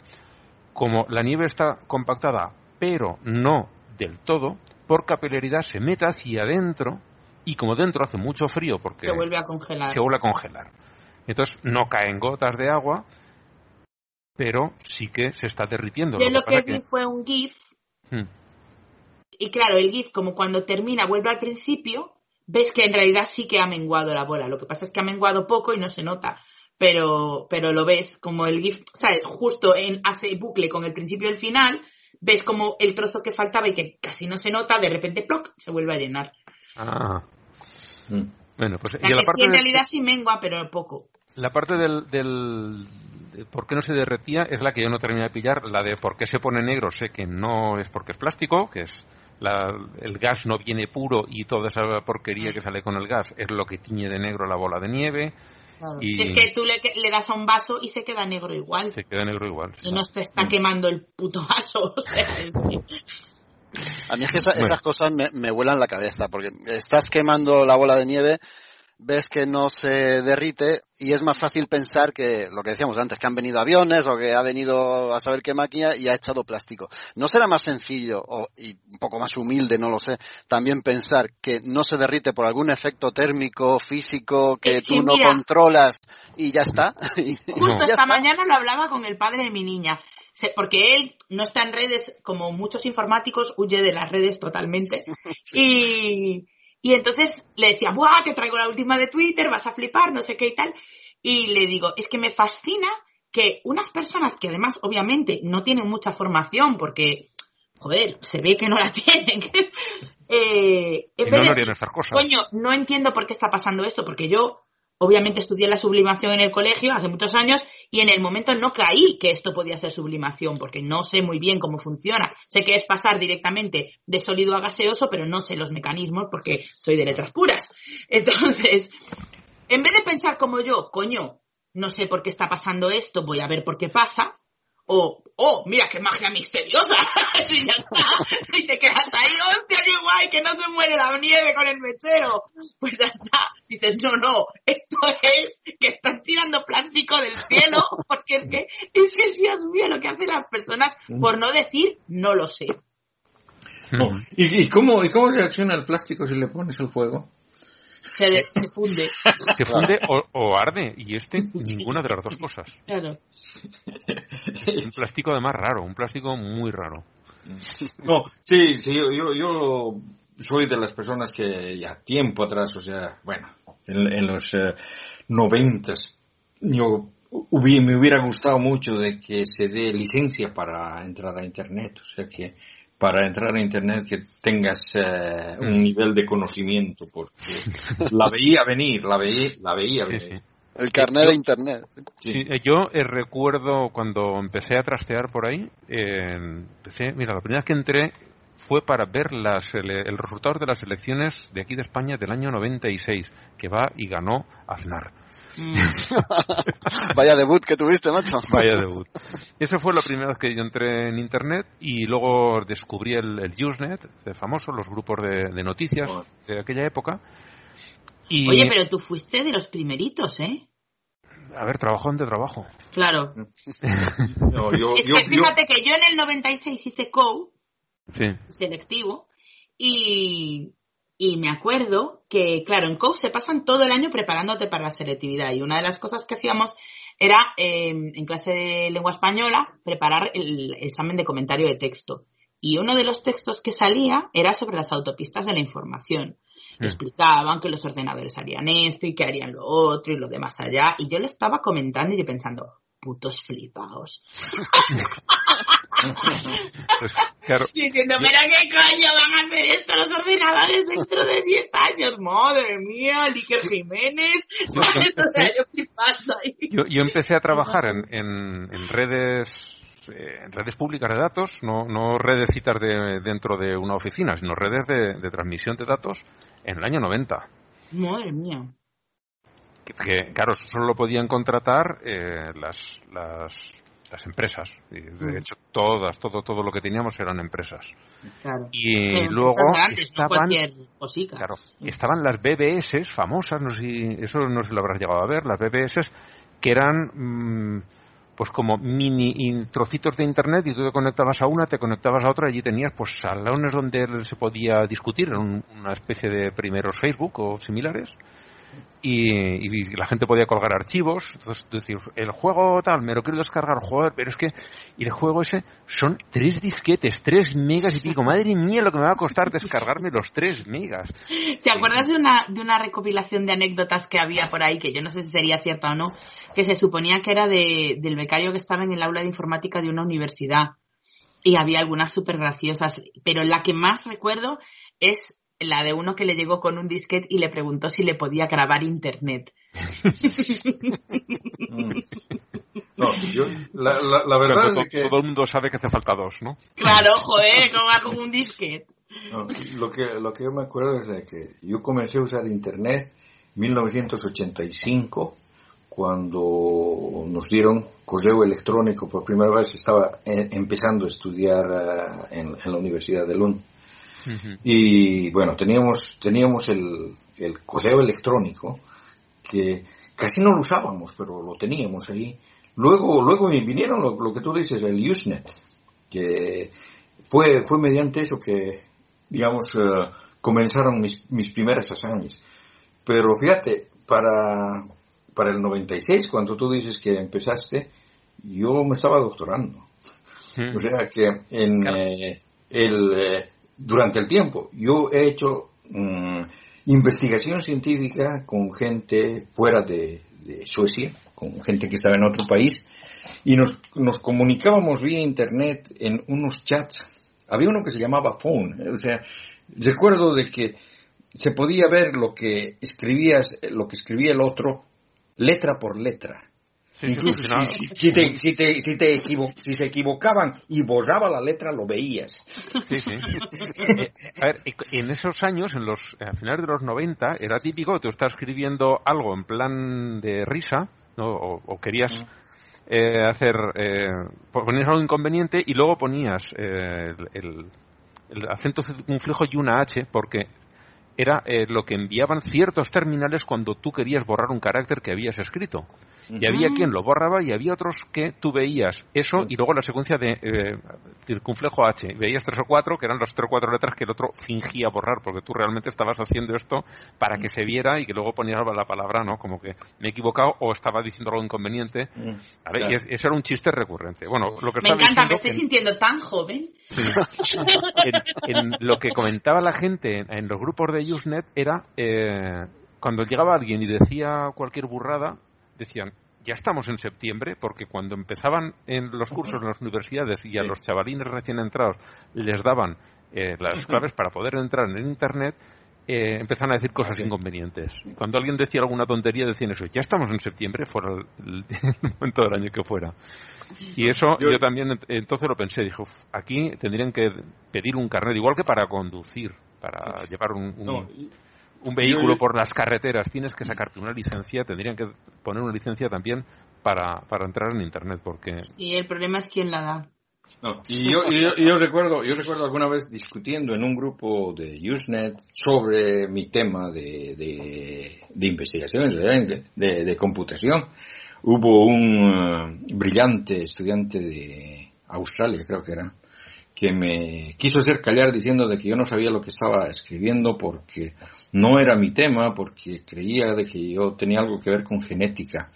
como la nieve está compactada, pero no del todo, por capilaridad se mete hacia adentro y como dentro hace mucho frío porque se vuelve a congelar. Se vuelve a congelar. Entonces no caen gotas de agua, pero sí que se está derritiendo. Yo lo, que, vi fue un GIF. Hmm. Y claro, el GIF, como cuando termina, vuelve al principio, ves que en realidad sí que ha menguado la bola. Lo que pasa es que ha menguado poco y no se nota. Pero, pero lo ves como el GIF, ¿sabes? Justo en, hace bucle con el principio y el final, ves como el trozo que faltaba y que casi no se nota, de repente, ¡ploc! se vuelve a llenar. Ah. Mm. Bueno, pues la, parte en realidad sí mengua, pero poco. La parte del, del por qué no se derretía es la que yo no terminé de pillar. La de por qué se pone negro sé que no es porque es plástico, que es la, el gas no viene puro y toda esa porquería mm. que sale con el gas es lo que tiñe de negro la bola de nieve. Si es que tú le, le, das a un vaso y se queda negro igual. Se queda negro igual. Y no se está quemando el puto vaso. A mí es que esas cosas me, me vuelan la cabeza, porque estás quemando la bola de nieve ves que no se derrite y es más fácil pensar que lo que decíamos antes, que han venido aviones o que ha venido a saber qué máquina y ha echado plástico. ¿No será más sencillo o, y un poco más humilde, no lo sé, también pensar que no se derrite por algún efecto térmico, físico que, tú no controlas y ya está? Justo esta mañana lo hablaba con el padre de mi niña porque él no está en redes, como muchos informáticos, huye de las redes totalmente. Y, y entonces le decía, ¡buah! Te traigo la última de Twitter, vas a flipar, no sé qué y tal. Y le digo, es que me fascina que unas personas que además, obviamente, no tienen mucha formación porque, joder, se ve que no la tienen. eh, en vez no de, Coño, no entiendo por qué está pasando esto, porque yo Obviamente estudié la sublimación en el colegio hace muchos años y en el momento no caí que esto podía ser sublimación porque no sé muy bien cómo funciona. Sé que es pasar directamente de sólido a gaseoso, pero no sé los mecanismos porque soy de letras puras. Entonces, en vez de pensar como yo, coño, no sé por qué está pasando esto, voy a ver por qué pasa, o, oh, mira qué magia misteriosa, y ya está, y te quedas ahí, hostia, qué guay, que no se muere la nieve con el mechero, pues ya está, dices, no, no, esto es que están tirando plástico del cielo, porque es que, es que, Dios mío, lo que hacen las personas, por no decir, no lo sé. ¿Y, cómo, ¿Y cómo reacciona el plástico si le pones el fuego? Se, funde. Se funde o, arde, y este ninguna de las dos cosas. Claro. Un plástico además raro, un plástico muy raro. No, sí, sí, yo, yo soy de las personas que ya tiempo atrás, o sea, bueno, en, los eh, noventas, yo me hubiera gustado mucho de que se dé licencia para entrar a Internet, o sea que para entrar a Internet que tengas eh, un nivel de conocimiento, porque la veía venir, la veía, la veía venir. El carnet de Internet. Sí. Eh, yo eh, recuerdo cuando empecé a trastear por ahí, empecé, mira, la primera vez que entré fue para ver las, el, el resultado de las elecciones de aquí de España del año 96, que va y ganó Aznar. Mm. Vaya debut que tuviste, macho. Vaya debut. Esa fue la primera vez que yo entré en Internet y luego descubrí el, el Usenet, de famoso, los grupos de, noticias de aquella época. Y... Oye, pero tú fuiste de los primeritos, ¿eh? A ver, trabajo ante trabajo. Claro. es que fíjate que yo en el 96 hice COU, selectivo, y y me acuerdo que, claro, en COU se pasan todo el año preparándote para la selectividad. Y una de las cosas que hacíamos era, em, en clase de lengua española, preparar el examen de comentario de texto. Y uno de los textos que salía era sobre las autopistas de la información. Mm. Explicaban que los ordenadores harían esto y que harían lo otro y lo demás allá. Y yo le estaba comentando y yo pensando, putos flipaos. Pues, claro, Diciendo, pero qué coño van a hacer esto los ordenadores dentro de 10 años. Madre mía, Iker Jiménez. ¿Sabes? O sea, yo flipando ahí. yo, yo empecé a trabajar en, en- en redes eh, en redes públicas de datos, no, no redes citas de, dentro de una oficina, sino redes de, de transmisión de datos en el año 90. Madre mía. Que, que, claro, solo lo podían contratar eh, las, las, las empresas. Y de Mm. hecho, todas, todo, todo lo que teníamos eran empresas. Claro. Y Pero luego no estaban, claro, estaban las BBS famosas, no sé si eso no si lo habrás llegado a ver, las BBS que eran mm, pues como mini in- trocitos de internet y tú te conectabas a una, te conectabas a otra y allí tenías pues salones donde se podía discutir, era un- una especie de primeros Facebook o similares y, y la gente podía colgar archivos. Entonces decías, el juego tal, me lo quiero descargar, joder, pero es que y el juego ese son tres disquetes, tres megas y pico. Madre mía, lo que me va a costar descargarme los tres megas. ¿Te acuerdas de una, de una recopilación de anécdotas que había por ahí, que yo no sé si sería cierta o no, que se suponía que era de, del becario que estaba en el aula de informática de una universidad? Y había algunas súper graciosas, pero la que más recuerdo es la de uno que le llegó con un disquete y le preguntó si le podía grabar internet. No, yo, la, la, la verdad Pero es que todo el mundo sabe que hace falta dos, ¿no? Claro, joder, ¿cómo va con un disquete? No, lo que lo que yo me acuerdo es de que yo comencé a usar internet en 1985 cuando nos dieron correo electrónico por primera vez estaba eh, empezando a estudiar en, en la Universidad de Lund y bueno teníamos teníamos el, el correo electrónico que casi no lo usábamos pero lo teníamos ahí luego luego vinieron lo, lo que tú dices el Usenet que fue fue mediante eso que digamos, eh, comenzaron mis, mis primeras hazañas. Pero fíjate, para, para el 96, cuando tú dices que empezaste, yo me estaba doctorando. O sea que en Claro. eh, el, eh, durante el tiempo yo he hecho mm, investigación científica con gente fuera de, Suecia, con gente que estaba en otro país, y nos, nos comunicábamos vía internet en unos chats. Había uno que se llamaba Phone, o sea, recuerdo de que se podía ver lo que escribías, lo que escribía el otro, letra por letra. Sí, Incluso si, si te, si, te, si, te equivo- si se equivocaban y borraba la letra, lo veías. Sí, sí. Eh, a ver, en esos años, en los, a finales de los 90, era típico tú estás escribiendo algo en plan de risa, ¿no? o, o querías eh, hacer, eh, ponías algo inconveniente y luego ponías eh, el, el- el acento circunflejo y una H, porque era eh, lo que enviaban ciertos terminales cuando tú querías borrar un carácter que habías escrito. Y había quien lo borraba y había otros que tú veías eso y luego la secuencia de eh, circunflejo H. Veías tres o cuatro, que eran las tres o cuatro letras que el otro fingía borrar, porque tú realmente estabas haciendo esto para que se viera y que luego ponías la palabra, ¿no? Como que me he equivocado o estaba diciendo algo inconveniente. A ver, Claro. y es- eso era un chiste recurrente. Bueno, lo que Me estaba encanta, me estoy sintiendo tan joven. en, en lo que comentaba la gente en, en los grupos de Usenet era eh, cuando llegaba alguien y decía cualquier burrada, decían, ya estamos en septiembre, porque cuando empezaban en los cursos en las universidades y a Sí. los chavalines recién entrados les daban eh, las claves para poder entrar en Internet, eh, empezaban a decir cosas Sí. inconvenientes. Cuando alguien decía alguna tontería, decían eso, ya estamos en septiembre, fuera el, el- el momento del año que fuera. Y eso yo, Yo- también ent- entonces lo pensé, dije, "Uf, aquí tendrían que pedir un carnet, igual que para conducir, para llevar un, un- No, un vehículo por las carreteras, tienes que sacarte una licencia, tendrían que poner una licencia también para, para entrar en Internet, porque Y el problema es quién la da. No, y yo, y yo, y yo recuerdo, yo recuerdo alguna vez discutiendo en un grupo de Usenet sobre mi tema de, de, de investigaciones, de, de, de computación. Hubo un eh, brillante estudiante de Australia, creo que era, que me quiso hacer callar diciendo de que yo no sabía lo que estaba escribiendo porque no era mi tema, porque creía de que yo tenía algo que ver con genética.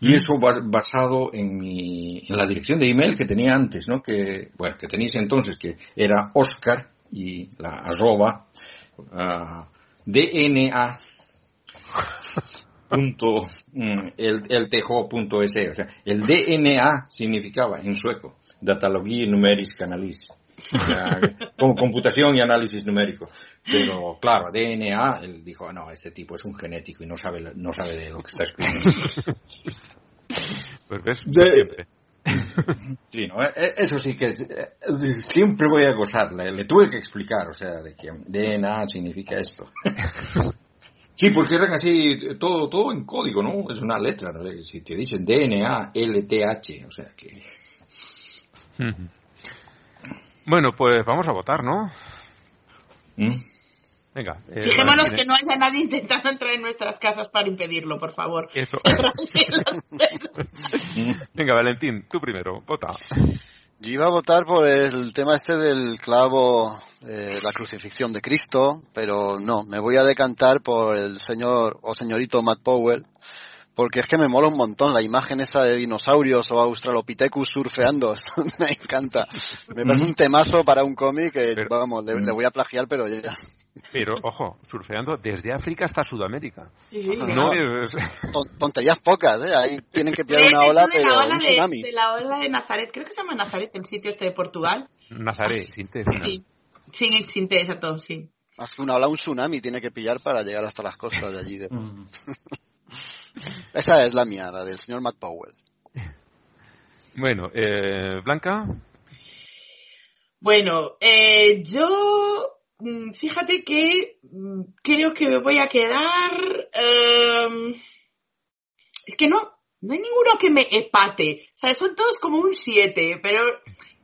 Y eso basado en mi, en la dirección de email que tenía antes, ¿no? Que, bueno, que tenéis entonces, que era Oscar y la arroba, uh, DNA punto mm, el, el o sea, el DNA significaba en sueco Datalogia Numeris Canalis, como computación y análisis numérico. Pero claro, DNA, él dijo, no, este tipo es un genético y no sabe, no sabe de lo que está escribiendo. Pues ves, Sí, no, e, e, eso sí que eh, siempre voy a gozarle, le tuve que explicar, o sea, de que DNA significa esto. Sí, porque eran así, todo, todo en código, ¿no? Es una letra, ¿no? Si te dicen DNA, LTH, o sea que... Bueno, pues vamos a votar, ¿no? ¿Mm? Venga. Eh, Fijémonos que no haya nadie intentando entrar en nuestras casas para impedirlo, por favor. Eso. Venga, Valentín, tú primero, vota. Yo iba a votar por el tema este del clavo, eh, la crucifixión de Cristo, pero no, me voy a decantar por el señor o señorito Matt Powell, porque es que me mola un montón la imagen esa de dinosaurios o Australopithecus surfeando, me encanta. Me parece un temazo para un cómic que, vamos, le, voy a plagiar, pero ya. Pero, ojo, surfeando desde África hasta Sudamérica. no, tonterías pocas, ¿eh? Ahí tienen que pillar una ola, pero ola un tsunami. De, la ola de Nazaret, creo que se llama Nazaret, el sitio este de Portugal. Nazaret, sin T. Sí, sin, sin T, exacto, sí. Que una ola, un tsunami tiene que pillar para llegar hasta las costas de allí. De... Esa es la mía, la del señor Matt Powell. Bueno, eh, Blanca. Bueno, eh, yo mm, fíjate que mm, creo que me voy a quedar. Em, es que no, no hay ninguno que me epate. O sea, son todos como un 7, pero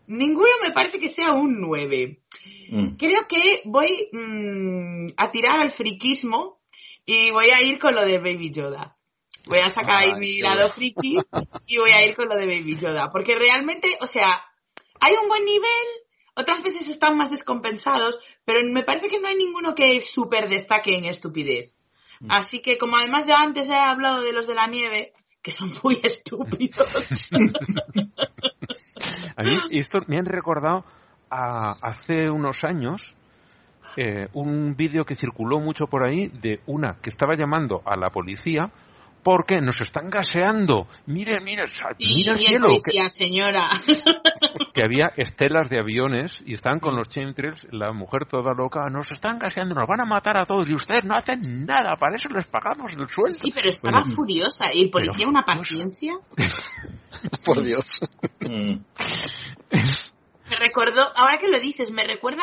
ninguno me parece que sea un 9. Mm. Creo que voy a tirar al friquismo y voy a ir con lo de Baby Yoda. Voy a sacar ahí mi lado friki y voy a ir con lo de Baby Yoda. Porque realmente, o sea, hay un buen nivel, otras veces están más descompensados, pero me parece que no hay ninguno que súper destaque en estupidez. Mm. Así que como además ya antes he hablado de los de la nieve, que son muy estúpidos. a mí esto me han recordado a hace unos años eh, un vídeo que circuló mucho por ahí de una que estaba llamando a la policía porque nos están gaseando. Mire, mire, mira el cielo. que, señora. Que había estelas de aviones y están con los chemtrails, la mujer toda loca, nos están gaseando, nos van a matar a todos y ustedes no hacen nada, para eso les pagamos el sueldo. Sí, pero estaba furiosa y el policía una paciencia. Por Dios. me recordó, ahora que lo dices, me recuerda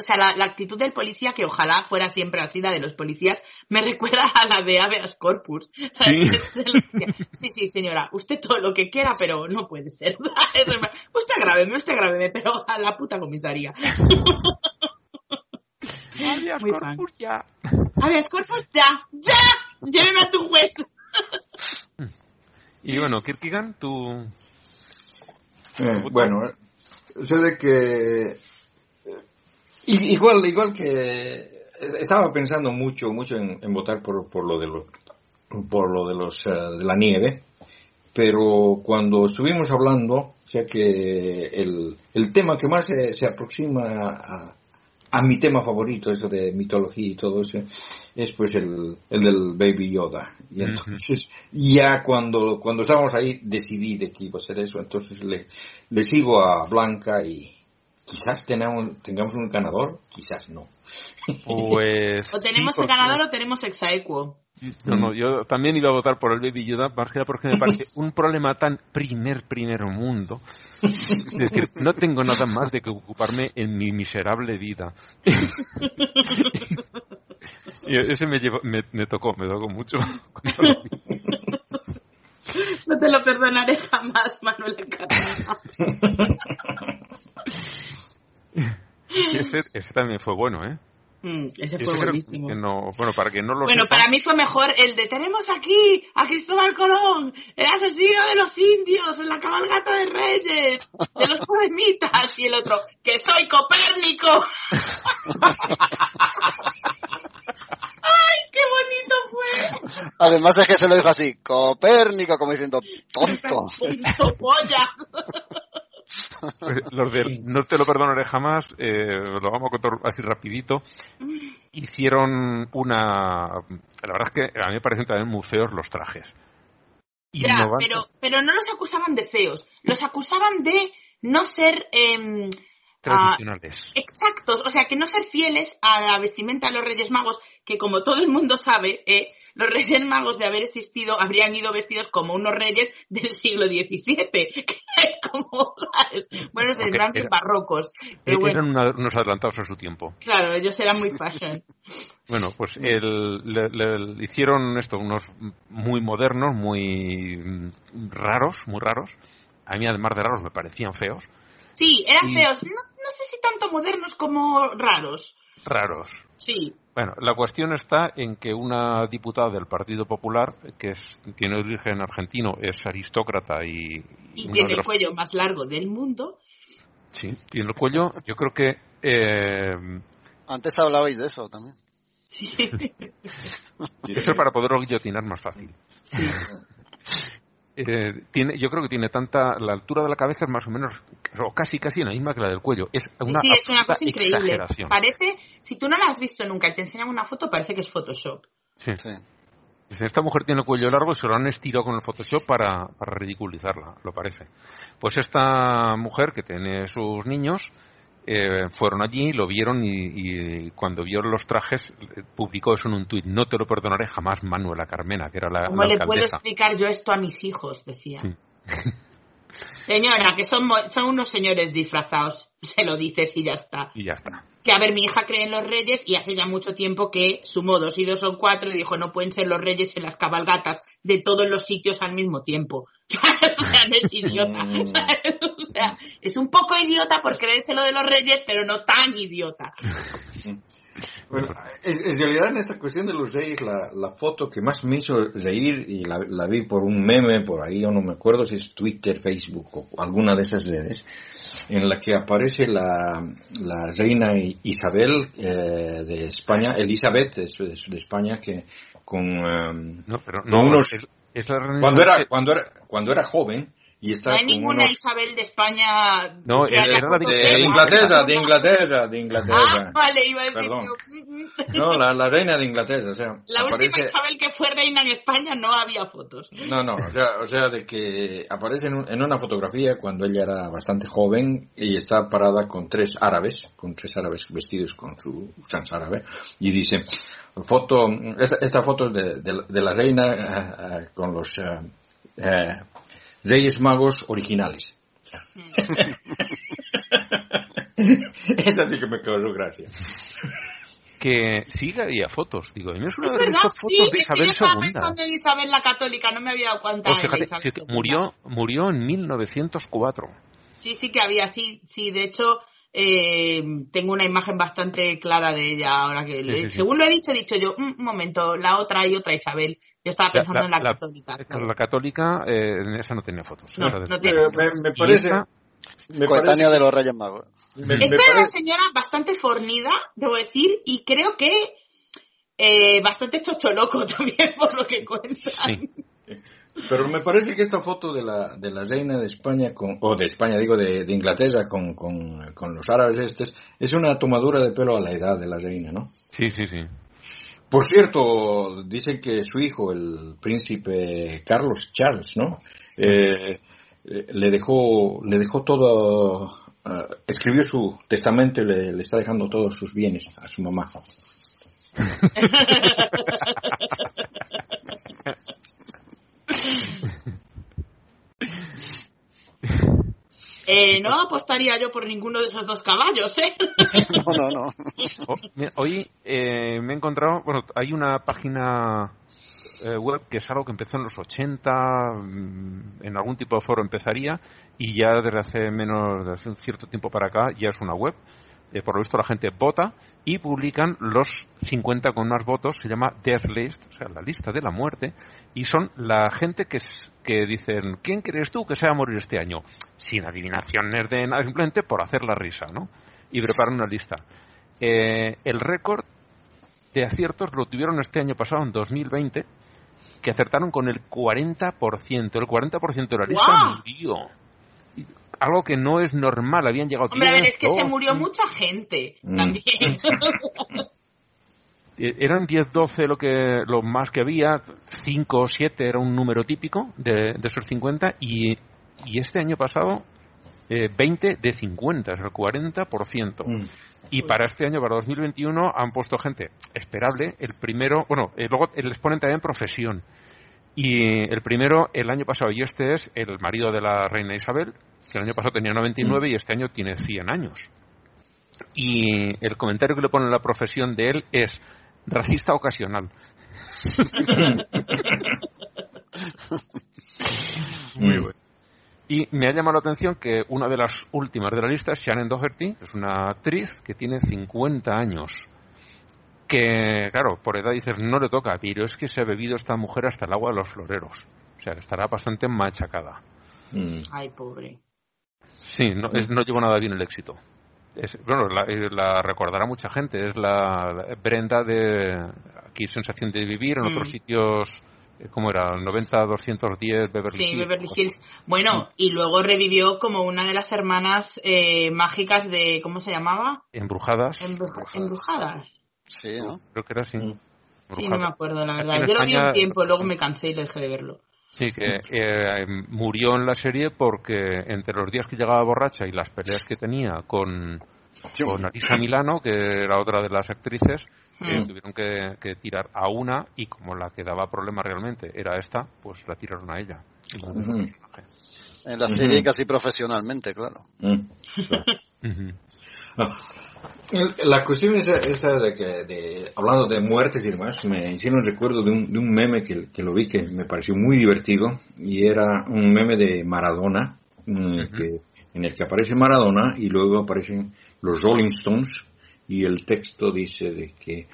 o sea, la, actitud del policía, que ojalá fuera siempre así la de los policías, me recuerda a la de habeas corpus. Sí. sí, señora, usted todo lo que quiera, pero no puede ser. usted agraveme, usted agraveme, pero a la puta comisaría. Habeas corpus ya. Habeas corpus ya, ya, lléveme a tu juez. y bueno, Kirkigan, tú... Eh, bueno, sé de que Igual, igual que estaba pensando mucho, mucho en, votar por, por, lo de los, por lo de los eh, de la nieve, pero cuando estuvimos hablando, o sea que el, el tema que más se, aproxima a, a, mi tema favorito, eso de mitología y todo eso, es pues el, el del Baby Yoda. Y entonces, ya cuando, cuando estábamos ahí, decidí de que iba a ser eso, entonces le, le sigo a Blanca y, quizás tenemos, tengamos un ganador, quizás no. Pues. o tenemos el ganador o tenemos exaequo. No, no, yo también iba a votar por el Baby Yoda, porque me parece un problema tan primer, primer mundo. Es decir, no tengo nada más de que ocuparme en mi miserable vida. y ese me, llevó, me, me, tocó, me tocó mucho. No te lo perdonaré jamás, Manuel ese, ese también fue bueno, ¿eh? Mm, ese fue buenísimo. bueno, para que no lo Bueno, para mí fue mejor el de tenemos aquí a Cristóbal Colón, el asesino de los indios, en la cabalgata de reyes, de los poemitas, y el otro, que soy Copérnico. ¡Ay, qué bonito fue! Además es que se lo dijo así, Copérnico, como diciendo, tonto. Punto polla. Pues, los de No te lo perdonaré jamás, eh, lo vamos a contar así rapidito, hicieron una... La verdad es que a mí me parecen también muy feos los trajes. Ya, pero, pero no los acusaban de feos, los acusaban de no ser em, ah, tradicionales. exactos, o sea, que no ser fieles a la vestimenta de los Reyes Magos, que como todo el mundo sabe, eh, los Reyes Magos de haber existido habrían ido vestidos como unos reyes del siglo XVII, que es como, bueno, Porque eran era- barrocos, pero bueno, Eran una- unos adelantados a su tiempo. claro, ellos eran muy fashion. Bueno, pues el- le, hicieron esto, unos muy modernos, muy mm, raros, muy raros. A mí, además de raros, me parecían feos. Sí, eran Y- feos, no, no sé si tanto modernos como raros, Raros. sí. Bueno, la cuestión está en que una diputada del Partido Popular, que es- tiene origen argentino, es aristócrata y... Y tiene el los- cuello más largo del mundo. Sí, tiene el cuello. Yo creo que... eh, Antes hablabais de eso también. Sí. eso es para poderlo guillotinar más fácil. Eh, tiene, yo creo que tiene tanta... La altura de la cabeza es más o menos... O casi, casi la misma que la del cuello. Es una, sí, es una cosa increíble. exageración. Parece, si tú no la has visto nunca y te enseñan una foto, parece que es Photoshop. Sí. Sí. Dice, Esta mujer tiene el cuello largo y se lo han estirado con el Photoshop para, para ridiculizarla, lo parece. Pues esta mujer que tiene sus niños eh, fueron allí, lo vieron y, y cuando vieron los trajes eh, publicó eso en un tuit. No te lo perdonaré jamás, Manuela Carmena, que era la, ¿Cómo la le puedo explicar yo esto a mis hijos? Decía. Sí. Señora, que son, son unos señores disfrazados. Se lo dices y ya está. Y ya está. Que a ver, mi hija cree en los reyes y hace ya mucho tiempo que sumó dos y dos son cuatro y dijo no pueden ser los reyes en las cabalgatas de todos los sitios al mismo tiempo. o sea, no es idiota. Mm. O sea, es un poco idiota por creerse lo de los reyes, pero no tan idiota. Bueno, en, realidad en esta cuestión de los reyes, la, la foto que más me hizo reír, y la, la vi por un meme por ahí, yo no me acuerdo si es Twitter, Facebook o alguna de esas redes, en la que aparece la, la reina Isabel eh, de España, Elizabeth de, de España, que con... em, No, pero Con no, unos- es, es la reina cuando, era, Isabel- cuando, era, cuando era joven y está No hay ninguna unos- Isabel de España. No, que era la de de ella. Inglaterra, de Inglaterra, de Ah, Inglaterra. vale, iba a decir Perdón. yo, mm, mm. No, la, la reina de Inglaterra, o sea, La última aparece... Isabel que fue reina en España no había fotos. No, no, o sea, o sea, de que aparece en, un- en una fotografía cuando ella era bastante joven y está parada con tres árabes, con tres árabes vestidos con su usanza árabe, y dice, foto, esta, esta foto es de, de- de la reina eh, eh, con los eh, eh, reyes magos originales. Esa sí que me causó gracia. que sí había fotos. Digo, no es una Es de verdad, estas sí, fotos de Isabel II. pensando en Isabel la Católica, no me había dado cuenta Pues fíjate, Isabel sí murió, murió en 1904. Sí, sí que había, sí, sí, de hecho, eh, tengo una imagen bastante clara de ella ahora que, le- sí, sí. según lo he dicho, he dicho yo, "Mm, un momento, la otra y otra Isabel. Yo estaba pensando en la, Católica. claro. la católica, eh, en esa no tenía fotos. No, no tiene. Me, parece, esta- me Coetánea parece, de los Reyes Magos. me- me Esta era una señora bastante fornida, debo decir, y creo que eh, bastante chocholoco también, por lo que cuentan. Pero me parece que esta foto de la, de la reina de España, con, o de España, digo, de, de Inglaterra con, con, con los árabes estos, es una tomadura de pelo a la edad de la reina, ¿no? sí, sí, sí. Por cierto, dicen que su hijo, el príncipe Carlos Charles, ¿no? Eh, eh, le dejó, le dejó todo, eh, escribió su testamento y le, le está dejando todos sus bienes a su mamá. Eh, no apostaría yo por ninguno de esos dos caballos, ¿eh? No, no, no. Oh, mira, hoy eh, me he encontrado, bueno, hay una página eh, web que es algo que empezó en los 80, mm, en algún tipo de foro empezaría, y ya desde hace menos, de hace un cierto tiempo para acá, ya es una web. Eh, por lo visto la gente vota y publican los 50 con más votos, se llama Death List, o sea, la lista de la muerte, y son la gente que, es- que dicen, ¿quién crees tú que se va a morir este año? Sin adivinaciones de nada, simplemente por hacer la risa, ¿no? Y preparan una lista. Eh, el récord de aciertos lo tuvieron este año pasado, en 2020, que acertaron con el 40%. El 40% de la lista murió. Algo que no es normal, habían llegado... Hombre, a ver, es que se murió mucha gente mm. también. Eh, eran 10, 12 lo, que, lo más que había, 5 o 7 era un número típico de, esos 50 y, y este año pasado 20 eh, de 50, es el 40%. Mm. Y para este año, para 2021, han puesto gente esperable. El primero, bueno, eh, luego les ponen también profesión. Y el primero, el año pasado, y este es el marido de la reina Isabel, que el año pasado tenía 99 mm. y este año tiene 100 años. Y el comentario que le ponen la profesión de él es racista ocasional. Muy bueno. Y me ha llamado la atención que una de las últimas de la lista es Shannon Doherty, es una actriz que tiene 50 años. Que, claro, por edad dices, no le toca, pero es que se ha bebido esta mujer hasta el agua de los floreros. O sea, estará bastante machacada. Mm. Ay, pobre. Sí, no, no llevo nada bien el éxito. Es, bueno, la, eh, la, recordará mucha gente. Es la Brenda de aquí Sensación de Vivir, en otros mm. sitios eh, ¿Cómo era? 90-210 Beverly Hills. Sí, Beverly Hills. Bueno, y luego revivió como una de las hermanas eh, mágicas de. ¿Cómo se llamaba? Embrujadas. Embrujadas. Sí, ¿no? Creo que era así. Sí, no me acuerdo, la verdad. Yo lo vi un tiempo, luego me cansé y dejé de verlo. Sí, que eh, murió en la serie porque entre los días que llegaba borracha y las peleas que tenía con, con Arisa Milano, que era otra de las actrices, Hmm. tuvieron que, tirar a una y como la que daba problema realmente era esta, pues la tiraron a ella. En la serie casi profesionalmente, claro. Ah, la cuestión es esa de que, de, hablando de muertes y demás, me hicieron recuerdo de un, de un meme que, lo vi que me pareció muy divertido y era un meme de Maradona, mm, que, en el que aparece Maradona y luego aparecen los Rolling Stones y el texto dice de que,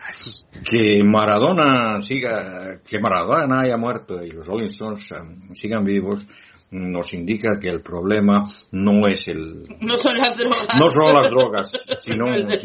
que Maradona siga, que Maradona haya muerto y los Rolling Stones um, sigan vivos, nos indica que el problema no es el no son las drogas no son las drogas sino el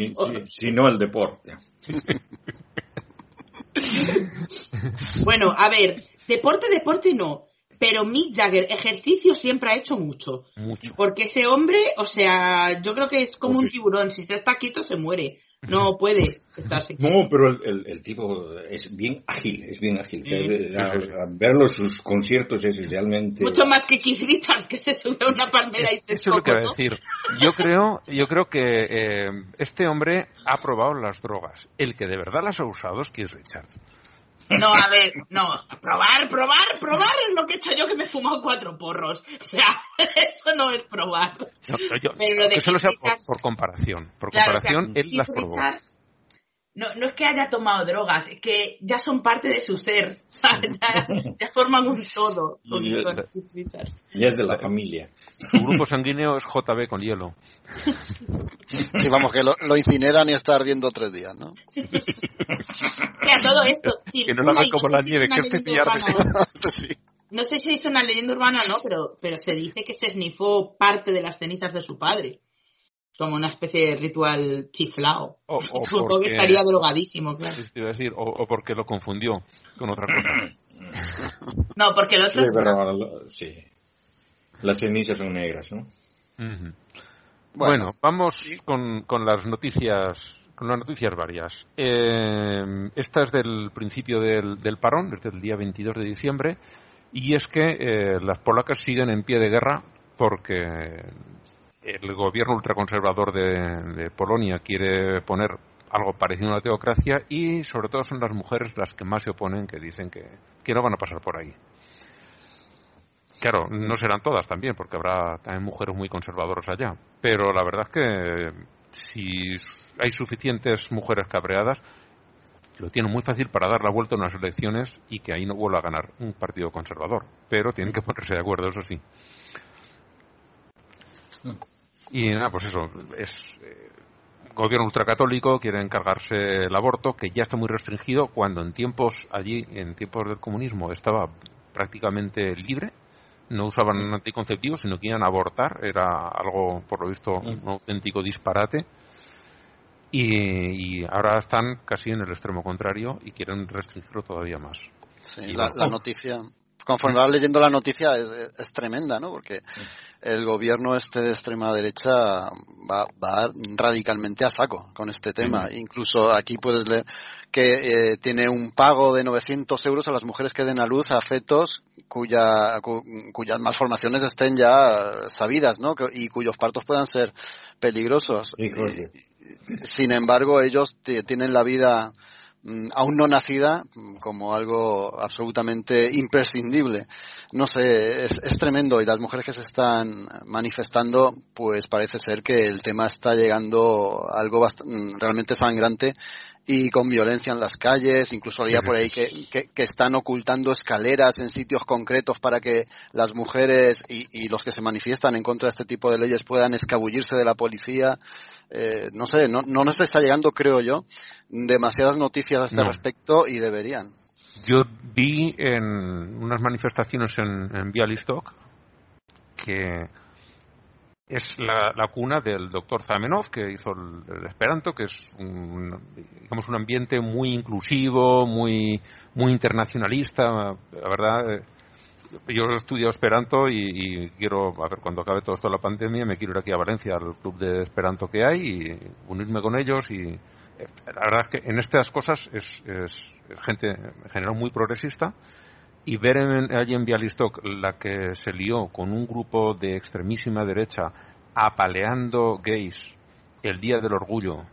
sino el deporte bueno a ver deporte deporte no pero Mick Jagger ejercicio siempre ha hecho mucho. Mucho. Porque ese hombre, o sea, yo creo que es como pues un tiburón, si se está quieto se muere. No puede estarse quieto. No, pero el, el, tipo es bien ágil, es bien ágil. verlo sus conciertos es realmente... Mucho más que Keith Richards, que se sube a una palmera y se Eso es lo que voy a decir. Yo creo, yo creo que eh, este hombre ha probado las drogas. El que de verdad las ha usado es Keith Richards. No, a ver, no, probar, probar, probar es lo que he hecho yo que me he fumado cuatro porros. O sea, eso no es probar. No, pero que solo sea por, comparación. Por comparación, él las probó. No, no es que haya tomado drogas, es que ya son parte de su ser. Ya, forman un todo. ya es de la familia. Su grupo sanguíneo es JB con hielo. Sí, vamos, que lo, lo incineran y está ardiendo tres días, ¿no? Mira, todo esto. que no lo hagan como la nieve, que es No sé si es una leyenda urbana o no, pero, pero se dice que se esnifó parte de las cenizas de su padre. Como una especie de ritual chiflao. O, porque... estaría drogadísimo, claro. decir, o, porque lo confundió con otra cosa. no, porque el otro. Sí, pero, sí. Las cenizas son negras, ¿no? bueno, vamos con, con las noticias las noticias varias. Eh, esta es del principio del, del, parón, desde el día 22 de diciembre, y es que eh, las polacas siguen en pie de guerra porque el gobierno ultraconservador de, Polonia quiere poner algo parecido a una teocracia y sobre todo son las mujeres las que más se oponen, que dicen que, que no van a pasar por ahí. Claro, no serán todas también, porque habrá también mujeres muy conservadoras allá. Pero la verdad es que si hay suficientes mujeres cabreadas, lo tienen muy fácil para dar la vuelta en unas elecciones y que ahí no vuelva a ganar un partido conservador. Pero tienen que ponerse de acuerdo, eso sí. Y nada, pues eso, es eh, gobierno ultracatólico, quiere encargarse el aborto, que ya está muy restringido, cuando en tiempos allí, en tiempos del comunismo, estaba prácticamente libre, no usaban anticonceptivos, sino que iban a abortar, era algo, por lo visto, un auténtico disparate. Y, ahora están casi en el extremo contrario y quieren restringirlo todavía más. Sí, la, noticia, conforme vas leyendo la noticia es, es, tremenda, ¿no? Porque el gobierno este de extrema derecha va, va radicalmente a saco con este tema. Incluso aquí puedes leer que eh, tiene un pago de 900 euros a las mujeres que den a luz a fetos cuya, cuyas malformaciones estén ya sabidas, ¿no? Y cuyos partos puedan ser peligrosos. sin embargo, ellos tienen la vida aún no nacida mm, como algo absolutamente imprescindible. No sé, es, es, tremendo y las mujeres que se están manifestando, pues parece ser que el tema está llegando a algo mm, realmente sangrante y con violencia en las calles, incluso había por ahí que, que, están ocultando escaleras en sitios concretos para que las mujeres y, y, los que se manifiestan en contra de este tipo de leyes puedan escabullirse de la policía. Eh, no sé, no, no nos está llegando, creo yo, demasiadas noticias a este respecto y deberían. Yo vi en unas manifestaciones en, en Bialystok que es la, cuna del doctor Zamenhof, que hizo el, Esperanto, que es un, digamos, un ambiente muy inclusivo, muy, muy internacionalista. La verdad, eh, yo he estudiado Esperanto y, quiero, a ver, cuando acabe todo esto la pandemia, me quiero ir aquí a Valencia, al club de Esperanto que hay, y unirme con ellos. Y eh, la verdad es que en estas cosas es, gente en general muy progresista. Y ver allí en Bialystok la que se lió con un grupo de extremísima derecha apaleando gays el día del orgullo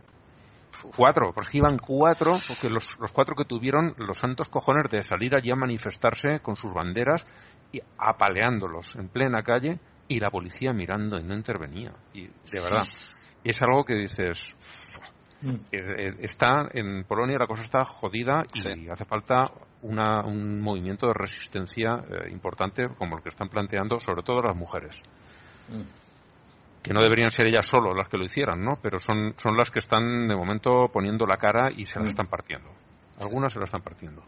cuatro, porque iban cuatro, porque los, los, cuatro que tuvieron los santos cojones de salir allí a manifestarse con sus banderas y apaleándolos en plena calle y la policía mirando y no intervenía. Y de verdad, es algo que dices, mm. está en Polonia la cosa está jodida y hace falta una, un movimiento de resistencia eh, importante como el que están planteando sobre todo las mujeres. Mm que no deberían ser ellas solo las que lo hicieran, ¿no? Pero son, son las que están de momento poniendo la cara y se la mm. están partiendo. Algunas se la están partiendo.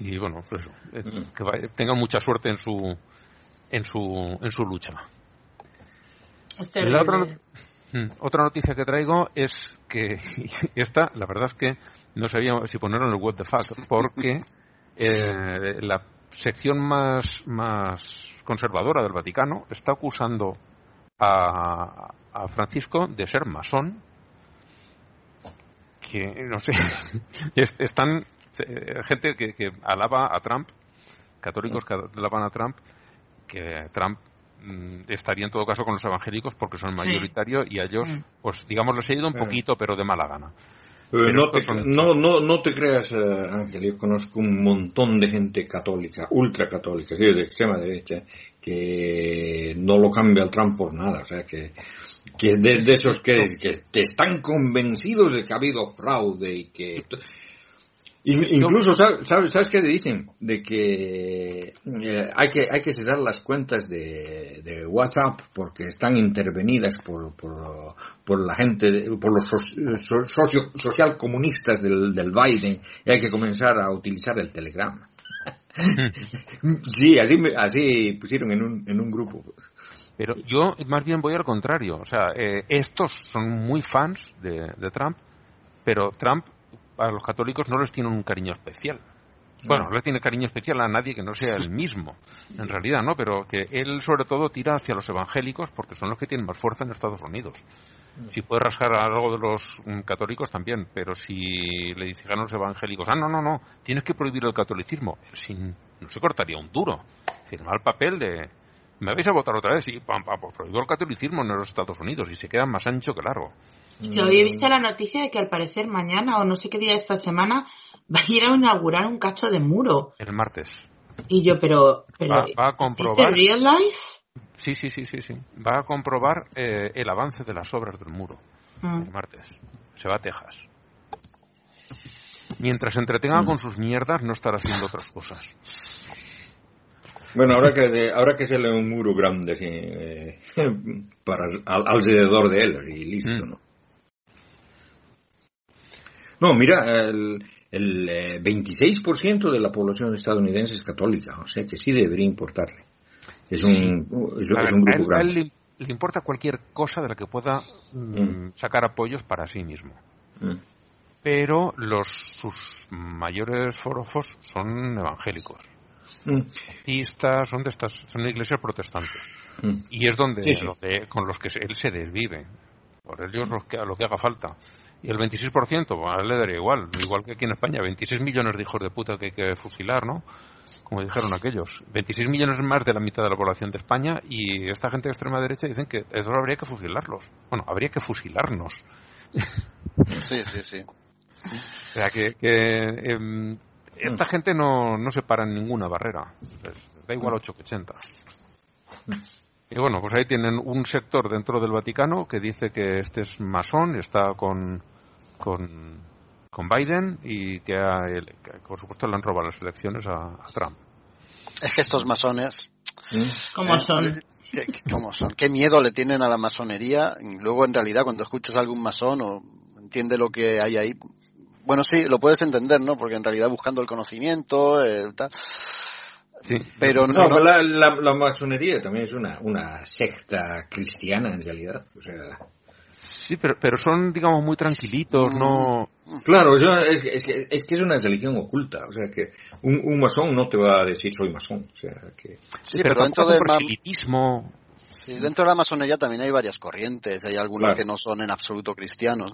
Y bueno, pues eso, eh, mm. que tengan mucha suerte en su en su en su lucha. La otra, mm, otra noticia que traigo es que esta, la verdad es que no sabía si ponerlo en el web de fact, porque eh, la sección más, más conservadora del Vaticano está acusando a, a Francisco de ser masón, que no sé, están eh, gente que, que, alaba a Trump, católicos que alaban a Trump, que Trump mm, estaría en todo caso con los evangélicos porque son mayoritarios y a ellos, mm. pues digamos, les he ido un poquito, pero de mala gana. Eh, no, te, no, no, no, te creas, eh, Ángel, yo conozco un montón de gente católica, ultracatólica, sí, de extrema derecha, que no lo cambia el Trump por nada, o sea, que, que de, de esos que, que, están convencidos de que ha habido fraude y que Incluso, ¿sabes, ¿sabes qué dicen? De que eh, hay que hay que cerrar las cuentas de, de WhatsApp porque están intervenidas por, por, por la gente, por los socio, social comunistas del, del Biden y hay que comenzar a utilizar el Telegram. sí, así, así pusieron en un, en un grupo. Pero yo más bien voy al contrario. O sea, eh, estos son muy fans de, de Trump, pero Trump a los católicos no les tienen un cariño especial. Bueno, no les tiene cariño especial a nadie que no sea el mismo, en realidad, ¿no? Pero que él sobre todo tira hacia los evangélicos porque son los que tienen más fuerza en Estados Unidos. Si puede rascar algo de los mm, católicos también, pero si le dicen a los evangélicos, ah, no, no, no, tienes que prohibir el catolicismo, sin, no se cortaría un duro. Firma el papel de, me vais a votar otra vez y pam, pam, pues prohibido el catolicismo en los Estados Unidos y se queda más ancho que largo. Yo había visto la noticia de que al parecer mañana o no sé qué día de esta semana va a ir a inaugurar un cacho de muro. El martes. Y yo, pero, pero va, a comprobar. real life? Sí, sí, sí, sí, sí. Va a comprobar eh, el avance de las obras del muro. Mm. El martes. Se va a Texas. Mientras se entretenga mm. con sus mierdas, no estará haciendo otras cosas. Bueno, ahora que ahora que se le un muro grande eh, para alrededor de él y listo, mm. ¿no? No, mira, el, el 26% eh, de la población estadounidense es católica, o sea que sí debería importarle. Es un, es, un grupo a él, le, importa cualquier cosa de la que pueda mm, mm. sacar apoyos para sí mismo. Pero los sus mayores forofos son evangélicos. Mm. Son de estas, son iglesias protestantes. Mm. Y es donde, Sí, sí. donde- con los que se- él se desvive. Por ellos lo que, lo que haga falta. Y el 26%, pues, a él le daría igual, igual que aquí en España, 26 millones de hijos de puta que hay que fusilar, ¿no? Como dijeron aquellos. 26 millones más de la mitad de la población de España y esta gente de extrema derecha dicen que eso habría que fusilarlos. Bueno, habría que fusilarnos. Sí, sí, sí. O sea que, que, em, esta gente no, no se para en ninguna barrera. Da igual 8 que 80. Y bueno, pues ahí tienen un sector dentro del Vaticano que dice que este es masón, está con, con, con Biden y que, a que, por supuesto le han robado las elecciones a, a Trump. Es que estos masones, Mm. Como Eh, son. ¿qué, qué- cómo son? ¿Qué miedo le tienen a la masonería? Y luego, en realidad, cuando escuchas a algún masón o entiende lo que hay ahí, bueno, sí, lo puedes entender, ¿no? Porque en realidad buscando el conocimiento, eh, tal. Sí. Pero no, No, no- pero la, la, la masonería también es una, una secta cristiana en realidad. O sea, Sí, pero, pero son, digamos, muy tranquilitos, no... claro, es, que- es, que, es que es una religión oculta. O sea, que un, un masón no te va a decir soy masón. O sea, que... sí, pero, dentro, tampoco es del proselitismo. sí, dentro de la masonería también hay varias corrientes, hay algunos Claro. que no son en absoluto cristianos.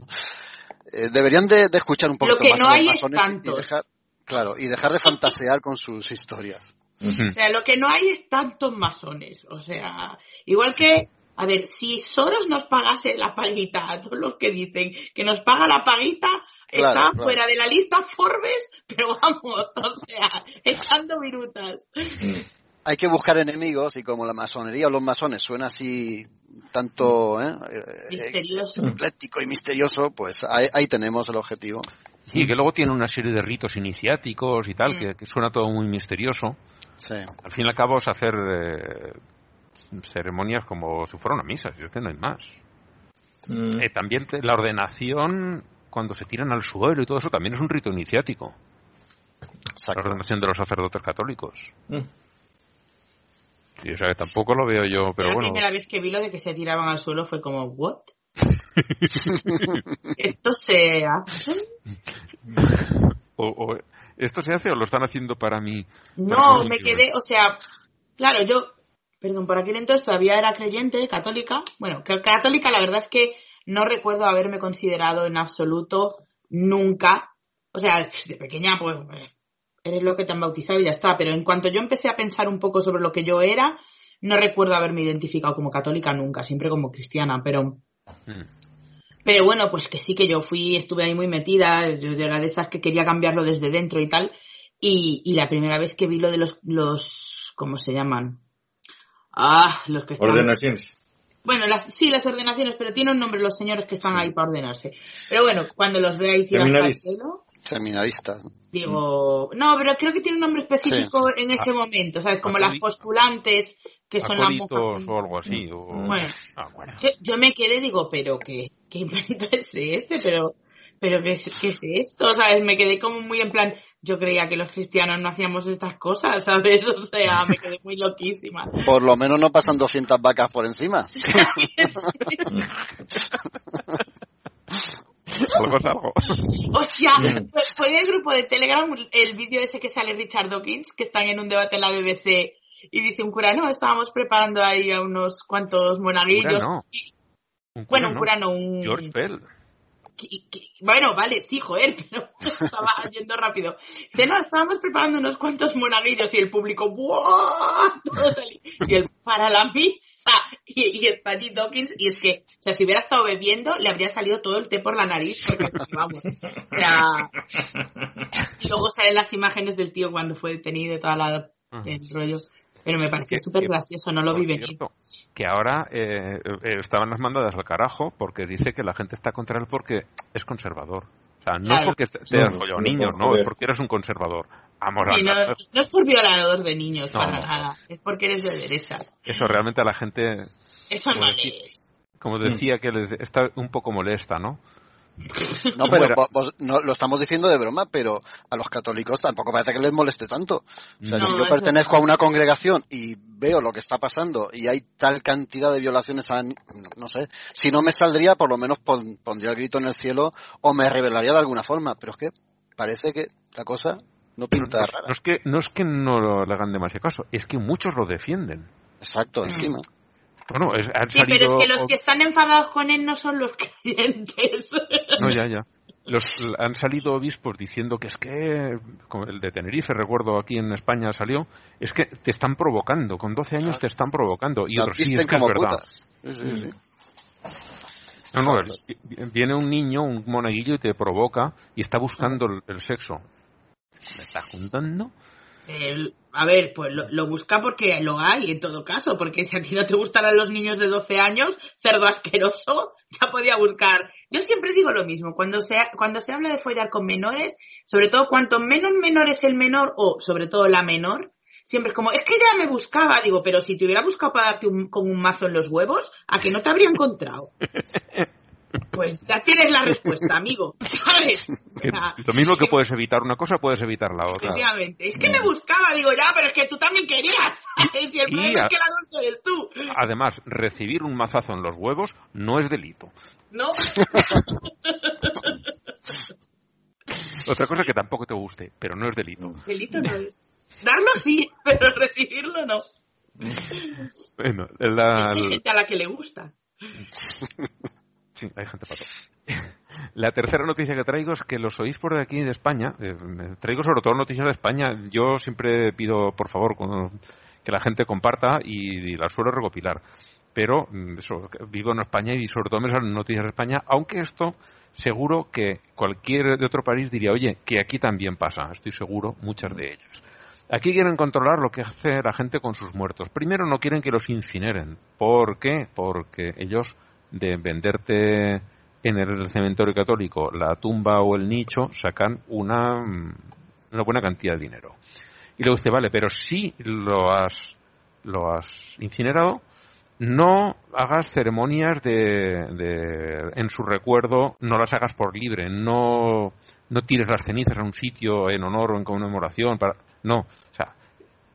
Eh, deberían de, de escuchar un Lo poquito que más no a los hay masones y- dejar, claro, y dejar de fantasear con sus historias. O sea, lo que no hay es tantos masones. O sea, igual que, a ver, si Soros nos pagase la paguita a todos los que dicen que nos paga la paguita, Claro, está claro. fuera de la lista Forbes, pero vamos, o sea, echando virutas. Mm. hay que buscar enemigos y como la masonería o los masones suena así tanto ¿eh? Eh, Misterioso. ecléctico y misterioso, pues ahí, ahí tenemos el objetivo. Sí, que luego tiene una serie de ritos iniciáticos y tal, Mm. que, que suena todo muy misterioso. Sí. Al fin y al cabo es hacer eh, ceremonias como si fuera una misa, si es que no hay más. Mm. Eh, también te- la ordenación, cuando se tiran al suelo y todo eso, también es un rito iniciático. La ordenación de los sacerdotes católicos. Mm. Sí, o sea, que tampoco lo veo yo, pero la bueno. primera vez que vi lo de que se tiraban al suelo fue como, ¿what? Esto se hace. O, o- ¿Esto se hace o lo están haciendo para mí? No, me quedé, o sea, claro, yo, perdón, por aquel entonces todavía era creyente, católica. Bueno, católica la verdad es que no recuerdo haberme considerado en absoluto nunca. O sea, de pequeña, pues, eres lo que te han bautizado y ya está. Pero en cuanto yo empecé a pensar un poco sobre lo que yo era, no recuerdo haberme identificado como católica nunca, siempre como cristiana, pero Mm. Pero bueno, pues que sí que yo fui, estuve ahí muy metida, yo era de esas que quería cambiarlo desde dentro y tal. Y, y la primera vez que vi lo de los, los, ¿cómo se llaman? Ah, los que están... Ordenaciones. Bueno, las, sí, las ordenaciones, pero tienen un nombre los señores que están ahí para ordenarse. Pero bueno, cuando los veo ahí tirados al Seminaristas. digo, no, pero creo que tiene un nombre específico en ese momento, ¿sabes? Como las postulantes que son las monjas. o algo así. o- Bueno. Ah, bueno. Yo, yo me quedé, digo, pero ¿qué, qué invento es este? Pero, pero ¿qué es, ¿qué es esto? ¿Sabes? Me quedé como muy en plan, yo creía que los cristianos no hacíamos estas cosas, ¿sabes? O sea, me quedé muy loquísima. Por lo menos no pasan 200 vacas por encima. Algo es algo. Hostia, fue, fue en el grupo de Telegram el vídeo ese que sale Richard Dawkins, que están en un debate en la BBC y dice un cura, no, estábamos preparando ahí a unos cuantos monaguillos. Cura no. Y- Un bueno, un no. cura no, un... George Bell. Que- que- bueno, vale, sí, joder, pero estaba yendo rápido. Dice, no, estábamos preparando unos cuantos monaguillos y el público, ¡buah! Todos allí. Y él, para la misa. Y, y está allí Dawkins y es que, o sea, si hubiera estado bebiendo, le habría salido todo el té por la nariz, porque, vamos, o sea... Y luego salen las imágenes del tío cuando fue detenido y toda la, el rollo. Pero me pareció súper gracioso, no lo vi venir. cierto, que ahora eh, eh, estaban las mandadas al carajo porque dice que la gente está contra él porque es conservador. O sea, no es Claro. porque te te has No, follado no, niños, no, es porque eres un conservador. Vamos Sí, a no, no es por violador de niños, No, para no. nada. Es porque eres de derecha. Eso realmente a la gente, Eso no lees. como decía, que les está un poco molesta, ¿no? No, pero vos- vos- no, lo estamos diciendo de broma, pero a los católicos tampoco parece que les moleste tanto. O sea, No, si yo pertenezco a una congregación y veo lo que está pasando y hay tal cantidad de violaciones a, no sé, si no me saldría, por lo menos pon- pondría el grito en el cielo o me revelaría de alguna forma, pero es que parece que la cosa no pinta rara. No es que no es que no le hagan demasiado caso, es que muchos lo defienden. Exacto, encima. Bueno, es, han Sí, pero es salido- que los que están enfadados con él no son los creyentes. No, ya, ya. Los, han salido obispos diciendo que es que, como el de Tenerife, recuerdo aquí en España salió, es que te están provocando, con 12 años te están provocando. Y otros sí, es que es verdad. putas. Sí, sí, sí. No, no, viene un niño, un monaguillo y te provoca y está buscando el, el sexo. ¿Me estás juntando? El- a ver, pues lo, busca porque lo hay en todo caso, porque si a ti no te gustaran los niños de 12 años, cerdo asqueroso, ya podía buscar. Yo siempre digo lo mismo, cuando se, cuando se habla de follar con menores, sobre todo cuanto menos menor es el menor o sobre todo la menor, siempre es como, es que ya me buscaba, digo, pero si te hubiera buscado para darte un, con un mazo en los huevos, ¿a que no te habría encontrado? Pues ya tienes la respuesta, amigo, ¿sabes? O Que sea, lo mismo que puedes evitar una cosa, puedes evitar la otra. Efectivamente. Es que me buscaba, digo, ya, pero es que tú también querías. Si el Y problema a- es que el adulto eres tú. Además, recibir un mazazo en los huevos no es delito. ¿No? Otra cosa que tampoco te guste, pero no es delito. Delito no es. Darlo sí, pero recibirlo no. Bueno, la, Hay gente a la que le gusta. Sí, hay gente para todo. La tercera noticia que traigo es que los obispos de aquí de España, eh, traigo sobre todo noticias de España, yo siempre pido, por favor, con- que la gente comparta y, y las suelo recopilar. Pero mm, eso, vivo en España y sobre todo me salen noticias de España, aunque esto seguro que cualquier de otro país diría, oye, que aquí también pasa, estoy seguro, muchas de ellas. Aquí quieren controlar lo que hace la gente con sus muertos. Primero no quieren que los incineren. ¿Por qué? Porque ellos de venderte en el cementerio católico la tumba o el nicho sacan una, una buena cantidad de dinero. Y luego dice, vale, pero si lo has, lo has incinerado, no hagas ceremonias de, de- en su recuerdo, no las hagas por libre, no, no tires las cenizas a un sitio en honor o en conmemoración, para, no, o sea,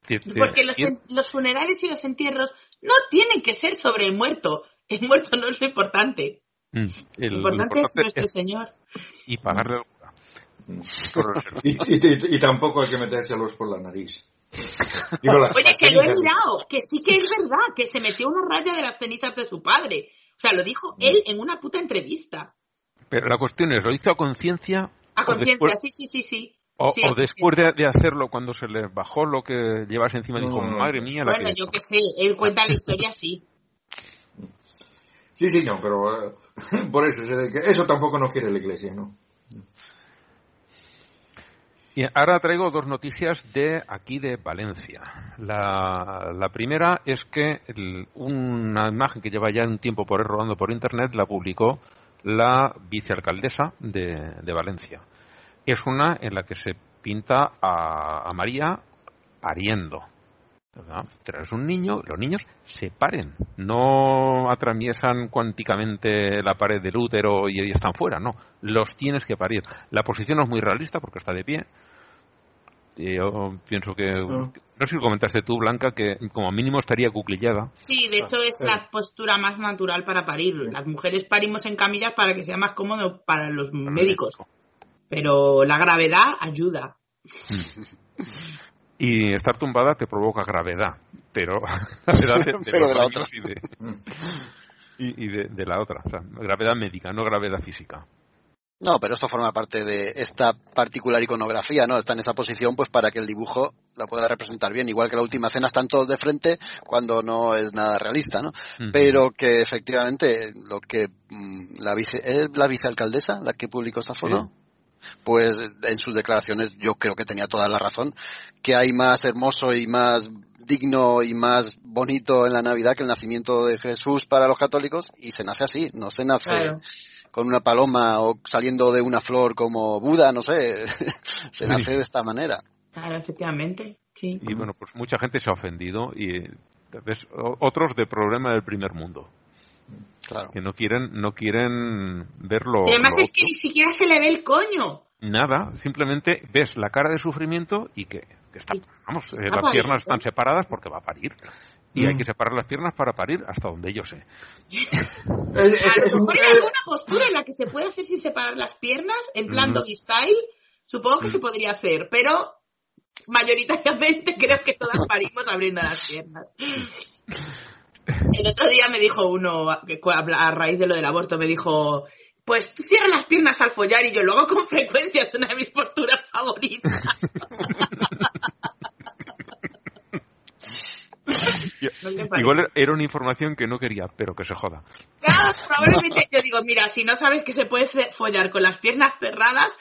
te- te- Porque los, los funerales y los entierros no tienen que ser sobre el muerto. El muerto no es lo importante. Mm, el- Lo importante es nuestro es- Señor. y pagarle al cura. Y, y- y tampoco hay que metérselos por la nariz. Digo, las- Oye, que lo he mirado, que sí que es verdad, que se metió una raya de las cenizas de su padre. O sea, lo dijo Mm. él en una puta entrevista. Pero la cuestión es, ¿lo hizo a conciencia? A o conciencia, después- sí, sí, sí, sí. O, Sí, o a después de, de hacerlo, cuando se le bajó lo que llevas encima, No, dijo, madre mía, la Bueno, que yo hecho". qué sé, él cuenta la historia así. Sí, sí, no, pero eh, por eso, eso tampoco nos quiere la iglesia, ¿no? Y ahora traigo dos noticias de aquí de Valencia. La, la primera es que una imagen que lleva ya un tiempo por ahí rodando por internet la publicó la vicealcaldesa de, de Valencia. Es una en la que se pinta a, a María pariendo. ¿Verdad? Traes un niño, los niños se paren, no atraviesan cuánticamente la pared del útero y, y están fuera, no, los tienes que parir. La posición no es muy realista porque está de pie. Yo pienso que, no sé si lo comentaste tú, Blanca, que como mínimo estaría cuclillada. Sí, de hecho es la postura más natural para parir. Las mujeres parimos en camillas para que sea más cómodo para los médicos. Pero la gravedad ayuda. Y estar tumbada te provoca gravedad, pero gravedad de, de Pero de la otra. y de, y, de, la otra. O sea, gravedad médica, no gravedad física. No, pero esto forma parte de esta particular iconografía, ¿no? Está en esa posición pues para que el dibujo la pueda representar bien. Igual que la última cena están todos de frente cuando no es nada realista, ¿no? Pero que efectivamente lo que mm, la vice, ¿es la vicealcaldesa la que publicó esta foto? Sí. Pues en sus declaraciones yo creo que tenía toda la razón. Que hay más hermoso y más digno y más bonito en la Navidad que el nacimiento de Jesús para los católicos y se nace así, no se nace Claro. con una paloma o saliendo de una flor como Buda, no sé, se Sí. nace de esta manera. Claro, efectivamente. Sí. Y bueno, pues mucha gente se ha ofendido y ves, otros de problema del primer mundo, Claro. que no quieren, no quieren verlo. Y además lo es que ni siquiera se le ve el coño. Nada, simplemente ves la cara de sufrimiento y que, que está, Sí. vamos, eh, Está las piernas están separadas porque va a parir. Y hay Mm. que separar las piernas para parir hasta donde yo sé. Es, es- A lo mejor hay alguna postura en la que se puede hacer sin separar las piernas, en plan Mm. doggy style. Supongo que se podría hacer, pero mayoritariamente creo que todas parimos abriendo las piernas. El otro día me dijo uno, a raíz de lo del aborto, me dijo, pues tú cierras las piernas al follar y yo luego con frecuencia es una de mis posturas favoritas. Igual era una información que no quería, pero que se joda. Claro, probablemente yo digo, mira, si no sabes que se puede follar con las piernas cerradas,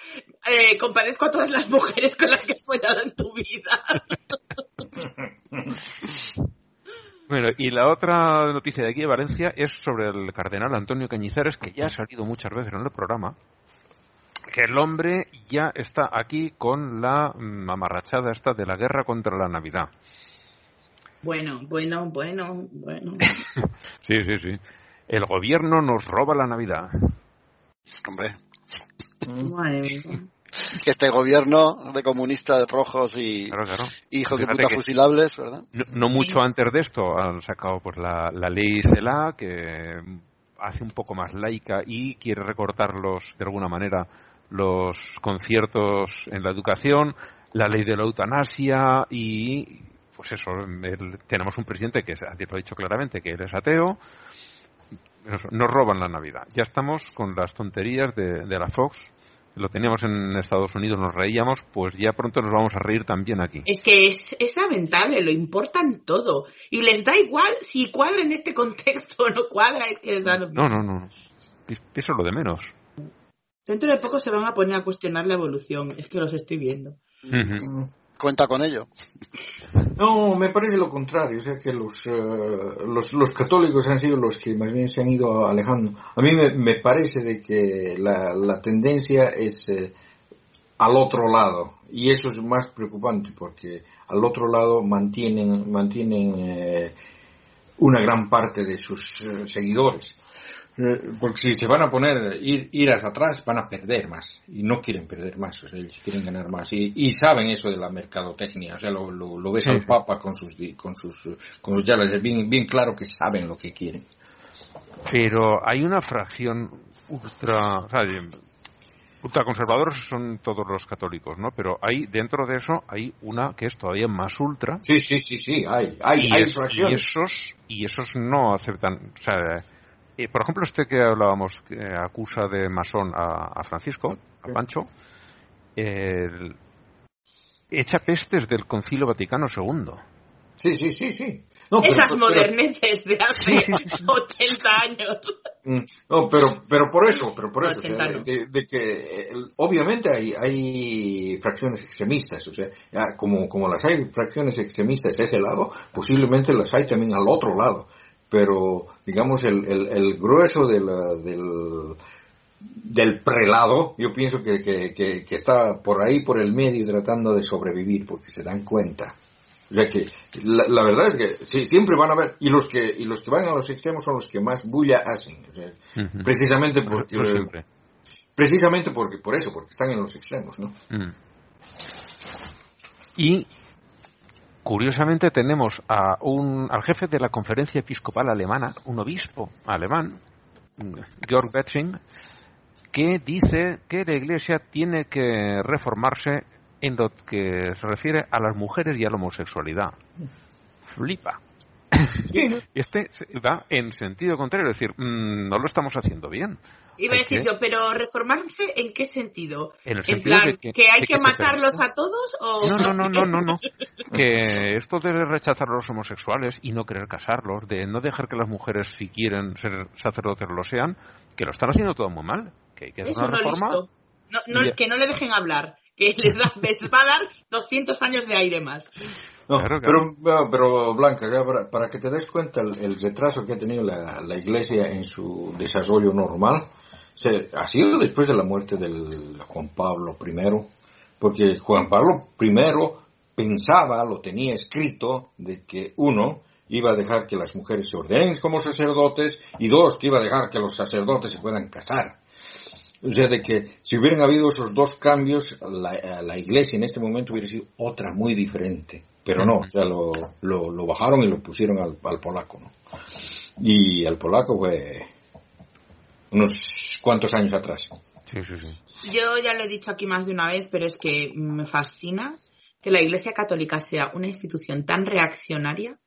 eh, comparezco a todas las mujeres con las que has follado en tu vida. Bueno, y la otra noticia de aquí de Valencia es sobre el cardenal Antonio Cañizares, que ya ha salido muchas veces en el programa, que el hombre ya está aquí con la mamarrachada esta de la guerra contra la Navidad. Bueno, bueno, bueno, bueno. sí, sí, sí. El gobierno nos roba la Navidad. Hombre. Que este gobierno de comunistas rojos y hijos de puta fusilables, ¿verdad? No, mucho antes de esto han sacado pues la, la ley CELA que hace un poco más laica y quiere recortarlos de alguna manera los conciertos en la educación, la ley de la eutanasia y pues eso, tenemos un presidente que lo ha dicho claramente que él es ateo, nos, roban la Navidad. Ya estamos con las tonterías de, la Fox, lo teníamos en Estados Unidos, nos reíamos, pues ya pronto nos vamos a reír también aquí. Es que es, lamentable, lo importan todo. Y les da igual si cuadra en este contexto o no cuadra, es que les da lo No, no, no. Eso es lo de menos. Dentro de poco se van a poner a cuestionar la evolución, es que los estoy viendo cuenta con ello. No, me parece lo contrario, o sea que los, eh, los, los, católicos han sido los que más bien se han ido alejando. A mí me, parece de que la, tendencia es eh, al otro lado y eso es más preocupante porque al otro lado mantienen, mantienen eh, una gran parte de sus seguidores. Eh, porque si se van a poner ir, ir hacia atrás van a perder más y no quieren perder más, o sea, ellos quieren ganar más y, y saben eso de la mercadotecnia, o sea, lo, lo, ves al Papa con sus con sus con sus yalas, es bien, bien claro que saben lo que quieren. Pero hay una fracción ultra, o sea, ultraconservadores son todos los católicos, ¿no? Pero hay dentro de eso hay una que es todavía más ultra. Sí, sí, sí, sí, hay, hay, hay fracciones. Y esos y esos no aceptan, o sea, por ejemplo, este que hablábamos, que acusa de masón a, Francisco, a Pancho, echa pestes del Concilio Vaticano II. Sí, sí, sí, sí. Esas moderneces de hace 80 años. Mm, no, pero, pero por eso, pero por eso, de, que obviamente hay, hay fracciones extremistas, o sea, como, como las hay fracciones extremistas a ese lado, posiblemente las hay también al otro lado pero digamos el, el, grueso del, del prelado, yo pienso que, que, está por ahí, por el medio, tratando de sobrevivir, porque se dan cuenta. O sea que la, verdad es que sí, siempre van a ver, y los que y los que van a los extremos son los que más bulla hacen, precisamente porque precisamente porque por eso, porque están en los extremos, ¿no? Mm. Y curiosamente tenemos a un, al jefe de la conferencia episcopal alemana, un obispo alemán, Georg Betzing, que dice que la Iglesia tiene que reformarse en lo que se refiere a las mujeres y a la homosexualidad. Flipa. Este va en sentido contrario, es decir, mm, no lo estamos haciendo bien. Iba a decir yo, pero reformarse en qué sentido? En, plan, que, hay que, matarlos a todos o no, no, no, no, no, no. que esto de rechazar a los homosexuales y no querer casarlos, de no dejar que las mujeres si quieren ser sacerdotes lo sean, que lo están haciendo todo muy mal, que hay que hacer una reforma. No, que no le dejen hablar, que les, va a dar 200 años de aire más. No, Pero, pero Blanca, ya para, que te des cuenta el, retraso que ha tenido la, la, Iglesia en su desarrollo normal, se, ha sido después de la muerte del Juan Pablo I, porque Juan Pablo I pensaba, lo tenía escrito, de que uno iba a dejar que las mujeres se ordenen como sacerdotes y dos, que iba a dejar que los sacerdotes se puedan casar. O sea, de que si hubieran habido esos dos cambios, la, la iglesia en este momento hubiera sido otra muy diferente. Pero no, o sea, lo, lo, bajaron y lo pusieron al, al, polaco, ¿no? Y al polaco fue unos cuantos años atrás. Sí, sí, sí. Yo ya lo he dicho aquí más de una vez, pero es que me fascina que la Iglesia Católica sea una institución tan reaccionaria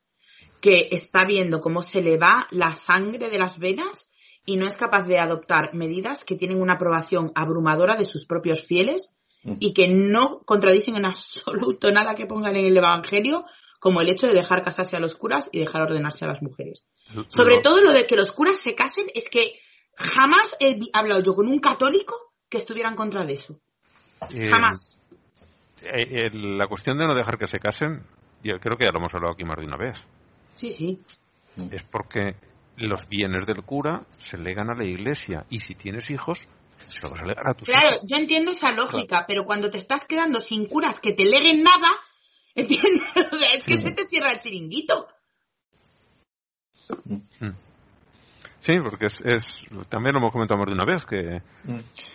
que está viendo cómo se le va la sangre de las venas y no es capaz de adoptar medidas que tienen una aprobación abrumadora de sus propios fieles y que no contradicen en absoluto nada que pongan en el Evangelio, como el hecho de dejar casarse a los curas y dejar ordenarse a las mujeres. Sobre todo lo de que los curas se casen, es que jamás he hablado yo con un católico que estuviera en contra de eso. eh, Jamás. eh, eh, la cuestión de no dejar que se casen, yo creo que ya lo hemos hablado aquí más de una vez. Sí, sí. Es porque los bienes del cura se legan a la iglesia y si tienes hijos, se los vas a legar a tus Claro, hijos. yo entiendo esa lógica, pero cuando te estás quedando sin curas que te leguen nada, ¿entiendes? Es que se te cierra el chiringuito. Sí, porque es, es- también lo hemos comentado más de una vez que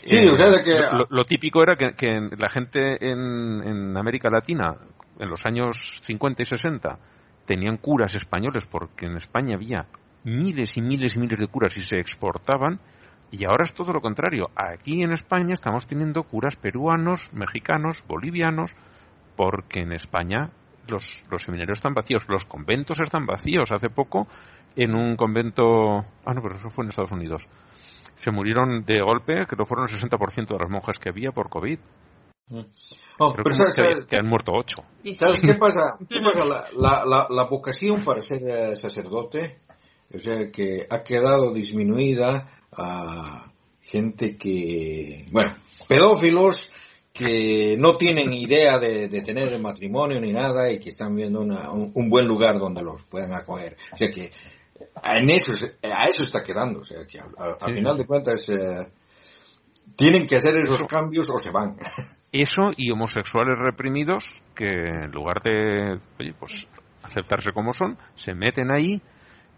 Sí, eh, o sea, de que... lo, lo típico era que, que la gente en, en América Latina en los años 50 y 60 tenían curas españoles porque en España había miles y miles y miles de curas y se exportaban y ahora es todo lo contrario. Aquí en España estamos teniendo curas peruanos, mexicanos, bolivianos porque en España los, los seminarios están vacíos, los conventos están vacíos. Hace poco en un convento, ah no, pero eso fue en Estados Unidos, se murieron de golpe, que fueron el 60% de las monjas que había por COVID. Oh, Creo pero que, ¿sabes, que- sabes- que han muerto 8. Sí, sí. ¿sabes qué pasa? ¿Qué pasa? La, la, la, la vocación para ser eh, sacerdote, o sea, que ha quedado disminuida a gente que, bueno, pedófilos que no tienen idea de, de tener matrimonio ni nada y que están viendo una- un, un buen lugar donde los puedan acoger. O sea que en eso, a eso está quedando. O sea que al, al- al Sí. final de cuentas eh, tienen que hacer esos cambios o se van. Eso y homosexuales reprimidos que en lugar de oye, pues aceptarse como son, se meten ahí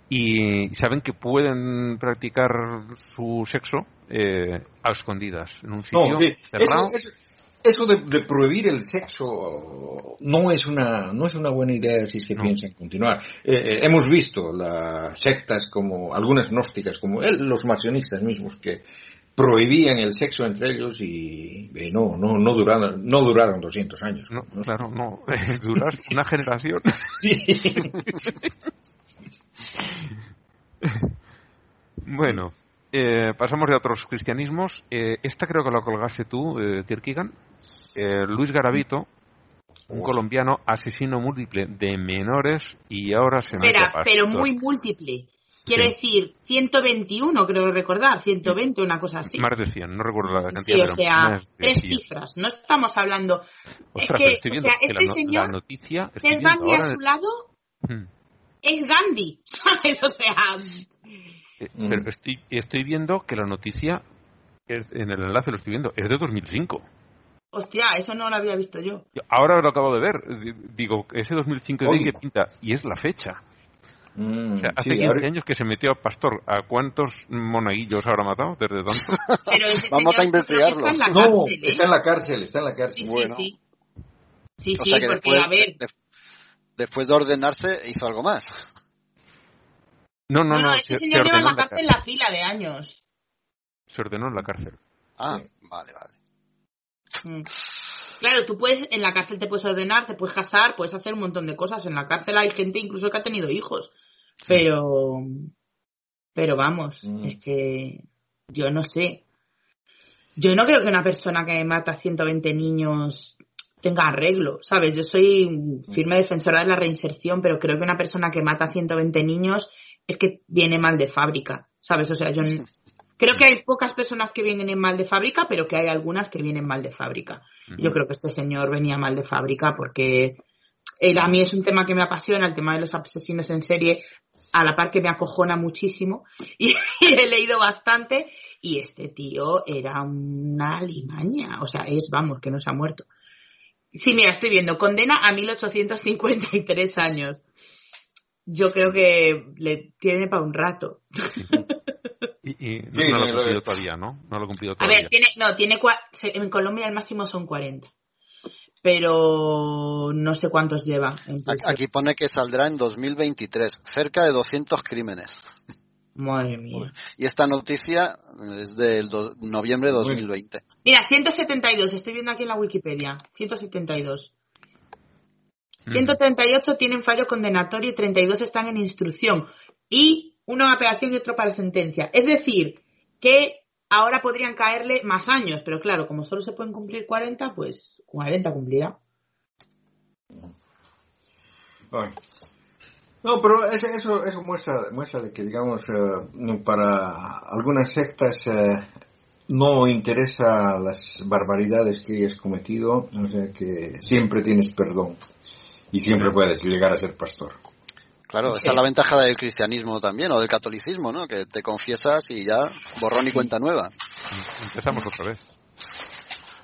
y saben que pueden practicar su sexo eh, a escondidas en un sitio No, sí, cerrado. eso, eso- eso de, de prohibir el sexo no es una no es una buena idea si es que No. piensan continuar. Eh, eh, hemos visto las sectas como algunas gnósticas como los marcionistas mismos que prohibían el sexo entre ellos y, y no no no duraron no duraron 200 años. No, ¿no? claro, no. Durar una generación. Bueno, eh, pasamos de otros cristianismos. Eh, esta creo que la colgaste tú, eh, Kierkegaard. Eh, Luis Garavito, un colombiano asesino múltiple de menores y ahora se Espera, pero muy múltiple. Quiero Sí. decir, 121, creo recordar, 120, una cosa así. Más de 100, no recuerdo la Sí, cantidad, o pero sea, tres 100. cifras. No estamos hablando. Ostras, es que, estoy o viendo sea, que este la, señor la noticia... viendo Gandhi a ahora- su lado, Hmm. es Gandhi, ¿sabes? O sea, Eh, Mm. Pero estoy, estoy viendo que la noticia, es, en el enlace lo estoy viendo, es de 2005. hostia, eso no lo había visto yo. Ahora lo acabo de ver. Digo, ese 2005 de qué pinta. Y es la fecha. Mm, O sea, hace sí, 15 ahora- años que se metió a pastor. ¿A cuántos monaguillos habrá matado desde tanto? Vamos a investigarlo. Está en la No, cárcel, ¿eh? está en la cárcel, está en la Sí, cárcel. sí, Bueno. sí. Sí, O sí, sea que porque, después, a ver, de- después de ordenarse hizo algo más. No, no, no, no. se, este se señor lleva en ordenó la cárcel la pila de años. Se ordenó en la cárcel. Ah, Sí. vale, vale. Mm. Claro, tú puedes, en la cárcel te puedes ordenar, te puedes casar, puedes hacer un montón de cosas. En la cárcel hay gente incluso que ha tenido hijos. Pero, pero vamos, Mm. es que yo no sé. Yo no creo que una persona que mata a 120 niños tenga arreglo, ¿sabes? Yo soy firme defensora de la reinserción, pero creo que una persona que mata a 120 niños es que viene mal de fábrica, ¿sabes? O sea, yo creo que hay pocas personas que vienen mal de fábrica, pero que hay algunas que vienen mal de fábrica. Yo creo que este señor venía mal de fábrica porque él, a mí es un tema que me apasiona, el tema de los asesinos en serie, a la par que me acojona muchísimo y, he leído bastante y este tío era una limaña, o sea, es, vamos, que no se ha muerto. Sí, mira, estoy viendo, condena a 1853 años. Yo creo que le tiene para un rato. Y, y no, Sí, no lo ha cumplido todavía, ¿no? No lo ha cumplido A todavía. ver, tiene, no, tiene, en Colombia el máximo son 40. Pero no sé cuántos lleva. Aquí pone que saldrá en 2023. Cerca de 200 crímenes. Madre mía. Y esta noticia es del do- noviembre de 2020. Mira, 172, estoy viendo aquí en la Wikipedia. 172. 138 tienen fallo condenatorio y 32 están en instrucción. Y una apelación y otro para sentencia. Es decir, que ahora podrían caerle más años, pero claro, como solo se pueden cumplir 40, pues 40 cumplirá. No, pero eso, eso, eso muestra, muestra de que, digamos, eh, para algunas sectas eh, no interesa las barbaridades que hayas cometido, o sea que siempre tienes perdón y siempre puedes llegar a ser pastor. Claro, esa es la ventaja del cristianismo también, o del catolicismo, ¿no? Que te confiesas y ya borrón y cuenta nueva. Empezamos otra vez.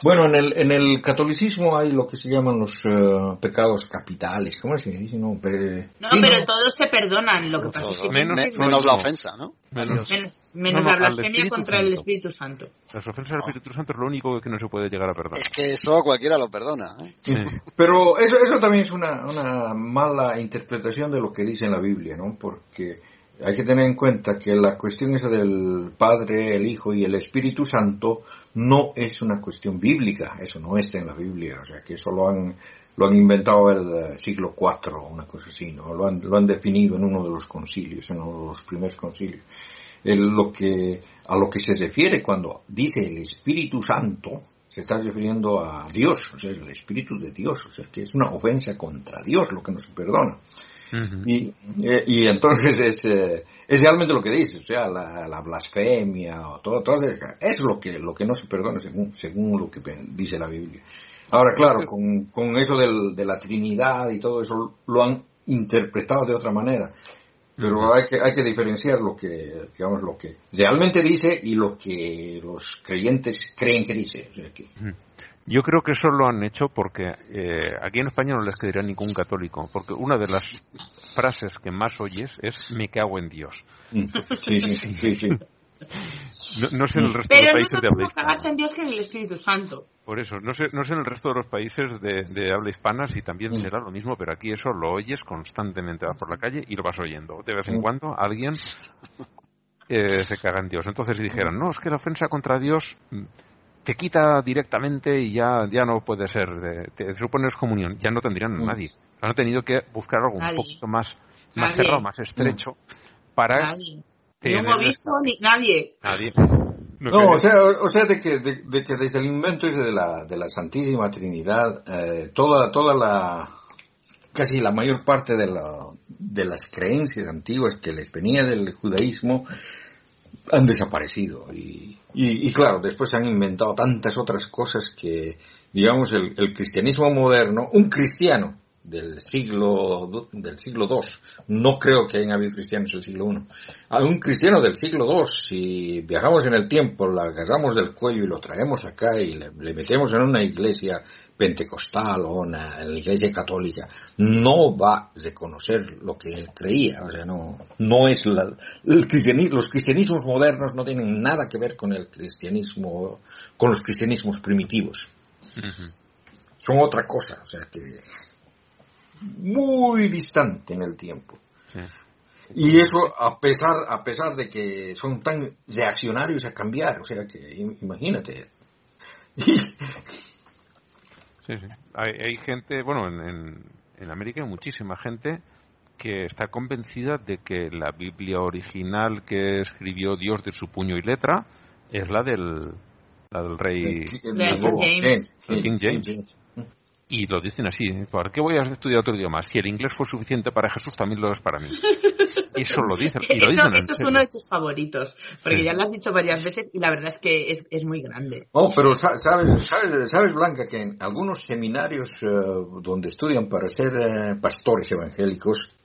Bueno, en el, en el catolicismo hay lo que se llaman los eh, pecados capitales, ¿cómo se dice? No, Pe- No, sí, pero no. todos se perdonan. Lo que pasa es que Menos- menos la ofensa, ¿no? Menos, menos, menos No, no, la blasfemia contra el. Espíritu Santo. las ofensas al Espíritu Santo es lo único que no se puede llegar a perdonar. Es que eso cualquiera lo perdona. ¿eh? Sí. Pero eso, eso también es una, una mala interpretación de lo que dice en la Biblia, ¿no? Porque hay que tener en cuenta que la cuestión esa del Padre, el Hijo y el Espíritu Santo no es una cuestión bíblica, eso no está en la Biblia, o sea que eso lo han, lo han inventado el eh, siglo IV o una cosa así, ¿no? Lo han, lo han definido en uno de los concilios, en uno de los primeros concilios. Lo que, a lo que se refiere cuando dice el Espíritu Santo, se está refiriendo a Dios, o sea, el Espíritu de Dios, o sea, que es una ofensa contra Dios lo que no se perdona. Y, eh, y entonces es, eh, es realmente lo que dice, o sea, la, la blasfemia o todo, todo eso, es lo que, lo que no se perdona según, según lo que dice la Biblia. Ahora, claro, con, con eso del- de la Trinidad y todo eso lo han interpretado de otra manera. Pero hay que, hay que diferenciar lo que, digamos, lo que realmente dice y lo que los creyentes creen que dice. O sea que, Yo creo que eso lo han hecho porque eh, aquí en España no les quedaría ningún católico, porque una de las frases que más oyes es me cago en Dios. mm, sí, sí, sí, sí, sí. No, no sé en el resto Pero de no es países de habla hispana. en Dios que en el Espíritu Santo. Por eso, no sé, no sé en el resto de los países de, de habla hispana si también Mm. será lo mismo, pero aquí eso lo oyes constantemente, vas por la calle y lo vas oyendo. De vez en cuando alguien eh, se caga en Dios. Entonces dijeron, no, es que la ofensa contra Dios mm, te quita directamente y ya, ya no puede ser, de- te supones comunión. Ya no tendrían a nadie. Han tenido que buscar algo un Nadie. poquito más, más Nadie. cerrado, más estrecho para Nadie. Tener un obispo, ni nadie. Nadie. No, No, o sea, o, sea de, que, de, de que desde el invento de la, de la Santísima Trinidad, eh, toda, toda la, casi la mayor parte de, la, de las creencias antiguas que les venía del judaísmo han desaparecido. Y, y, y claro, después se han inventado tantas otras cosas que, digamos, el, el cristianismo moderno, un cristiano del siglo del siglo II, no creo que hayan habido cristianos del siglo I, a un cristiano del siglo II, si viajamos en el tiempo, lo agarramos del cuello y lo traemos acá y le, le metemos en una iglesia pentecostal o una iglesia católica, no va a reconocer lo que él creía, o sea, no, no es la, el cristianismo, los cristianismos modernos no tienen nada que ver con el cristianismo, con los cristianismos primitivos, son otra cosa, o sea que muy distante en el tiempo. Sí. Y eso a pesar, a pesar de que son tan reaccionarios a cambiar, o sea que im- imagínate. Sí, sí. Hay, hay gente, bueno, en, en, en América hay muchísima gente que está convencida de que la Biblia original que escribió Dios de su puño y letra es la del, la del rey. De James. El King James. Y lo dicen así, ¿eh? ¿por qué voy a estudiar otro idioma? Si el inglés fue suficiente para Jesús, también lo es para mí. Eso lo dicen. Y lo Eso, dicen en eso es uno de tus favoritos, porque Sí. ya lo has dicho varias veces y la verdad es que es, es muy grande. Oh, pero sa- sabes, sabes, sabes, Blanca, que en algunos seminarios eh, donde estudian para ser eh, pastores evangélicos,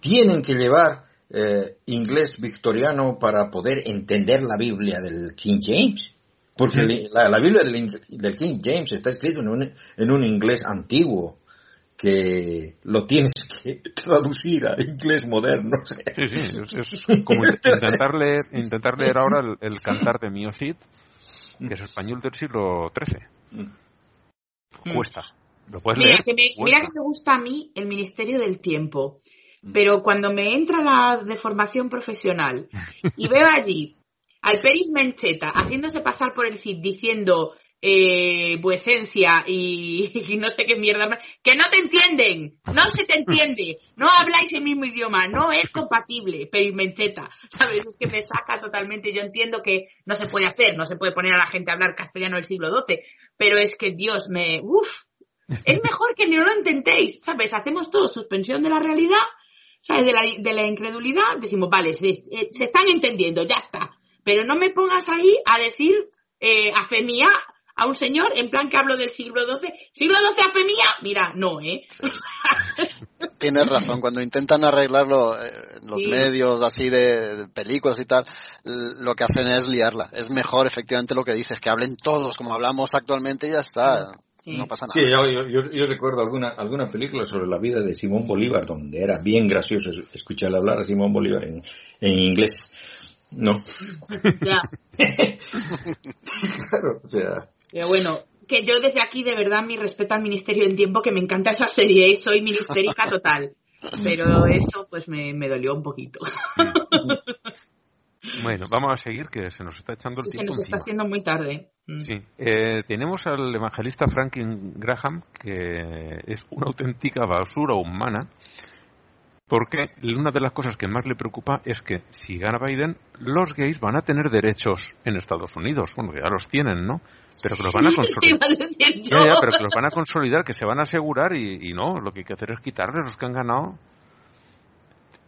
tienen que llevar eh, inglés victoriano para poder entender la Biblia del King James. Porque la, la Biblia del, del King James está escrito en un, en un inglés antiguo que lo tienes que traducir a inglés moderno. Sí, sí, es, es como intentar leer, intentar leer ahora el, el cantar de Mio Cid, que es español del siglo XIII. Cuesta. Lo puedes Mira leer. que, me, cuesta. mira que me gusta a mí el Ministerio del Tiempo. pero cuando me entra la de formación profesional y veo allí al Peris Mencheta haciéndose pasar por el CID diciendo eh, vuecencia y, y, no sé qué mierda que no te entienden, no se te entiende, no habláis el mismo idioma, no es compatible, Peris Mencheta, ¿sabes? Es que me saca totalmente, yo entiendo que no se puede hacer, no se puede poner a la gente a hablar castellano del siglo XII, pero es que Dios me, uff, es mejor que no lo intentéis, ¿sabes? Hacemos todo suspensión de la realidad, ¿sabes? De la, de la incredulidad, decimos, vale, se, eh, se, están entendiendo, ya está. Pero no me pongas ahí a decir eh, a fe mía a un señor en plan que hablo del siglo XII. ¿Siglo XII a fe mía? Mira, no, ¿eh? Tienes razón, cuando intentan arreglarlo eh, los Sí. medios así de, de películas y tal, lo que hacen es liarla. Es mejor efectivamente lo que dices, que hablen todos como hablamos actualmente y ya está. Sí. No pasa nada. Sí, yo, yo, yo- yo recuerdo alguna, alguna película sobre la vida de Simón Bolívar, donde era bien gracioso es- escuchar hablar a Simón Bolívar en, en inglés. No, Ya. claro, o sea, Pero bueno, que yo desde aquí de verdad mi respeto al Ministerio en Tiempo, que me encanta esa serie y soy ministérica total. Pero eso pues me, me dolió un poquito. Bueno, vamos a seguir que se nos está echando el Se tiempo nos está encima. haciendo muy tarde. Mm. Sí, eh, tenemos al evangelista Franklin Graham, que es una auténtica basura humana, porque una de las cosas que más le preocupa es que si gana Biden, los gays van a tener derechos en Estados Unidos. Bueno, que ya los tienen, ¿no? Pero que los van a consolidar. yo. Ya, ya, pero que los van a consolidar, que se van a asegurar y, y no, lo que hay que hacer es quitarles los que han ganado.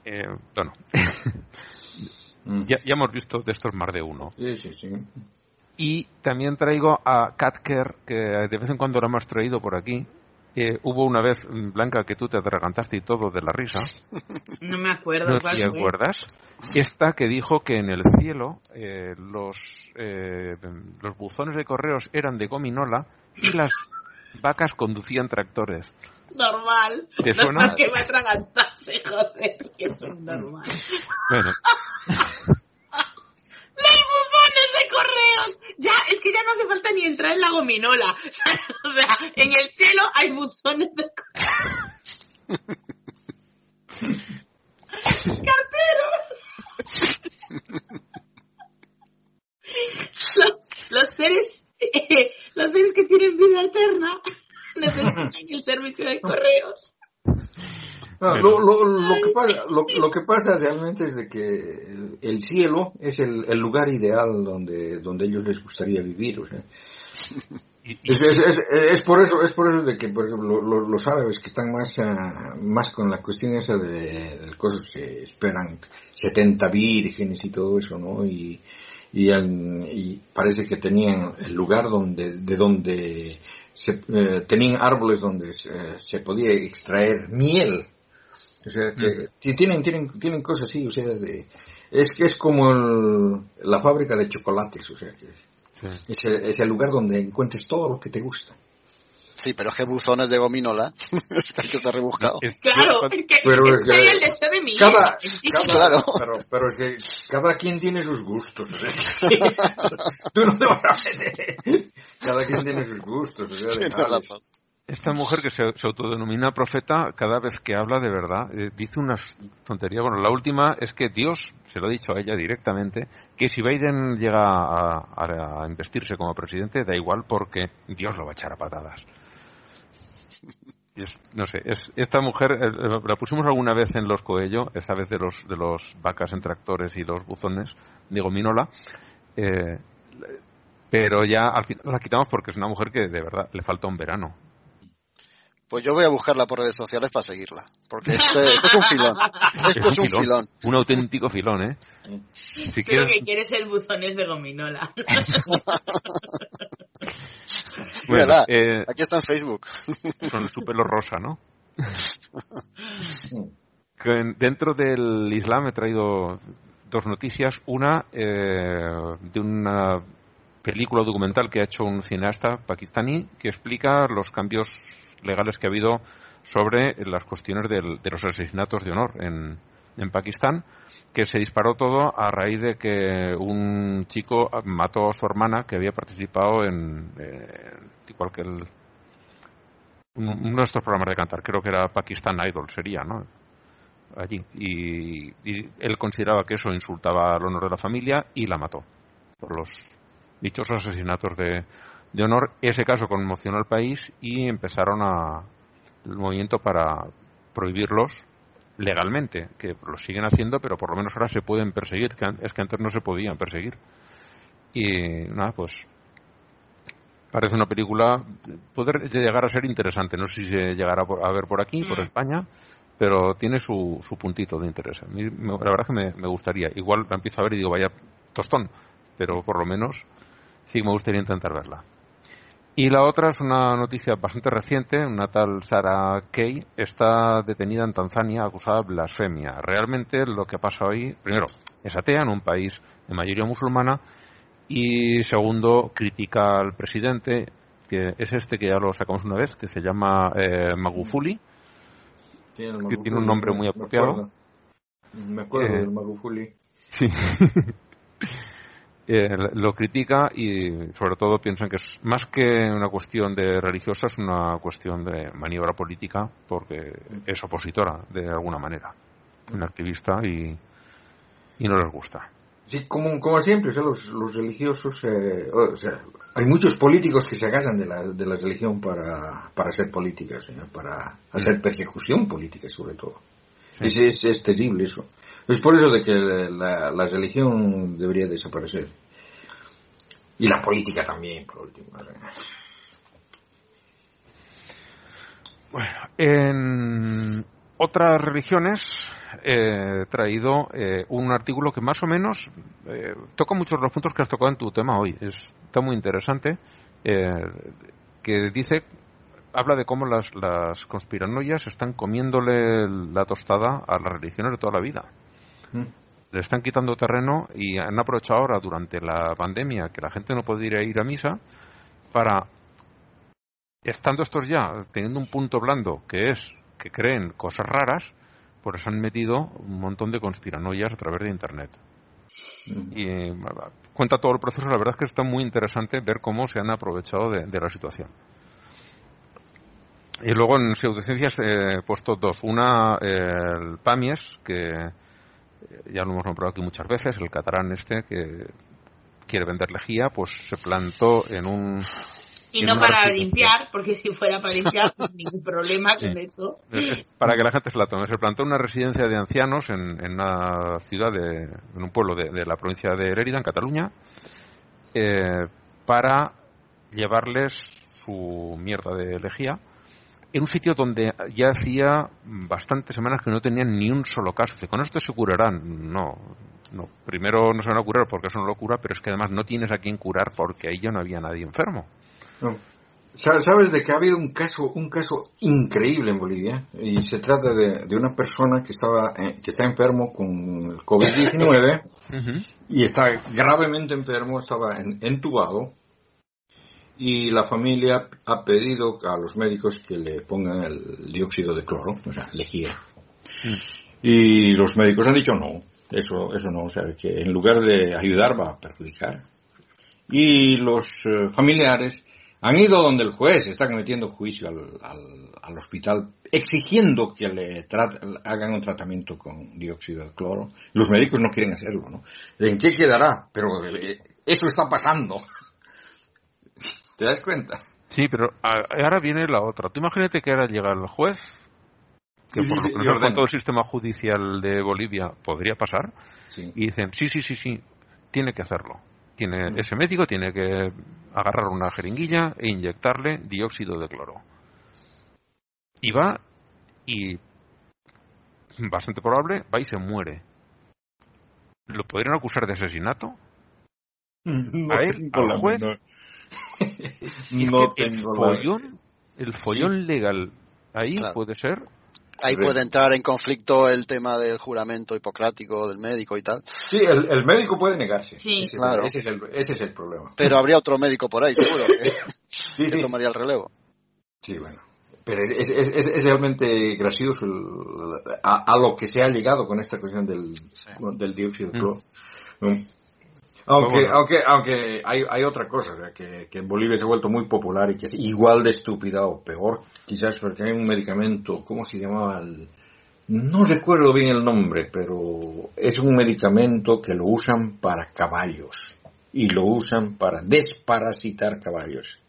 Eh, bueno, mm. ya, ya hemos visto de estos más de uno. sí, sí, sí. Y también traigo a Katker, que de vez en cuando lo hemos traído por aquí. Eh, hubo una vez, mm, Blanca, que tú te atragantaste y todo de la risa. No me acuerdo ¿No cuál te fue. acuerdas? Esta que dijo que en el cielo eh, los, eh, los buzones de correos eran de gominola y las vacas conducían tractores. Normal. ¿Te suena? Normal que me atragantase, joder, que es normal. Bueno, ¡Los buzones de correos! Ya, es que ya no hace falta ni entrar en la gominola. O sea, en el cielo hay buzones de correos. ¡Cartero! Los, los seres, eh, los seres que tienen vida eterna necesitan el servicio de correos. No, Bueno. lo, lo, lo, que pasa, lo, lo que pasa realmente es de que el, el cielo es el, el lugar ideal donde, donde ellos les gustaría vivir. O sea. Es, es, es, es por eso, es por eso de que, por ejemplo, los, los árabes que están más, ah, más con la cuestión esa de, de cosas que esperan 70 vírgenes y todo eso, ¿no? Y, y, y parece que tenían el lugar donde, de donde se, eh, tenían árboles donde se, se podía extraer miel. O sea, que ti- tienen, tienen, tienen cosas así, o sea, de, es que es como el- la fábrica de chocolates, o sea, que sí. es el, es el lugar donde encuentres todo lo que te gusta. Sí, pero es que buzones de gominola, es que hay que ser rebuscado. Es- Claro, es que Pero es que el deseo de mi Cada, cada- Claro. pero, pero es que cada quien tiene sus gustos. o sea, Tú no te vas a meter. Cada quien tiene sus gustos. O sea, razón. Esta mujer que se, autodenomina profeta, cada vez que habla de verdad, eh, dice unas tonterías. Bueno, la última es que Dios, se lo ha dicho a ella directamente, que si Biden llega a, a- investirse como presidente, da igual porque Dios lo va a echar a patadas. Es- no sé, es, esta mujer eh, la pusimos alguna vez en los Coello, esta vez de los, de los vacas en tractores y los buzones, digo, Minola, eh, pero ya al final la quitamos porque es una mujer que de verdad le falta un verano. Pues yo voy a buscarla por redes sociales para seguirla, porque este, esto es un filón. Esto es un filón. Un auténtico filón, ¿eh? Si Creo quieres, que quieres el buzones de gominola. bueno, eh, Aquí está en Facebook. con su pelo rosa, ¿no? Dentro del Islam he traído dos noticias. Una eh, de una película documental que ha hecho un cineasta pakistaní que explica los cambios legales que ha habido sobre las cuestiones del- de los asesinatos de honor en, en Pakistán, que se disparó todo a raíz de que un chico mató a su hermana que había participado en, eh, igual que el, un- uno de estos programas de cantar, creo que era Pakistan Idol, sería, ¿no? allí. Y, él consideraba que eso insultaba al honor de la familia y la mató por los dichosos asesinatos de, de honor. Ese caso conmocionó al país y empezaron a, el movimiento para prohibirlos legalmente, que lo siguen haciendo, pero por lo menos ahora se pueden perseguir, que es que antes no se podían perseguir. Y nada, pues parece una película, puede llegar a ser interesante, no sé si se llegará a ver por aquí, por mm. España, pero tiene su, su puntito de interés. la verdad que me, me, gustaría, igual la empiezo a ver y digo, vaya tostón, pero por lo menos sí me gustaría intentar verla. Y la otra es una noticia bastante reciente. Una tal Sara Kay está detenida en Tanzania acusada de blasfemia. Realmente lo que pasa hoy, primero, es atea en un país de mayoría musulmana y segundo, critica al presidente, que es este que ya lo sacamos una vez, que se llama eh, Magufuli, que tiene un nombre muy apropiado. Me acuerdo, eh, del Magufuli. Sí. Eh, lo critica y sobre todo piensan que es más que una cuestión de religiosa, es una cuestión de maniobra política porque es opositora de alguna manera, un activista y, y no les gusta. Sí, como, como siempre, los, los religiosos, eh, o sea, hay muchos políticos que se agasan de la, de la religión para, para hacer políticas, ¿eh? para hacer persecución política sobre todo. Es, es, terrible eso. Es por eso de que la, religión debería desaparecer. Y la política también, por último. Bueno, en otras religiones he traído eh, un artículo que más o menos eh, toca muchos los puntos que has tocado en tu tema hoy. está muy interesante. Eh, que dice habla de cómo las, las conspiranoias están comiéndole la tostada a las religiones de toda la vida. Mm. Le están quitando terreno y han aprovechado ahora durante la pandemia que la gente no podía ir a misa para, estando estos ya teniendo un punto blando que es que creen cosas raras, pues han metido un montón de conspiranoias a través de Internet. Mm. Y eh, cuenta todo el proceso, la verdad es que está muy interesante ver cómo se han aprovechado de la situación. Y luego en pseudociencias he puesto dos. Una, el PAMIES, que ya lo hemos nombrado aquí muchas veces, el catarán este que quiere vender lejía, pues se plantó en un... Y no para limpiar, porque si fuera para limpiar, pues ningún problema con eso. Para que la gente se la tome. Se plantó en una residencia de ancianos en, en una ciudad, de, en un pueblo de, de la provincia de Lérida, en Cataluña, eh, para llevarles su mierda de lejía en un sitio donde ya hacía bastantes semanas que no tenían ni un solo caso. ¿Con esto se curarán? No, no. Primero no se van a curar porque eso no lo cura, pero es que además no tienes a quién curar porque ahí ya no había nadie enfermo. Sabes de que ha habido un caso, un caso increíble en Bolivia y se trata de, de una persona que estaba, eh, que está enfermo con COVID-19 y está gravemente enfermo, estaba entubado y la familia ha pedido a los médicos que le pongan el dióxido de cloro, o sea, lejía. Mm. Y los médicos han dicho no, eso, eso no, o sea, que en lugar de ayudar va a perjudicar. Y los eh, familiares han ido donde el juez, están metiendo juicio al, al, hospital, exigiendo que le hagan un tratamiento con dióxido de cloro. Los médicos no quieren hacerlo, ¿no? ¿En qué quedará? Pero eh, eso está pasando. ¿Te das cuenta? Sí, pero ahora viene la otra. Tú imagínate que ahora llega el juez, que por lo que con todo el sistema judicial de Bolivia podría pasar, y dicen, sí, sí, sí, sí, tiene que hacerlo. Tiene, mm. Ese médico tiene que agarrar una jeringuilla e inyectarle dióxido de cloro. Y va y, bastante probable, va y se muere. ¿Lo podrían acusar de asesinato? a él, al juez, no el follón, el follón legal ahí puede ser. Ahí puede entrar en conflicto el tema del juramento hipocrático del médico y tal. Sí, el, médico puede negarse. Sí, ese, claro. es el, ese, es el, problema. Pero habría otro médico por ahí, seguro, que, tomaría el relevo. Sí, bueno. Pero es, es, realmente gracioso a, lo que se ha llegado con esta cuestión del, del dióxido de cloro. Mm. Aunque, aunque, aunque hay, hay otra cosa, que, que, en Bolivia se ha vuelto muy popular y que es igual de estúpida o peor, quizás porque hay un medicamento, ¿cómo se llamaba? El, no recuerdo bien el nombre, pero es un medicamento que lo usan para caballos y lo usan para desparasitar caballos.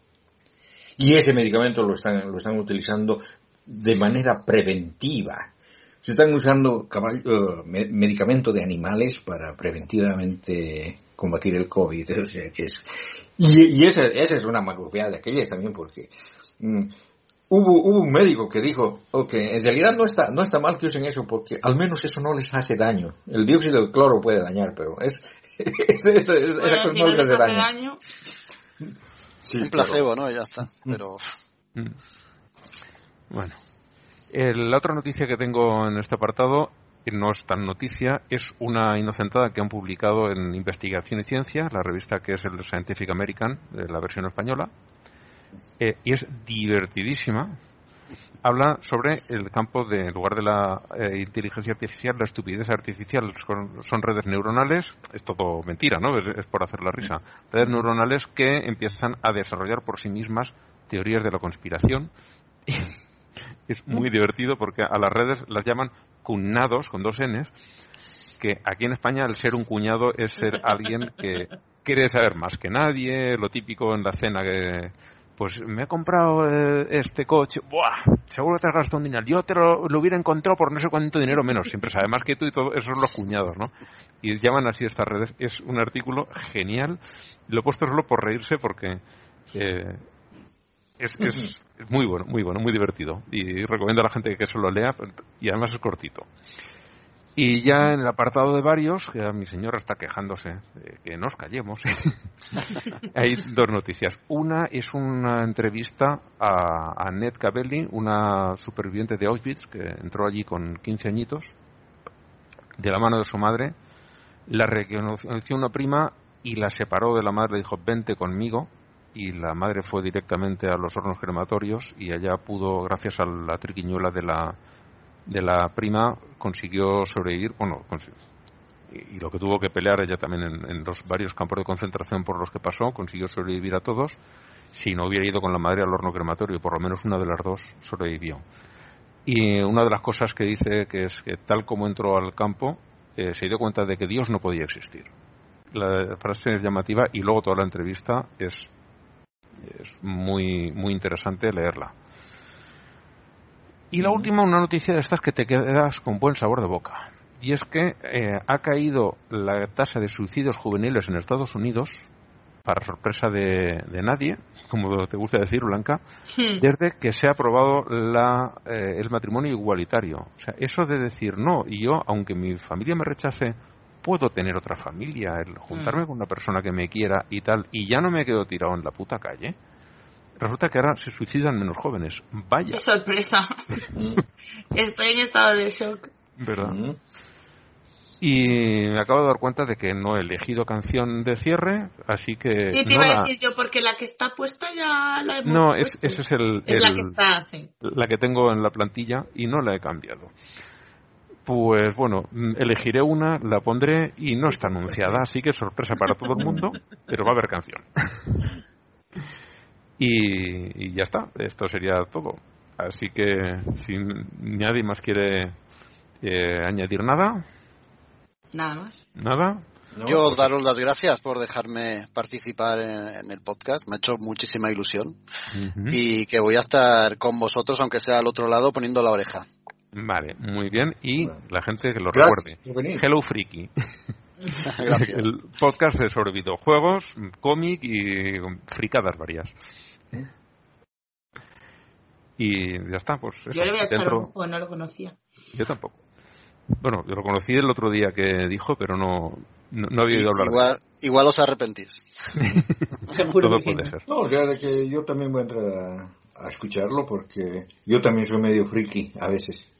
Y ese medicamento lo están, lo están utilizando de manera preventiva. Se están usando caballo, eh, medicamentos de animales para preventivamente combatir el COVID. y, esa, es una magufía de aquellas también porque mm, hubo, hubo un médico que dijo, ok, en realidad no está, no está mal que usen eso porque al menos eso no les hace daño. El dióxido de cloro puede dañar, pero es, esa cosa no les hace daño. un placebo, ¿no? Ya está. Mm. Pero... Mm. Bueno. la otra noticia que tengo en este apartado que no es tan noticia, es una inocentada que han publicado en Investigación y Ciencia, la revista que es el Scientific American, de la versión española, eh, y es divertidísima. Habla sobre el campo de, en lugar de la eh, inteligencia artificial, la estupidez artificial. Son, redes neuronales, es todo mentira, ¿no? Es, por hacer la risa. Redes neuronales que empiezan a desarrollar por sí mismas teorías de la conspiración. es muy divertido porque a las redes las llaman cunados con dos Ns, que aquí en España el ser un cuñado es ser alguien que quiere saber más que nadie, lo típico en la cena que pues me he comprado eh, este coche, ¡buah! Seguro te has gastado un dinero. Yo te lo, hubiera encontrado por no sé cuánto dinero menos. Siempre sabe más que tú y todo. Esos son los cuñados, ¿no? Y llaman así estas redes. Es un artículo genial. Lo he puesto solo por reírse porque eh, es, es, muy bueno, muy bueno, muy divertido. Y recomiendo a la gente que eso lo lea y además es cortito. Y ya en el apartado de varios, que mi señora está quejándose de que nos callemos, hay dos noticias. Una es una entrevista a, a Ned Cabelli, una superviviente de Auschwitz que entró allí con 15 añitos, de la mano de su madre. La reconoció una prima y la separó de la madre, le dijo, vente conmigo. Y la madre fue directamente a los hornos crematorios y allá pudo, gracias a la triquiñuela de la de la prima consiguió sobrevivir, bueno, y, lo que tuvo que pelear ella también en, los varios campos de concentración por los que pasó, consiguió sobrevivir a todos. Si no hubiera ido con la madre al horno crematorio, por lo menos una de las dos sobrevivió. Y una de las cosas que dice que es que tal como entró al campo, eh, se dio cuenta de que Dios no podía existir. La frase es llamativa y luego toda la entrevista es, es muy, muy interesante leerla. Y la última, una noticia de estas que te quedas con buen sabor de boca. Y es que eh, ha caído la tasa de suicidios juveniles en Estados Unidos, para sorpresa de, nadie, como te gusta decir, Blanca, desde que se ha aprobado la, eh, el matrimonio igualitario. O sea, eso de decir no, y yo, aunque mi familia me rechace, puedo tener otra familia, el juntarme hmm. con una persona que me quiera y tal, y ya no me quedo tirado en la puta calle resulta que ahora se suicidan menos jóvenes. Vaya. ¡Qué sorpresa! Estoy en estado de shock. ¿Verdad? Y me acabo de dar cuenta de que no he elegido canción de cierre, así que... Y te iba a decir yo, porque la que está puesta ya la hemos No, es, ese es el... Es la que está, sí. La que tengo en la plantilla y no la he cambiado. Pues bueno, elegiré una, la pondré y no está anunciada, así que sorpresa para todo el mundo, pero va a haber canción. Y, ya está, esto sería todo. Así que si nadie más quiere eh, añadir nada. Nada más. Nada. Yo pues daros las gracias por dejarme participar en, el podcast, me ha hecho muchísima ilusión y que voy a estar con vosotros, aunque sea al otro lado, poniendo la oreja. Vale, muy bien. Y la gente que lo recuerde. Hello Freaky. El podcast es sobre videojuegos, cómic y fricadas varias. Y ya está, pues eso. Yo le voy a echar un ojo, no lo conocía. Yo tampoco. Bueno, yo lo conocí el otro día que dijo, pero no, no, había oído hablar igual, de Igual os arrepentís. Todo puede ser. No, ya de que yo también voy a entrar a, a escucharlo porque yo también soy medio friki a veces.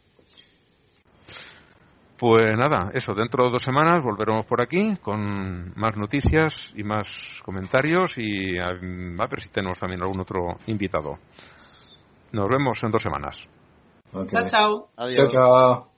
Pues nada, eso, dentro de dos semanas volveremos por aquí con más noticias y más comentarios y a, ver si tenemos también algún otro invitado. Nos vemos en dos semanas. Chao, chao. Adiós. Chao, chao.